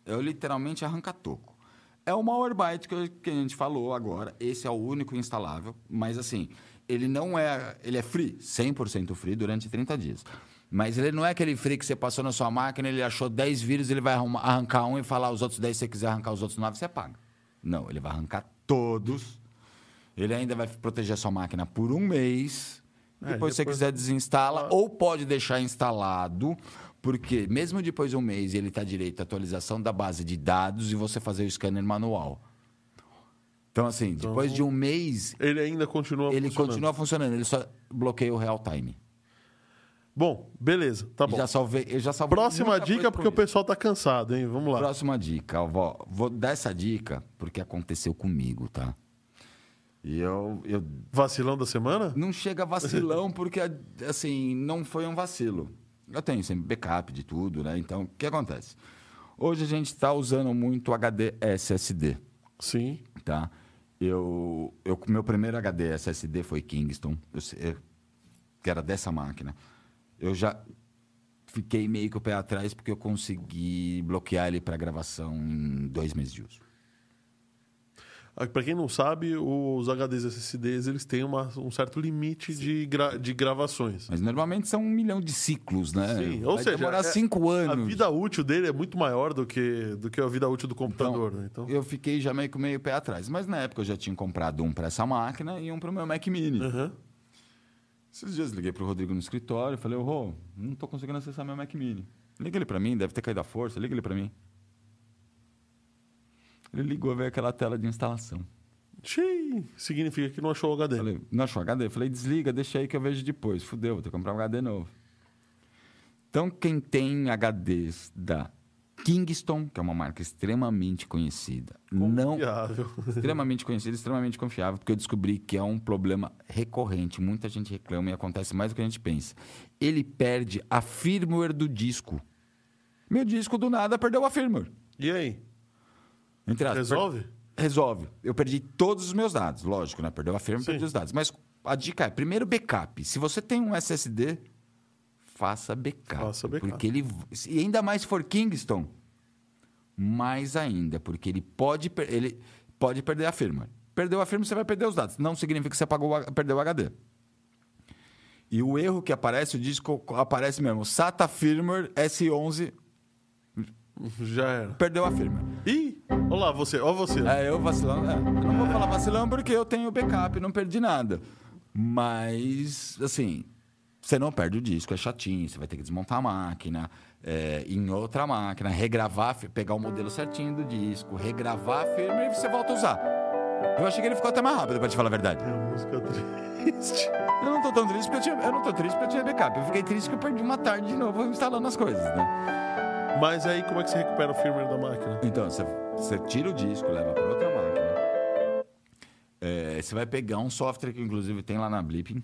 Eu literalmente arranca-toco. É o Malwarebyte que, que a gente falou agora. Esse é o único instalável. Mas assim, ele não é... Ele é free, 100% free durante 30 dias. Mas ele não é aquele free que você passou na sua máquina, ele achou 10 vírus, ele vai arrancar um e falar os outros 10, se você quiser arrancar os outros 9, você paga. Não, ele vai arrancar todos. Ele ainda vai proteger a sua máquina por um mês.
É,
Depois, se você quiser, desinstala. Ou pode deixar instalado, porque mesmo depois de um mês ele está direito à atualização da base de dados e você fazer o scanner manual. Então, assim, depois de um mês,
Ele ainda continua
ele
funcionando.
continua funcionando. Ele só bloqueia o real time.
Bom, beleza. Tá bom.
Já salvei, eu já salvei
Próxima dica, porque o pessoal tá cansado, hein? Vamos lá.
Próxima dica, ó, vó. Vou dar essa dica porque aconteceu comigo, tá? E eu, eu
Vacilão da semana?
não chega vacilão porque, assim, não foi um vacilo. Eu tenho sempre backup de tudo, né? Então, o que acontece? Hoje a gente está usando muito HD SSD,
Sim.
tá? Eu, eu, meu primeiro HD SSD foi Kingston, eu sei- que era dessa máquina. Eu já fiquei meio que o pé atrás porque eu consegui bloquear ele para gravação em dois meses de uso.
Para quem não sabe, os HDs SSDs eles têm uma, um certo limite de, gra, de gravações.
Mas normalmente são um milhão de ciclos, né?
Sim, ou
Vai
seja,
demorar
é-
cinco anos.
A vida útil dele é muito maior do que, do que a vida útil do computador. né? Então,
Eu fiquei já meio meio pé atrás. Mas na época eu já tinha comprado um para essa máquina e um para o meu Mac Mini.
Aham.
Esses dias liguei pro Rodrigo no escritório e falei, ô, Rô, não tô conseguindo acessar meu Mac Mini. Liga ele para mim, deve ter caído a força, liga ele para mim. Ele ligou, veio aquela tela de instalação.
Xiii, significa que não achou o HD.
Falei, não achou HD? Falei, desliga, deixa aí que eu vejo depois. Fudeu, vou ter que comprar um HD novo. Então, quem tem HDs da Kingston, que é uma marca extremamente conhecida, não
Confiável.
extremamente conhecida, extremamente confiável, porque eu descobri que é um problema recorrente. Muita gente reclama e acontece mais do que a gente pensa. Ele perde a firmware do disco. Meu disco do nada perdeu a firmware.
E aí?
Entre
Resolve?
Resolve. Eu perdi todos os meus dados, lógico, né? Perdeu a firma,
Sim.
perdi os dados. Mas a dica é, primeiro backup. Se você tem um SSD, faça backup.
Faça backup.
Porque ele e ainda mais se for Kingston, mais ainda, porque ele pode ele pode perder a firma. Perdeu a firma, você vai perder os dados. Não significa que você apagou, perdeu o HD. E o erro que aparece, o disco aparece mesmo. SATA firmware S11
Já era.
perdeu a firma.
Ih, olha lá, você, olha você.
É, eu vacilando. É, eu não vou falar vacilando porque eu tenho backup, não perdi nada. Mas, assim, você não perde o disco, é chatinho. Você vai ter que desmontar a máquina, é, em outra máquina, regravar, pegar o modelo certinho do disco, regravar a firma e você volta a usar. Eu achei que ele ficou até mais rápido, pra te falar a verdade.
É uma música triste.
Eu não tô tão triste porque eu tinha. Eu não tô triste porque eu tinha backup. Eu fiquei triste que eu perdi uma tarde de novo instalando as coisas, né?
Mas aí, como é que você recupera o firmware da máquina?
Então, você, você tira o disco, leva para outra máquina. É, você vai pegar um software que, inclusive, tem lá na Blipping,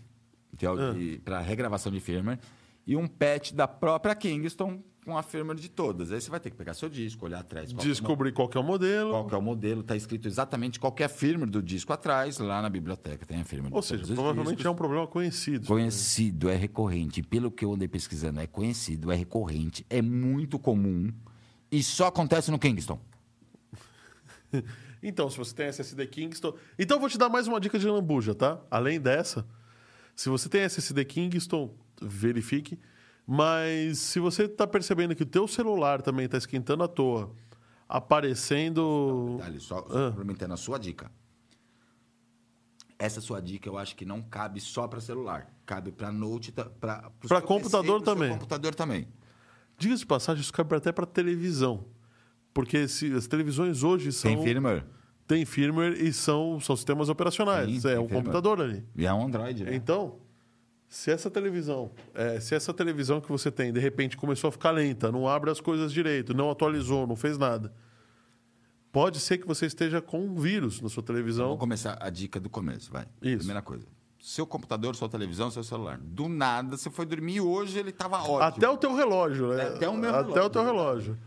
é
Ah.
para regravação de firmware, e um patch da própria Kingston com a firmware de todas. Aí você vai ter que pegar seu disco, olhar atrás. Qual,
Descobrir qual que é o modelo.
qual que é o modelo, está escrito exatamente qual é a firmware do disco atrás, lá na biblioteca tem a firmware.
Ou
de
seja, provavelmente
discos.
é um problema conhecido.
Conhecido, é recorrente. Pelo que eu andei pesquisando, é conhecido, é recorrente, é muito comum e só acontece no Kingston.
Então, se você tem SSD Kingston. Então, eu vou te dar mais uma dica de lambuja, tá? Além dessa, se você tem SSD Kingston, verifique. Mas se você está percebendo que o teu celular também está esquentando à toa, aparecendo.
Detalhe, só, só
Ah.
complementando a sua dica. Essa sua dica eu acho que não cabe só para celular. Cabe para note, para
Pra computador também.
computador também.
Diga-se de passagem, isso cabe até para televisão. Porque se, as televisões hoje são.
Tem firmware.
Tem firmware e são, são sistemas operacionais.
Sim,
é um
firmware.
computador ali.
E é um Android, né?
Então, se essa televisão, é, se essa televisão que você tem, de repente começou a ficar lenta, não abre as coisas direito, não atualizou, não fez nada, pode ser que você esteja com um vírus na sua televisão.
Vamos começar a dica do começo, vai.
Isso.
Primeira coisa. Seu computador, sua televisão, seu celular. Do nada, você foi dormir e hoje ele estava ótimo.
Até o teu relógio, né?
Até o meu
Até
relógio.
o teu relógio.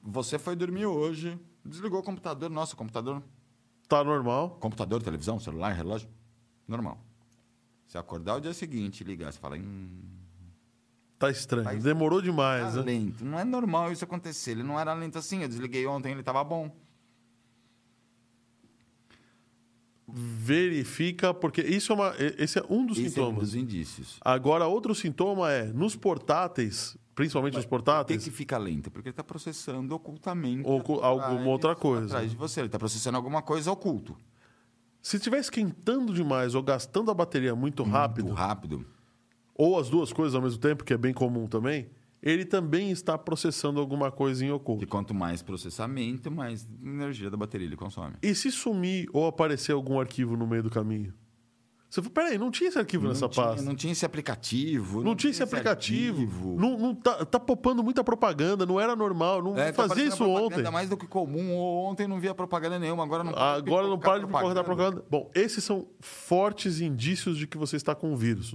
Você foi dormir hoje, desligou o computador. Nossa, computador.
Tá normal.
Computador, televisão, celular, relógio. Normal. Se acordar o dia seguinte e ligar, você fala. Hum,
Tá estranho.
Tá
Demorou
tá
demais, né?
lento. Não é normal isso acontecer. Ele não era lento assim. Eu desliguei ontem, ele estava bom.
Verifica, porque isso é uma, esse é um dos
Esse é um
sintomas.
dos indícios.
Agora, outro sintoma é, nos portáteis, principalmente
que,
portáteis,
que fica lento? Porque ele está processando ocultamente.
Ocu-
atrás-
alguma outra coisa.
Atrás de você. Ele está processando alguma coisa oculto.
se estiver esquentando demais ou gastando a bateria muito rápido,
Muito rápido.
ou as duas coisas ao mesmo tempo, que é bem comum também, ele também está processando alguma coisa em
E
oculto.
quanto mais processamento, mais energia da bateria ele consome.
E se sumir ou aparecer algum arquivo no meio do caminho? Você fala, peraí, não tinha esse arquivo nessa
não, tinha,
pasta.
não tinha esse aplicativo.
Não, tinha esse aplicativo.
arquivo.
Não, não tá, tá popando muita propaganda, não era normal, não
É, tá
fazia
aparecendo
isso
propaganda
ontem.
mais do que comum. Ontem não via propaganda nenhuma, agora não
Agora não para de pipocar da propaganda. Bom, esses são fortes indícios de que você está com o vírus.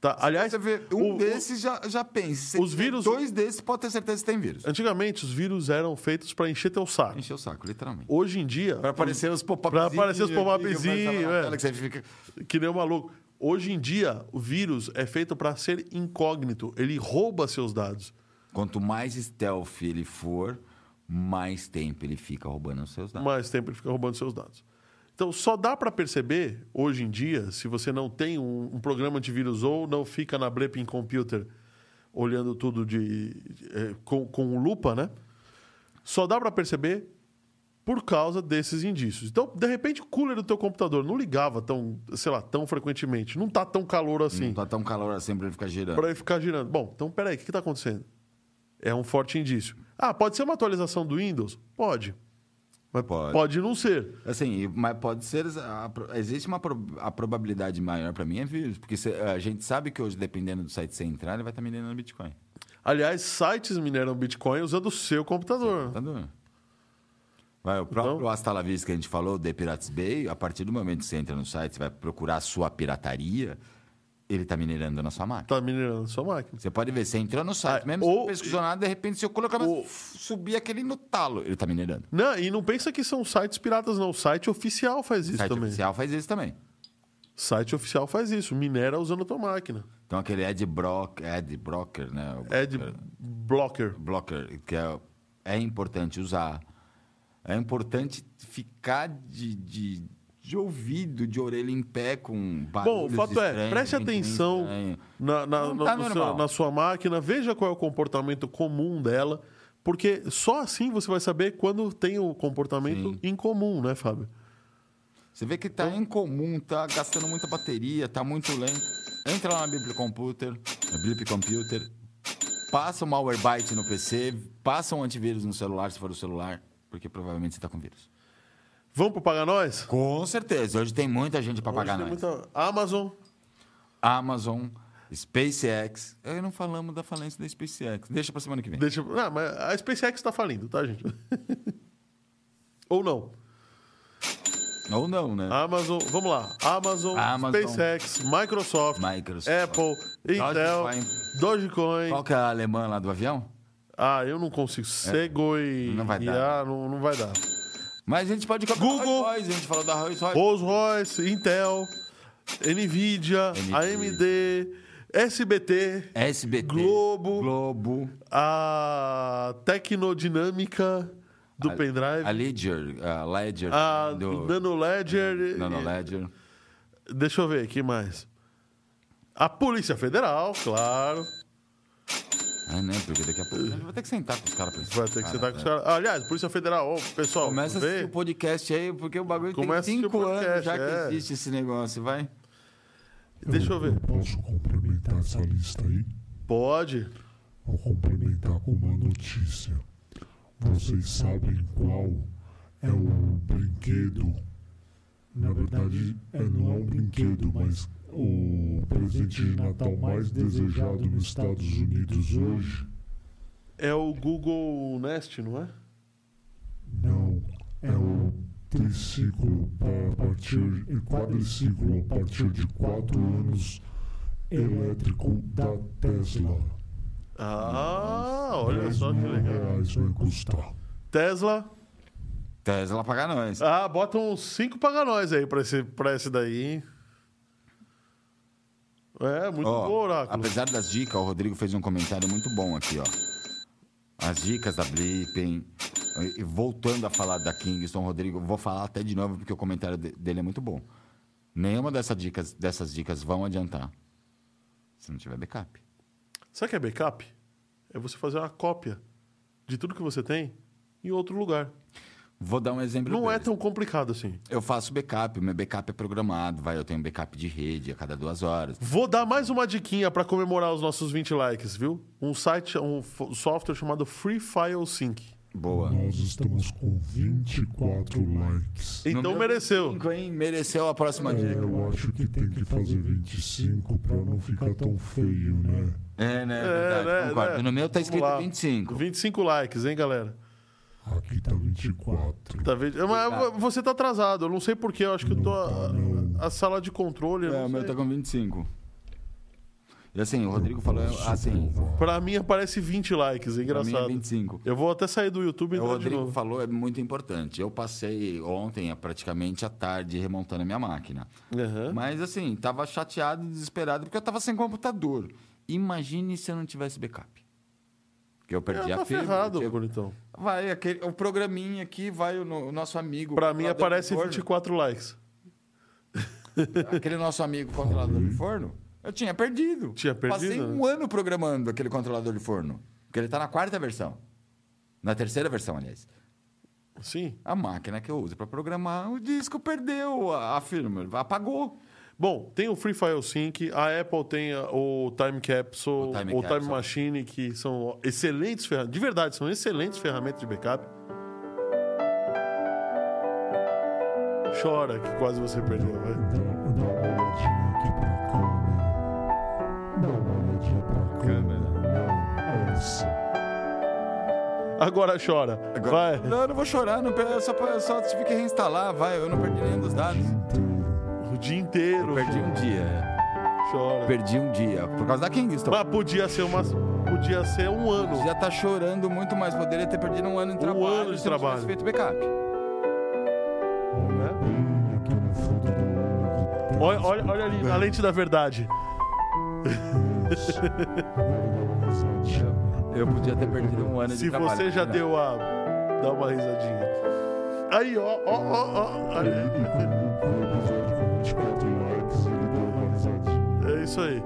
Tá? Aliás,
Você vê, um
o- o-
desses já, já pensa.
Os vírus-
Dois desses pode ter certeza que tem vírus.
antigamente os vírus eram feitos para encher teu saco.
Encheu o saco, literalmente.
Hoje em dia,
Pra aparecer os pop-ups.
Pra aparecer os pop-upzinhos, é.
Que fica...
que nem um maluco. Hoje em dia, o vírus é feito para ser incógnito. Ele rouba seus dados.
Quanto mais stealth ele for, mais tempo ele fica roubando os seus dados.
mais tempo ele fica roubando seus dados. Então, só dá para perceber, hoje em dia, se você não tem um, um programa de vírus ou não fica na Bleeping Computer olhando tudo de, eh, com, com lupa, né? Só dá para perceber por causa desses indícios. Então, de repente, o cooler do teu computador não ligava tão, sei lá, tão frequentemente. Não tá tão calor assim
Não tá tão calor assim pra ele ficar girando.
para ele ficar girando. Bom, então peraí, o que está acontecendo? É um forte indício. Ah, pode ser uma atualização do Windows? Pode. Mas
Pode.
pode não ser.
Assim, mas pode ser. a existe uma pro- a probabilidade maior pra mim é vírus. Porque cê- a gente sabe que hoje, dependendo do site entrar, ele vai estar minerando Bitcoin.
Aliás, sites mineram Bitcoin usando o seu computador.
Tá doendo. Vai, o próprio Hasta La Vista que a gente falou, The Pirates Bay, a partir do momento que você entra no site, você vai procurar a sua pirataria, ele está minerando na sua máquina.
Tá minerando a sua máquina.
Você pode ver, você entrou no site,
Ah,
mesmo
ou-
não pesquisou nada, de repente, se eu colocar,
ou-
subir aquele no talo, ele está minerando.
Não, e não pensa que são sites piratas, não. O site oficial faz isso
site
também.
oficial faz isso também.
Site oficial faz isso. Minera usando a tua máquina.
Então, aquele Ad, Brock, Ad Broker, né? Broker-
blocker.
blocker, que é, é importante usar. É importante ficar de, de, de ouvido, de orelha em pé com
Bom, o fato é,
estranhos,
preste
ventinho
atenção na, na- no-
tá normal.
na sua máquina, veja qual é o comportamento comum dela, porque só assim você vai saber quando tem o comportamento
Sim.
incomum, né, Fábio?
Você vê que tá incomum, tá gastando muita bateria, tá muito lento. Entra lá na Blip Computer, na Blip Computer, passa o Malwarebyte no PC, passa um antivírus no celular, se for o celular, porque provavelmente você tá com vírus.
Vamos pro Paga Nós?
Com certeza, hoje tem muita gente para pagar nós.
muita- Amazon.
Amazon, SpaceX. Eu não falamos da falência da SpaceX. Deixa pra semana que vem.
Deixa, não, mas a SpaceX tá falindo, tá, gente? Ou não.
Ou não, né?
Amazon, vamos lá. Amazon,
Amazon.
SpaceX, Microsoft,
Microsoft.
Apple, Intel,
Dogecoin.
Dogecoin.
Qual que é a alemã lá do avião?
Ah, eu não consigo. Segoi.
É. Não vai dar.
Ah, não, não vai dar.
Mas a gente pode comprar
Google.
Rolls Royce, a gente falou da Rolls Royce.
Rolls Royce, Intel, Nvidia. AMD, SBT,
SBT.
Globo.
Globo.
a Tecnodinâmica do
A-
pendrive,
A Ledger. A Ledger.
a
do,
Nano Ledger.
Nano Ledger.
Deixa eu ver aqui mais. A Polícia Federal, claro.
Ah, né? Porque daqui a pouco a gente vai ter que sentar com os caras pra isso.
Vai ter que sentar com os caras. Aliás, Polícia Federal, ô, pessoal,
Começa a
vê.
assistir o podcast aí, porque o bagulho
Começa
tem cinco anos
podcast,
já que
é.
existe esse negócio, vai.
Deixa eu ver.
Posso complementar essa lista aí?
Pode.
Vou complementar com uma notícia. Vocês sabem qual é o brinquedo? Na verdade, é, não é um brinquedo, mas o presente de Natal mais desejado nos Estados Unidos hoje?
É o Google Nest, não é?
Não, é o triciclo para partir, e quadriciclo a partir de 4 anos elétrico da Tesla.
Ah, olha
10
só que legal.
reais vai custar.
Tesla.
Tesla pagar nós.
Ah, bota uns 5 paga nós aí pra esse, pra esse daí. É, muito
Ó,
bom, Oráculo.
apesar das dicas, o Rodrigo fez um comentário muito bom aqui, ó. As dicas da Blippen. E voltando a falar da Kingston, Rodrigo, vou falar até de novo porque o comentário de- dele é muito bom. Nenhuma dessas dicas, dessas dicas vão adiantar se não tiver backup.
Sabe o que é backup? É você fazer uma cópia de tudo que você tem em outro lugar.
Vou dar um exemplo.
Não é
deles.
tão complicado assim.
Eu faço backup, meu backup é programado, vai, eu tenho backup de rede a cada duas horas.
Vou dar mais uma diquinha para comemorar os nossos 20 likes, viu? Um site, um software chamado Free File Sync.
Boa.
Nós estamos com 24 likes.
Então mereceu.
25, hein? Mereceu a próxima
É,
dica.
eu acho que tem que fazer 25 para não ficar tão feio, né?
É, né?
É,
verdade,
né,
concordo.
né?
No meu tá
Vamos
escrito
lá.
25.
25 likes, hein, galera?
Aqui tá 24.
Tá vendo? Mas você tá atrasado. Eu não sei porquê. Eu acho que eu tô. A, a sala de controle. eu
É,
não
o meu tá com 25. E assim, o Rodrigo falou assim,
Pra mim aparece 20 likes. É
pra mim é
engraçado.
25.
Eu vou até sair do YouTube e
O
entrar de
Rodrigo
novo.
falou é muito importante. Eu passei ontem, praticamente à tarde, remontando a minha máquina.
Aham.
Mas assim, tava chateado e desesperado porque eu tava sem computador. Imagine se eu não tivesse backup. Porque eu perdi
É,
a
tá
fibra.
ferrado,
tinha-
bonitão.
Vai, aquele, o programinha aqui, vai o, o nosso amigo.
Pra mim aparece
de forno.
24 likes.
Aquele nosso amigo controlador de forno, eu tinha perdido.
Tinha perdido,
Passei
né?
um ano programando aquele controlador de forno. Porque ele tá na quarta versão. Na terceira versão, aliás.
Sim.
A máquina que eu uso para programar, o disco perdeu a, a firma, apagou.
Bom, tem o Free File Sync, a Apple tem o Time Capsule,
O Time
o Time. Machine, que são excelentes ferramentas. De verdade, são excelentes ferramentas de backup. Chora que quase você perdeu, vai. Agora chora. Vai.
Não, eu não vou chorar, não, só, só tive que reinstalar, vai, eu não perdi nenhum dos dados.
Dia inteiro.
Perdi um dia, é.
Chora.
perdi um dia, por causa da Kingston.
Mas podia ser uma. Podia ser um ano.
Já tá chorando muito mais, poderia ter perdido um ano de trabalho.
ano de
se
trabalho.
feito backup.
Tem
Olha, olha, olha ali, na lente da verdade.
Eu podia ter perdido um ano
Se
de trabalho.
você já deu a. Dá uma risadinha. Aí, ó, ó, ó, ó.
24 likes, ele deu uma risadinha.
É isso aí.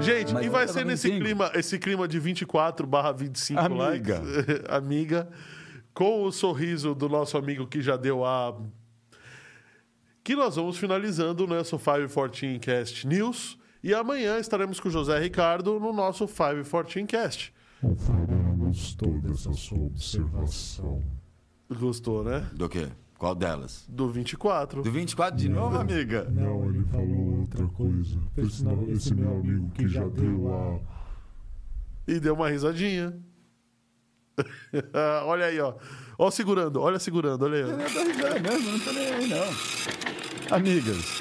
Gente,
Mas
e vai ser nesse
25.
clima, esse clima de 24 barra 25
Amiga.
likes. Amiga. Com o sorriso do nosso amigo que já deu a. Que nós vamos finalizando o nosso 514 Cast News. E amanhã estaremos com o José Ricardo no nosso 514 Cast.
Gostou dessa sua observação.
Gostou, né?
Do quê? Qual delas?
Do 24.
Do 24 de novo, amiga?
Não, ele falou outra coisa. Esse, não- esse meu amigo que já deu a.
E deu uma risadinha. olha aí, ó. Ó, segurando, olha segurando, olha aí. ó.
Eu tô risando mesmo, não tô nem aí, não. Amigas.